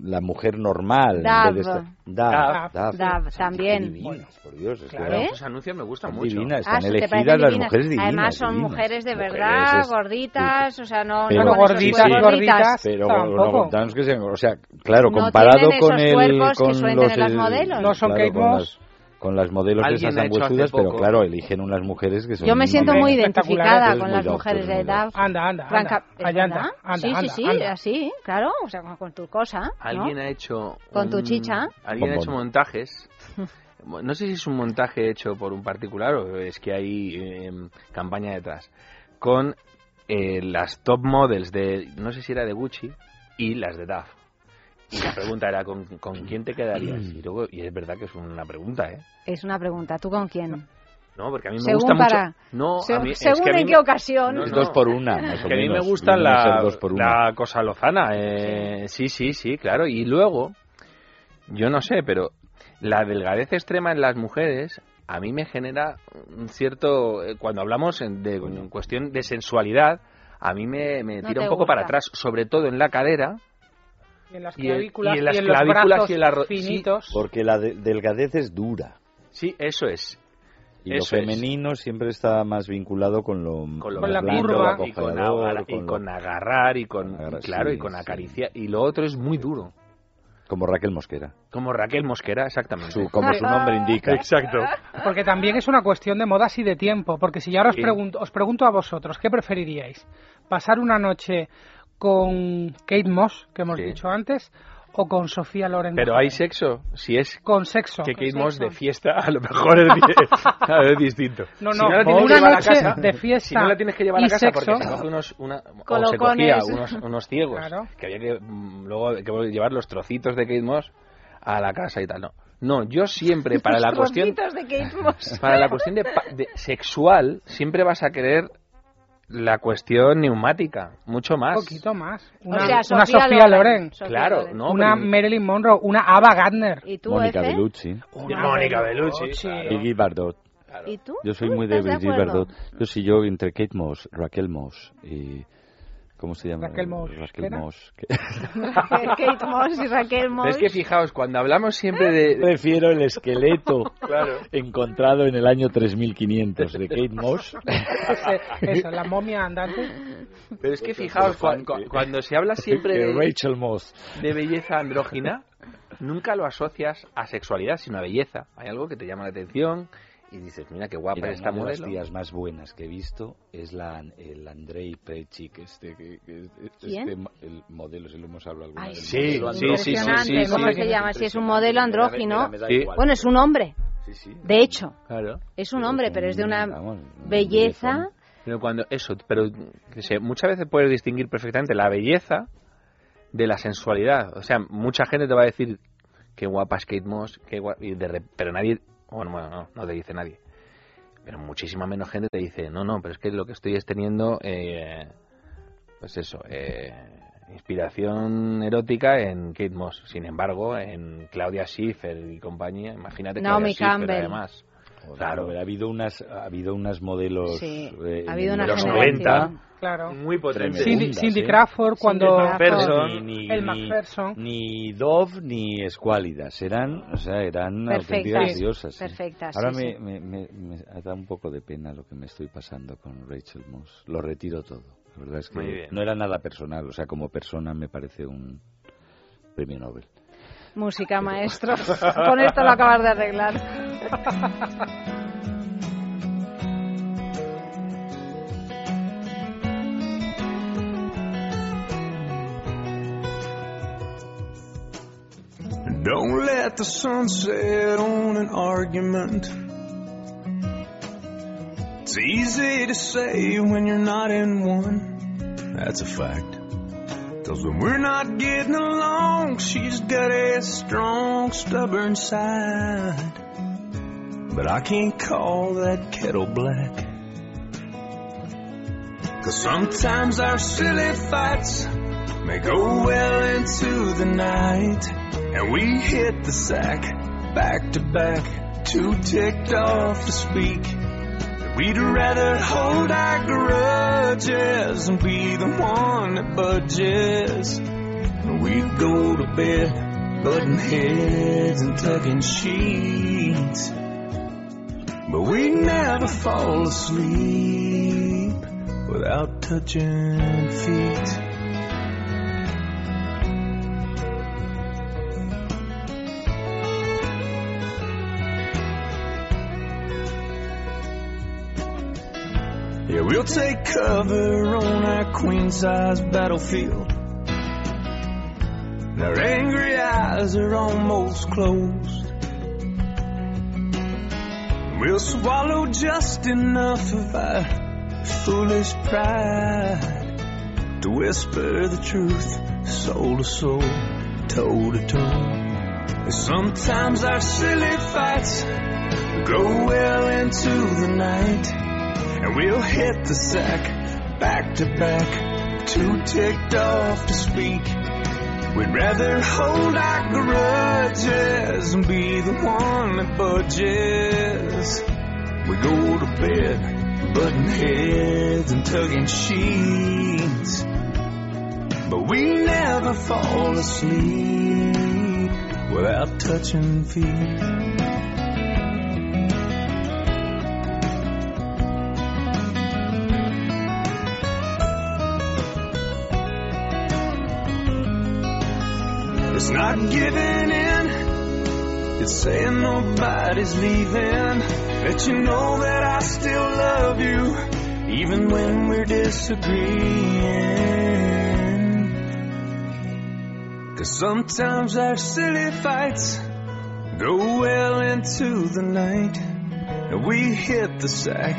la mujer normal? de esta- Dove. Dove, también. Divinas, por Dios. es que Claro, ¿Eh? esos anuncios me gustan mucho. divinas, Ah, están sí, te elegidas las mujeres divinas. Además son divinas. mujeres de Mujeres verdad, es- gorditas, o sea, no, Pero- no gorditas, cuerpos gorditas. Pero Tampoco. no, que sean- o sea, claro, No comparado con esos el que con suelen los tener las eh, modelos. No son claro, Kate Moss. Con las modelos Alguien esas ha hecho hace huesudas, pero claro, eligen unas mujeres que son Yo me siento muy identificada con muy las doctor, mujeres de doctor. Anda, anda, Franca, anda. ¿es Allá anda, anda, sí, sí, anda, sí, anda. así, claro, o sea, con, con tu cosa, ¿no? Alguien ha hecho. Con tu chicha. Alguien ha hecho montajes <laughs> no sé si es un montaje hecho por un particular o es que hay eh, campaña detrás, con eh, las top models de, no sé si era de Gucci, y las de DAF. Y la pregunta era, ¿con, con quién te quedarías? Y, luego, y es verdad que es una pregunta, ¿eh? Es una pregunta. ¿Tú con quién? No, porque a mí me Según gusta para- mucho. No, Se- a mí, es según que a mí en me- qué ocasión. No, dos por una, más o que a mí me gusta la, dos por una. la cosa lozana. Eh, sí, sí, sí, claro. Y luego, yo no sé, pero la delgadez extrema en las mujeres a mí me genera un cierto. eh, Cuando hablamos en- de en cuestión de sensualidad, a mí me, me tira un poco para atrás, sobre todo en la cadera. Y en las Y en- clavículas y y en las en, los brazos y en la ro- sí. finitos. Porque la de- delgadez es dura. Sí, eso es. Y Eso lo es. femenino siempre está más vinculado con lo, con, lo Con la curva. y con, y con lo- agarrar y con Agarrar, claro sí, y con sí. acariciar y lo otro es muy duro como Raquel Mosquera. como Raquel Mosquera exactamente Su- como su nombre indica. <laughs> exacto Porque también es una cuestión de modas y de tiempo. Porque si yo ahora os pregunto, os pregunto a vosotros, ¿qué preferiríais? ¿Pasar una noche con Kate Moss, que hemos Sí. dicho antes, o con Sofía Loren? pero hay sexo si es Con sexo. que Kate Moss de fiesta a lo mejor es, <laughs> es distinto No, Si no, la tienes que una llevar a noche casa, de fiesta si no la tienes que llevar a y casa porque sexo. se coge unos una, o se cogía unos, unos ciegos Claro. que había que mm, luego que llevar los trocitos de Kate Moss a la casa y tal no no yo siempre para la Los cuestión trocitos de Kate Moss. para la cuestión de, pa- de sexual siempre vas a querer la cuestión neumática, mucho más. Un poquito más. Una, O sea, una Sofía Sofía Loren. Loren. Sofía Claro, Loren. no, una pero- Marilyn Monroe. Una Ava Gardner. ¿Y tú, Mónica Efe? Bellucci. Mónica Bellucci. claro. Iggy Bardot. ¿Y tú? Yo soy ¿Tú muy de Brigitte? Bardot. Yo sí, yo entre Kate Moss, Raquel Moss y... ¿Cómo se llama? Raquel Moss. Raquel. Moss. Kate <laughs> Moss y Raquel Moss. es que fijaos, cuando hablamos siempre de... Prefiero el esqueleto <laughs> Claro. encontrado en el año 3500 de Kate Moss. <laughs> Eso, la momia andante. Pero es que fijaos, cua- cua- cuando se habla siempre de, Rachel Moss. de belleza andrógina, nunca lo asocias a sexualidad, sino a belleza. Hay algo que te llama la atención y dices, mira qué guapa esta una de las tías más buenas que he visto es la, el Andrei Prechik, este, que, que- ¿Quién? este el modelo, si lo hemos hablado alguna Ay, vez. Sí, sí, sí, sí, ¿cómo sí. se llama? Si es un modelo andrógino. Sí. Bueno, es un hombre. Sí, sí. De hecho, Claro. es un hombre, pero es de un- una vamos, belleza. Pero cuando eso, pero que sé, muchas veces puedes distinguir perfectamente la belleza de la sensualidad. O sea, mucha gente te va a decir qué guapa es Kate Moss, qué gua- y de pero nadie, bueno, bueno, no, no te dice nadie. Pero muchísima menos gente te dice, no, no, pero es que lo que estoy es teniendo, eh, pues eso, eh, inspiración erótica en Kate Moss. Sin embargo, en Claudia Schiffer y compañía, imagínate Naomi Claudia Schiffer Campbell. además. Joder, Claro. pero ha habido unas, ha habido unas modelos. Sí, eh, ha habido en una los generación. 90. Claro. Muy potente. Tremendas, Cindy, Cindy ¿eh? Crawford cuando... McPherson. Ni, ni, El ni- McPherson. ni Dove ni Escuálidas. Eran, o sea, eran Perfectas. auténticas diosas. sí. Perfectas, Ahora sí, me, sí. me, me, me da un poco de pena lo que me estoy pasando con Rachel Moss. Lo retiro todo. La verdad es que no era nada personal. O sea, como persona me parece un premio Nobel. Música, maestro. Con esto lo acabas de arreglar. Don't let the sun set on an argument. It's easy to say when you're not in one. That's a fact. Cause when we're not getting along, she's got a strong, stubborn side. But I can't call that kettle black. Cause sometimes our silly fights may go well into the night. And we hit the sack back to back, too ticked off to speak. We'd rather hold our grudges and be the one that budges. We'd go to bed, butting heads and tucking sheets. But we never fall asleep without touching feet. We'll take cover on our queen size battlefield. Our angry eyes are almost closed. We'll swallow just enough of our foolish pride to whisper the truth, soul to soul, toe to toe. Sometimes our silly fights go well into the night, and we'll hit the sack back to back, too ticked off to speak. We'd rather hold our grudges and be the one that budges. We go to bed, butting heads and tugging sheets. But we never fall asleep without touching feet. Not giving in. It's saying nobody's leaving. Let you know that I still love you, even when we're disagreeing. Cause sometimes our silly fights go well into the night. And we hit the sack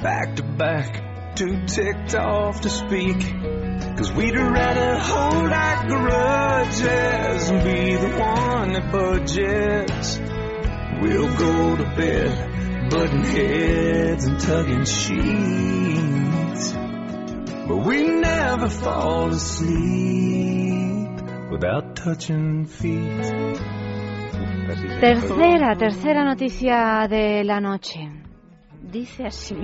back to back, too ticked off to speak. Cause we'd rather hold our grudges and be the one that budges. We'll go to bed, butting heads and tugging sheets. But we never fall asleep without touching feet. Tercera, tercera noticia de la noche. Dice así.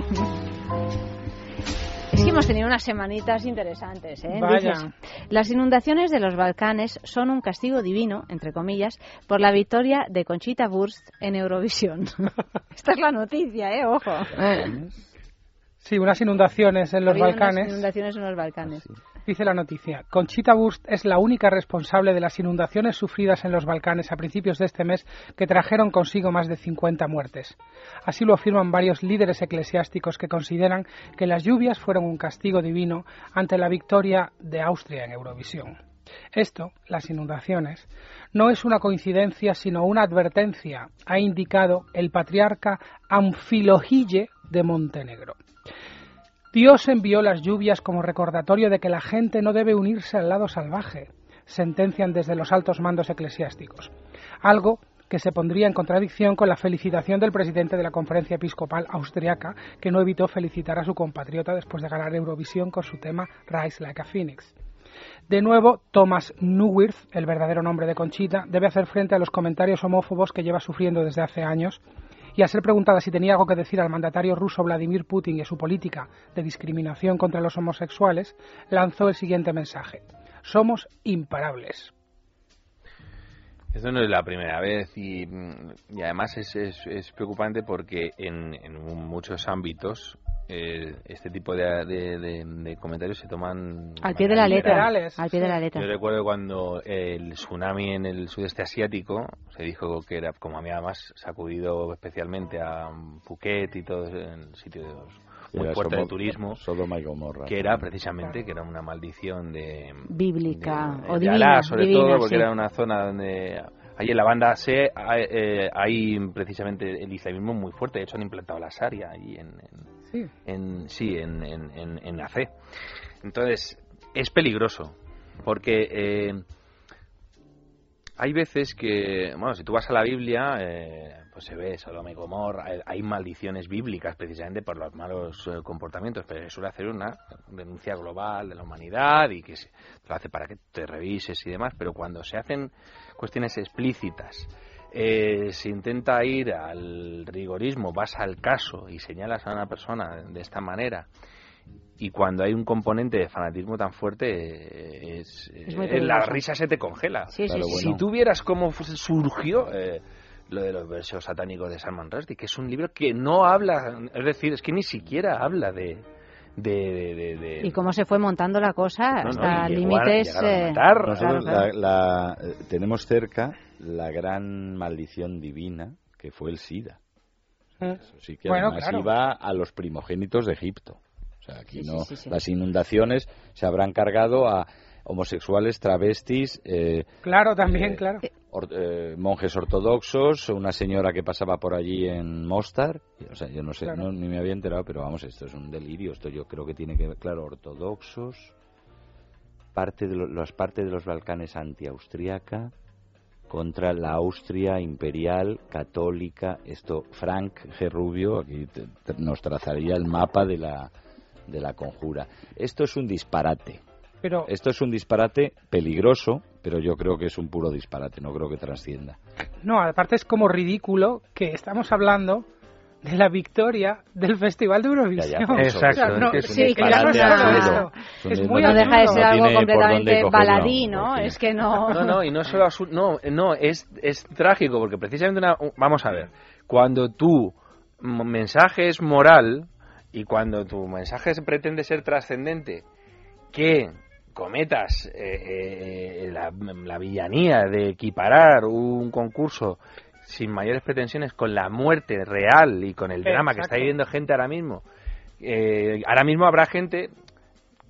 Es que hemos tenido unas semanitas interesantes, ¿eh? Vaya. Dices, las inundaciones de los Balcanes son un castigo divino, entre comillas, por la victoria de Conchita Wurst en Eurovisión. <laughs> Esta es la noticia, ¿eh? Ojo. Sí, unas inundaciones en los habido unas Balcanes. inundaciones en los Balcanes. Dice la noticia, Conchita Wurst es la única responsable de las inundaciones sufridas en los Balcanes a principios de este mes que trajeron consigo más de 50 muertes. Así lo afirman varios líderes eclesiásticos que consideran que las lluvias fueron un castigo divino ante la victoria de Austria en Eurovisión. Esto, las inundaciones, no es una coincidencia sino una advertencia, ha indicado el patriarca Amfilohille de Montenegro. Dios envió las lluvias como recordatorio de que la gente no debe unirse al lado salvaje, sentencian desde los altos mandos eclesiásticos. Algo que se pondría en contradicción con la felicitación del presidente de la conferencia episcopal austriaca, que no evitó felicitar a su compatriota después de ganar Eurovisión con su tema Rise Like a Phoenix. De nuevo, Thomas Neuwirth, el verdadero nombre de Conchita, debe hacer frente a los comentarios homófobos que lleva sufriendo desde hace años y al ser preguntada si tenía algo que decir al mandatario ruso Vladimir Putin y su política de discriminación contra los homosexuales, lanzó el siguiente mensaje. Somos imparables. Esto no es la primera vez y, mm, y además es, es- es preocupante porque en, en muchos ámbitos eh, este tipo de, de- de- de comentarios se toman Al pie de la letra. Al pie de la letra. Yo recuerdo cuando el tsunami en el sudeste asiático se dijo que era, como a mí además, sacudido especialmente a Phuket y todos en sitios muy Era fuertes de turismo, Sodoma y Gomorra. que era precisamente que era una maldición de, Bíblica o de divina. Alá, sobre divina, todo, porque sí. era una zona donde ahí en la banda C hay, eh, hay precisamente el islamismo muy fuerte. De hecho, han implantado la Sharia ahí en, en- Sí. en- sí, en, en, en- en la C. Entonces, es peligroso, porque eh, hay veces que, bueno, si tú vas a la Biblia, eh, pues se ve Sodoma y Gomorra, hay, hay maldiciones bíblicas precisamente por los malos eh, comportamientos, pero se suele hacer una denuncia global de la humanidad y que se lo hace para que te revises y demás, pero cuando se hacen cuestiones explícitas, eh, se intenta ir al rigorismo, vas al caso y señalas a una persona de esta manera, y cuando hay un componente de fanatismo tan fuerte, eh, es, eh, la risa se te congela. Sí, sí, Claro, sí. Si tú vieras cómo fu- surgió eh, lo de los versos satánicos de Salman Rushdie, que es un libro que no habla, es decir, es que ni siquiera habla de... de, de- de- de- Y cómo se fue montando la cosa No, no, hasta a- límites. eh, claro, claro. la- la- eh, tenemos cerca la gran maldición divina que fue el SIDA. Eso sí que Bueno, además claro. iba a los primogénitos de Egipto. O sea, aquí Sí, sí, no sí, sí. las inundaciones se habrán cargado a homosexuales, travestis, eh, Claro, también, claro. or- eh, monjes ortodoxos, una señora que pasaba por allí en Mostar, o sea, yo no sé, Claro. no, ni me había enterado, pero vamos, esto es un delirio, esto yo creo que tiene que ver, claro, ortodoxos, parte de lo- las partes de los Balcanes anti-austriaca contra la Austria imperial católica, esto Frank G. Rubio aquí te- te- nos trazaría el mapa de la de la conjura. Esto es un disparate. Pero Esto es un disparate peligroso, pero yo creo que es un puro disparate, no creo que trascienda. No, aparte es como ridículo que estamos hablando de la victoria del Festival de Eurovisión. Ya, ya, por eso, O sea, Exacto, no, es sí, no es. Es muy No deja de ser No algo completamente baladí, ¿no? Es que no... No, no, y no solo no, no, es, es trágico, porque precisamente una, un- vamos a ver, cuando tu mensaje es moral y cuando tu mensaje se pretende ser trascendente, que cometas eh, eh, la, la villanía de equiparar un concurso sin mayores pretensiones con la muerte real y con el drama que está viviendo gente ahora mismo, eh, ahora mismo habrá gente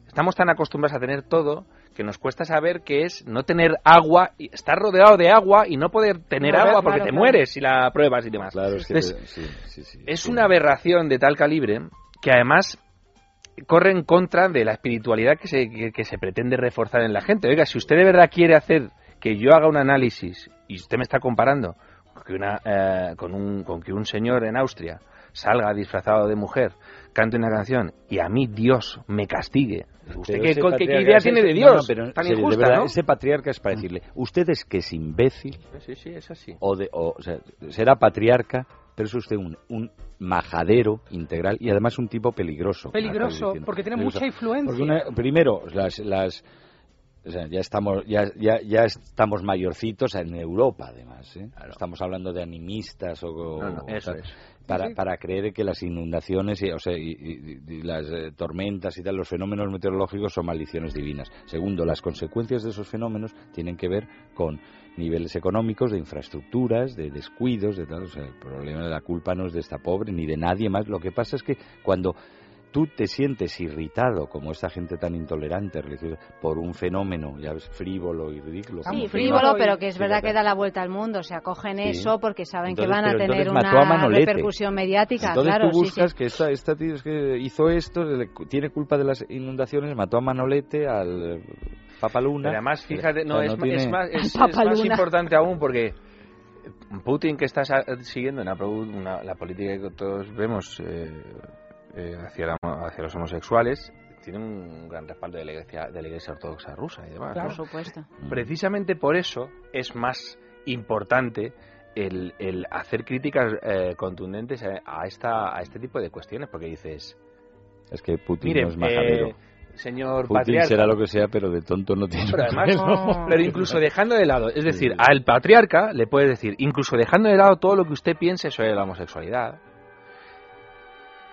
estamos tan acostumbrados a tener todo que nos cuesta saber que es no tener agua, y estar rodeado de agua y no poder tener No, agua claro, porque te claro. mueres si la pruebas y demás. Claro, es que Entonces, te- sí, sí, sí, es sí. una aberración de tal calibre que además corre en contra de la espiritualidad que se, que, que se pretende reforzar en la gente. Oiga, si usted de verdad quiere hacer que yo haga un análisis y usted me está comparando que una, eh, con, un, con que un señor en Austria salga disfrazado de mujer, cante una canción y a mí Dios me castigue. ¿Usted qué, idea tiene de Dios? no, pero en tan serio, injusta, verdad, ¿no? Ese patriarca es para decirle, usted es que es imbécil, Sí, sí, es así. o, de, o, o sea, será patriarca, pero es usted un, un majadero integral y además un tipo peligroso. Peligroso, porque tiene Peligroso. mucha influencia. Una- primero, las, las o sea, ya estamos ya, ya, ya estamos mayorcitos en Europa además ¿eh? estamos hablando de animistas o, o- No, no, o eso tal, es. para, para creer que las inundaciones y, o sea, y, y- y las eh, tormentas y tal los fenómenos meteorológicos son maldiciones divinas segundo las consecuencias de esos fenómenos tienen que ver con niveles económicos de infraestructuras de descuidos de tal o sea el problema de la culpa no es de esta pobre ni de nadie más lo que pasa es que cuando tú te sientes irritado, como esta gente tan intolerante religiosa, por un fenómeno, ya ves, frívolo y ridículo. Sí, frívolo, pero que es verdad que da la vuelta al mundo. O sea, cogen Sí. eso porque saben Entonces, que van a tener a una repercusión mediática. Entonces claro, tú sí, buscas sí. que esta, esta tío es que hizo esto, le- tiene culpa de las inundaciones, mató a Manolete, al Papaluna. Pero además, fíjate, no, es, tiene- es más, <laughs> es- más importante aún porque Putin, que está siguiendo una, una- la política que todos vemos eh, eh, hacia, la- hacia los homosexuales, tiene un gran respaldo de la Iglesia, de la iglesia Ortodoxa rusa y demás. Por ¿no? supuesto. Precisamente por eso es más importante el, el hacer críticas eh, contundentes a, a esta, a este tipo de cuestiones, porque dices, Es que Putin mire, no es majadero. eh, señor Putin patriarca, será lo que sea, pero de tonto no tiene pero además, pero incluso dejando de lado, es decir, al patriarca le puedes decir, incluso dejando de lado todo lo que usted piense sobre la homosexualidad,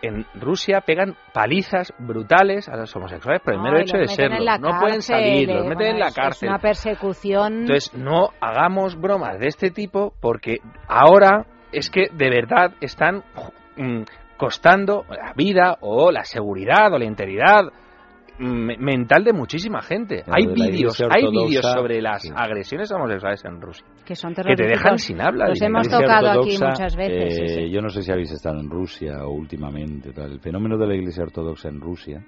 en Rusia pegan palizas brutales a los homosexuales por el mero hecho de serlo. No pueden salir, los eh, meten bueno, en la cárcel. Es una persecución. Entonces, no hagamos bromas de este tipo porque ahora es que de verdad están mm, costando la vida o la seguridad o la integridad mental de muchísima gente. Claro, hay vídeos, hay vídeos sobre las sí. agresiones homosexuales en Rusia que son que te dejan sin habla. Los hemos tocado aquí muchas veces. sí, eh, sí. Yo no sé si habéis estado en Rusia o últimamente. Tal. El fenómeno de la Iglesia Ortodoxa en Rusia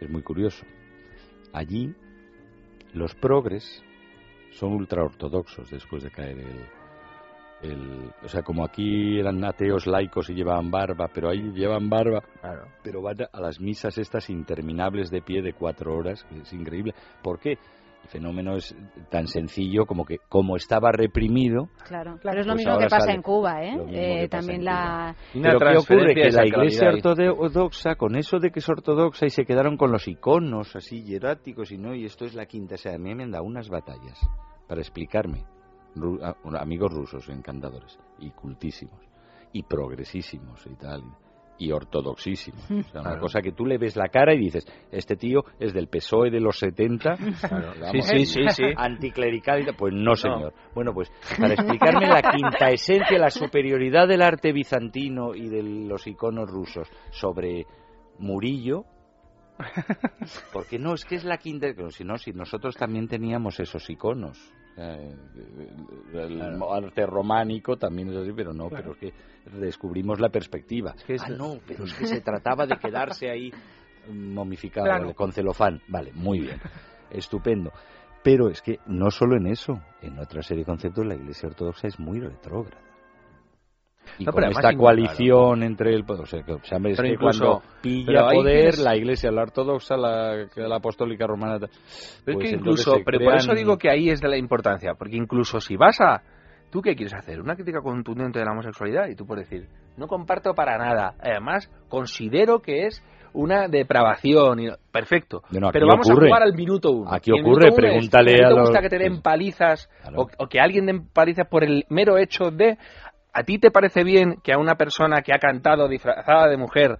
es muy curioso. Allí los progres son ultraortodoxos después de caer el, el- O sea, como aquí eran ateos laicos y llevaban barba, pero ahí llevan barba, Claro. pero van a las misas estas interminables de pie de cuatro horas. que Es increíble. ¿Por qué? El fenómeno es tan sencillo como que, como estaba reprimido, Claro, pero es lo Pues mismo ahora que pasa sale en Cuba, ¿eh? lo mismo Eh, pasa también la... Pero ¿qué ocurre? Que la Iglesia ortodoxa, con eso de que es ortodoxa y se quedaron con los iconos así hieráticos y no, y esto es la quinta, o sea, a mí me han dado unas batallas para explicarme. Ru- a- amigos rusos encantadores y cultísimos y progresísimos y tal y ortodoxísimos. O sea, una Claro. cosa que tú le ves la cara y dices, este tío es del PSOE de los 70, Claro. <laughs> vamos, Sí, sí, sí, sí. <laughs> anticlerical. Pues no, señor. Bueno, pues para explicarme la quinta esencia, la superioridad del arte bizantino y de los iconos rusos sobre Murillo, Porque no, es que es la kinder, si no, si nosotros también teníamos esos iconos. Eh, el arte románico también es así, pero no, Claro. pero es que descubrimos la perspectiva. ah, no, pero es que se trataba de quedarse ahí momificado Claro. con celofán. Vale, muy bien, estupendo. Pero es que no solo en eso, en otra serie de conceptos la Iglesia Ortodoxa es muy retrógrada. Y No, con esta coalición entre el... O sea, que, o sea, es Pero que incluso- cuando pilla poder tienes- la Iglesia, la Ortodoxa, la, la Apostólica Romana... Pero pues es que entonces incluso, pero por eso digo que ahí es de la importancia, porque incluso si vas a, ¿tú qué quieres hacer? Una crítica contundente de la homosexualidad y tú puedes decir, no comparto para nada, además considero que es una depravación, y... perfecto, pero vamos ocurre. a jugar al minuto uno. Aquí ocurre, uno es, pregúntale ¿no a te los- gusta que te den palizas o, o que alguien den palizas por el mero hecho de... ¿A ti te parece bien que a una persona que ha cantado disfrazada de mujer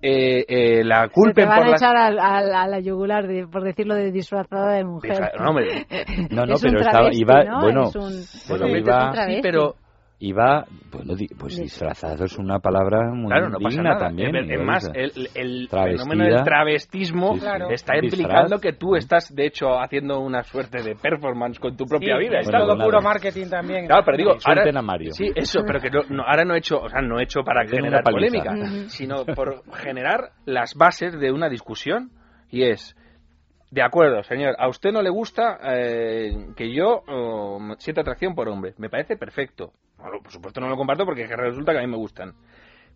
eh, eh, la Se te culpen van por a echar al- al- a, la yugular, de- por decirlo de disfrazada de mujer. Disfra- no, hombre. <laughs> No, no, Es un pero estaba, travesti, iba, ¿no? bueno, Es un- Bueno, vete iba, sí, pero- iba, bueno, di- pues disfrazado es una palabra muy Claro, no pasa digna nada. también. Es, más, el, el fenómeno del travestismo Sí. Claro. está Disfraz. implicando que tú estás, de hecho, haciendo una suerte de performance con tu propia Sí, vida. es Estás- todo puro marketing también. Claro, pero digo, ahora, a Mario. sí, eso, pero que no, no, ahora no he hecho, o sea, no he hecho para Den generar polémica, sino por generar las bases de una discusión y es, de acuerdo, señor, a usted no le gusta eh, que yo oh, sienta atracción por hombre, me parece perfecto. Bueno, por supuesto no lo comparto porque es que resulta que a mí me gustan.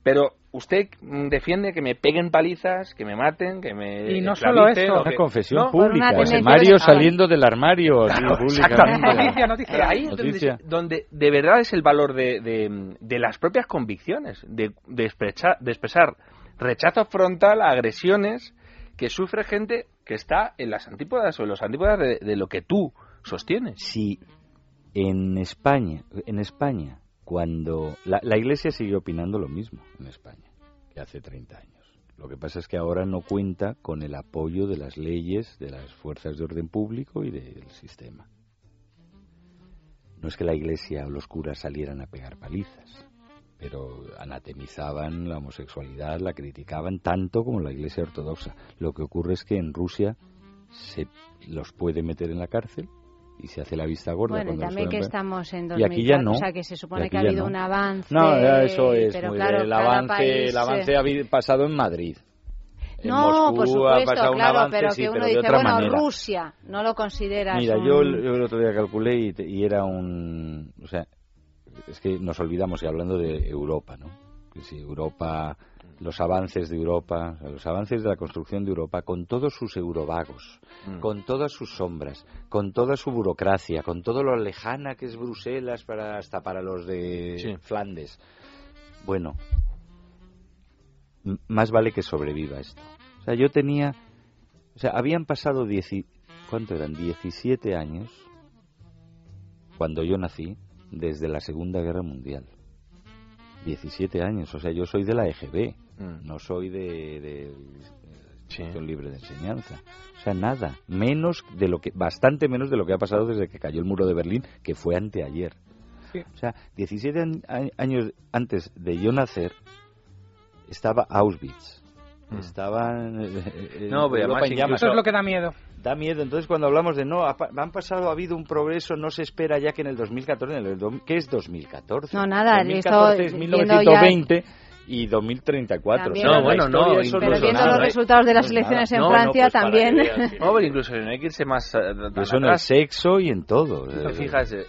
Pero usted mm, defiende que me peguen palizas, que me maten, que me Y no solo eso. Una que- confesión ¿no? pública. Pues José Mario saliendo del armario. Claro. <laughs> Noticia, noticia. Ahí es donde, Noticia. donde de verdad es el valor de, de- de las propias convicciones, de, de, expresar, de expresar rechazo frontal a agresiones que sufre gente que está en las antípodas o en los antípodas de, lo que tú sostienes. Si en España, en España, cuando la, la Iglesia sigue opinando lo mismo en España que hace 30 años. Lo que pasa es que ahora no cuenta con el apoyo de las leyes, de las fuerzas de orden público y del sistema. No es que la Iglesia o los curas salieran a pegar palizas, pero anatemizaban la homosexualidad, la criticaban tanto como la Iglesia ortodoxa. Lo que ocurre es que en Rusia se los puede meter en la cárcel y se hace la vista gorda. Bueno, cuando también que estamos en Y aquí ya 2004, no. o sea que se supone que ha habido no. un avance. No, eso es. pero muy claro, bien. el avance, país, el avance ha pasado en Madrid. En No, Moscú por supuesto, claro, avance, pero sí, que uno pero dice, bueno, manera. Rusia, no lo consideras Mira, un- yo el, yo el otro día calculé y, te- y era un... O sea, es que nos olvidamos, y hablando de Europa, ¿no? Que si Europa, los avances de Europa, los avances de la construcción de Europa, con todos sus eurovagos, Mm. con todas sus sombras, con toda su burocracia, con todo lo lejana que es Bruselas para hasta para los de Sí. Flandes. Bueno, más vale que sobreviva esto. O sea, yo tenía... O sea, habían pasado dieci- ¿cuánto eran? 17 años cuando yo nací desde la Segunda Guerra Mundial. 17 años, o sea, yo soy de la EGB, Mm. no soy de, de, de libre de enseñanza. O sea, nada, menos de lo que, bastante menos de lo que ha pasado desde que cayó el muro de Berlín, que fue anteayer. O sea, 17 an- a- años antes de yo nacer, estaba Auschwitz. Estaba eh, eh, No, pero Europa además en llamas. Eso es lo que da miedo. Da miedo. Entonces, cuando hablamos de no, han pasado, ha habido un progreso, no se espera ya que en el 2014, en el do- ¿qué es 2014? No, nada, 2014 es esto, viendo 1920 y 2034. También O sea, No, bueno, no, incluso Pero viendo nada, los ¿eh? resultados de las No es elecciones nada. en No, no, Francia pues para también. No, pero incluso no hay que irse más eh, Eso en el sexo y en todo. ¿Te Eh, fijas? eh,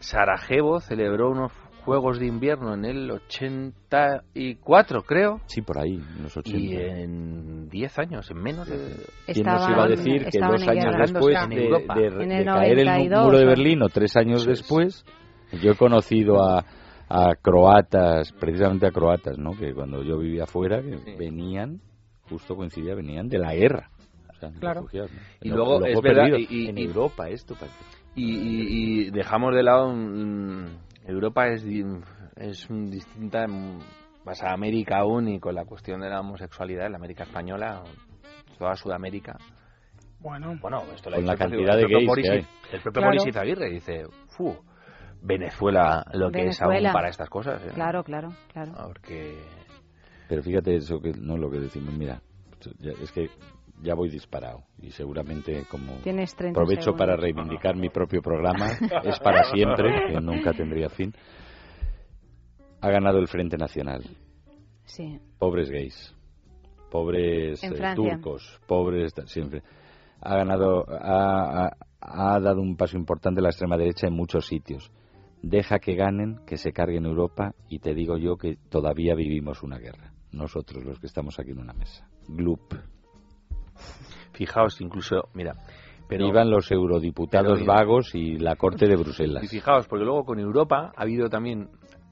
Sarajevo celebró unos Juegos de Invierno en el 84, creo. Sí, por ahí, en los 80. Y en 10 años, en menos de... ¿Quién nos iba a decir que dos años guerra. después de, Europa. de- En de el caer el 92, muro de. Berlín o tres años después, yo he conocido a, a croatas, precisamente a croatas, ¿no? Que cuando yo vivía afuera, que venían, justo coincidía, venían de la guerra. O sea, Claro. ¿no? Y luego, es verdad, y- y- en Europa esto parece. Y, y- y dejamos de lado... Europa es, es mm, distinta, vas a América aún y con la cuestión de la homosexualidad, la América española, toda Sudamérica. Bueno, Bueno, esto lo Con la cantidad de el propio gays Boris, que hay. El propio Claro. Boris Izaguirre dice, "Fu, Venezuela lo que es Venezuela. aún para estas cosas. ¿eh?". Claro, claro, claro. Porque... Pero fíjate eso que no lo que decimos, mira, es que ya voy disparado y seguramente como Tienes 30 aprovecho segundos. para reivindicar mi propio programa, es para siempre, que nunca tendría fin. Ha ganado el Frente Nacional. Sí. Pobres gays, pobres eh, turcos, pobres siempre. Ha ganado, ha, ha- ha dado un paso importante la extrema derecha en muchos sitios. Deja que ganen, que se carguen Europa y te digo yo que todavía vivimos una guerra. Nosotros los que estamos aquí en una mesa. Gloop. Fijaos, incluso, mira, pero Vivan los eurodiputados vagos y la corte de Y Bruselas. fijaos, porque luego con Europa ha habido también.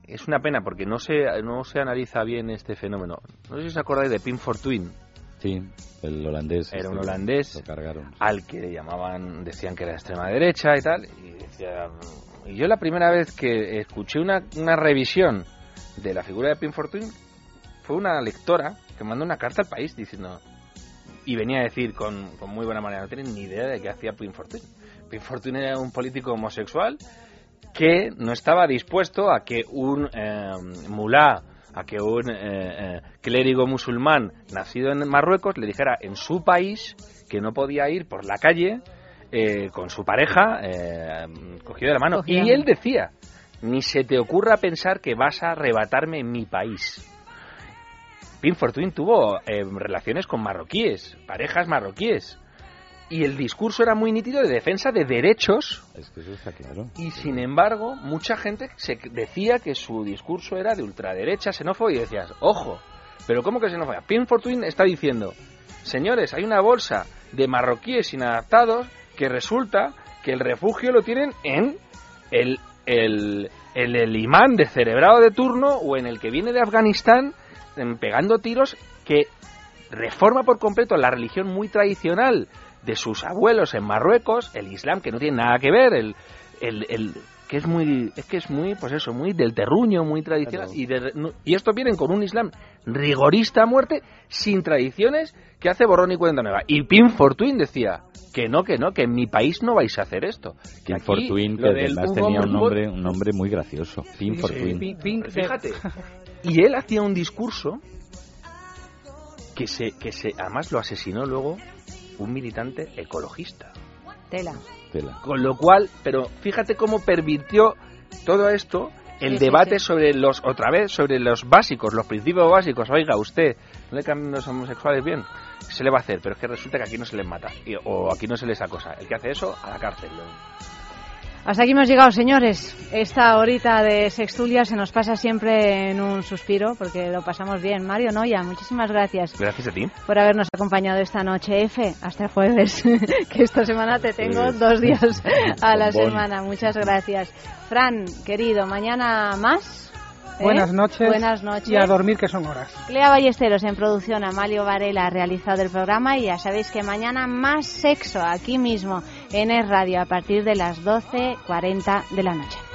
Es una pena porque no se, no se analiza bien este fenómeno. No sé si os acordáis de Pim Fortuyn. Sí, el holandés. Era un este, holandés Lo cargaron. al que le llamaban, decían que era de extrema derecha y tal. Y, decía, y yo la primera vez que escuché una, una revisión de la figura de Pim Fortuyn fue una lectora que mandó una carta al país diciendo. Y venía a decir con, con muy buena manera, no tienen ni idea de qué hacía Pim Fortuyn. Era un político homosexual que no estaba dispuesto a que un eh, mulá, a que un eh, eh, clérigo musulmán nacido en Marruecos le dijera en su país que no podía ir por la calle eh, con su pareja eh, cogido de la mano. Y él decía, ni se te ocurra pensar que vas a arrebatarme mi país. Fortuyn tuvo eh, relaciones con marroquíes, parejas marroquíes. Y el discurso era muy nítido de defensa de derechos Es que eso está claro. y sin embargo, mucha gente se decía que su discurso era de ultraderecha, xenófobo, y decías, ojo, pero ¿cómo que xenófobo? Fortuyn está diciendo, señores, hay una bolsa de marroquíes inadaptados que resulta que el refugio lo tienen en el, el, el, el imán de cerebrado de turno o en el que viene de Afganistán pegando tiros que reforma por completo la religión muy tradicional de sus abuelos en Marruecos, el Islam que no tiene nada que ver, el, el, el- que es muy es que es muy pues eso, muy del terruño, muy tradicional y de- y estos vienen con un Islam rigorista a muerte sin tradiciones que hace borrón y cuenta nueva. Y Pim Fortuyn decía que no, que no, que en mi país no vais a hacer esto. Que aquí Fortuyn, que además tenía un nombre, un nombre muy gracioso. Pim Sí, Fortuyn. sí. Fíjate. Y él hacía un discurso que se, que se, además lo asesinó luego un militante ecologista. Tela. Tela. Con lo cual, pero fíjate cómo pervirtió todo esto el Sí, debate sí. sobre los, otra vez, sobre los básicos, los principios básicos. Oiga, usted, ¿no le cambian los homosexuales bien? Se le va a hacer, pero es que resulta que aquí no se les mata, y- o aquí no se les acosa. El que hace eso, a la cárcel. Hasta aquí hemos llegado, señores. Esta horita de Sextulia se nos pasa siempre en un suspiro porque lo pasamos bien. Mario Noya, muchísimas gracias Gracias a ti. por habernos acompañado esta noche. F, hasta el jueves, <laughs> que esta semana te tengo Sí. dos días <laughs> a la semana. Muchas gracias. Fran, querido, mañana más. ¿eh? Buenas noches. Buenas noches. Y a dormir que son horas. Clea Ballesteros en producción, Amalio Varela ha realizado el programa y ya sabéis que mañana más sexo aquí mismo en Es Radio a partir de las 12.40 de la noche.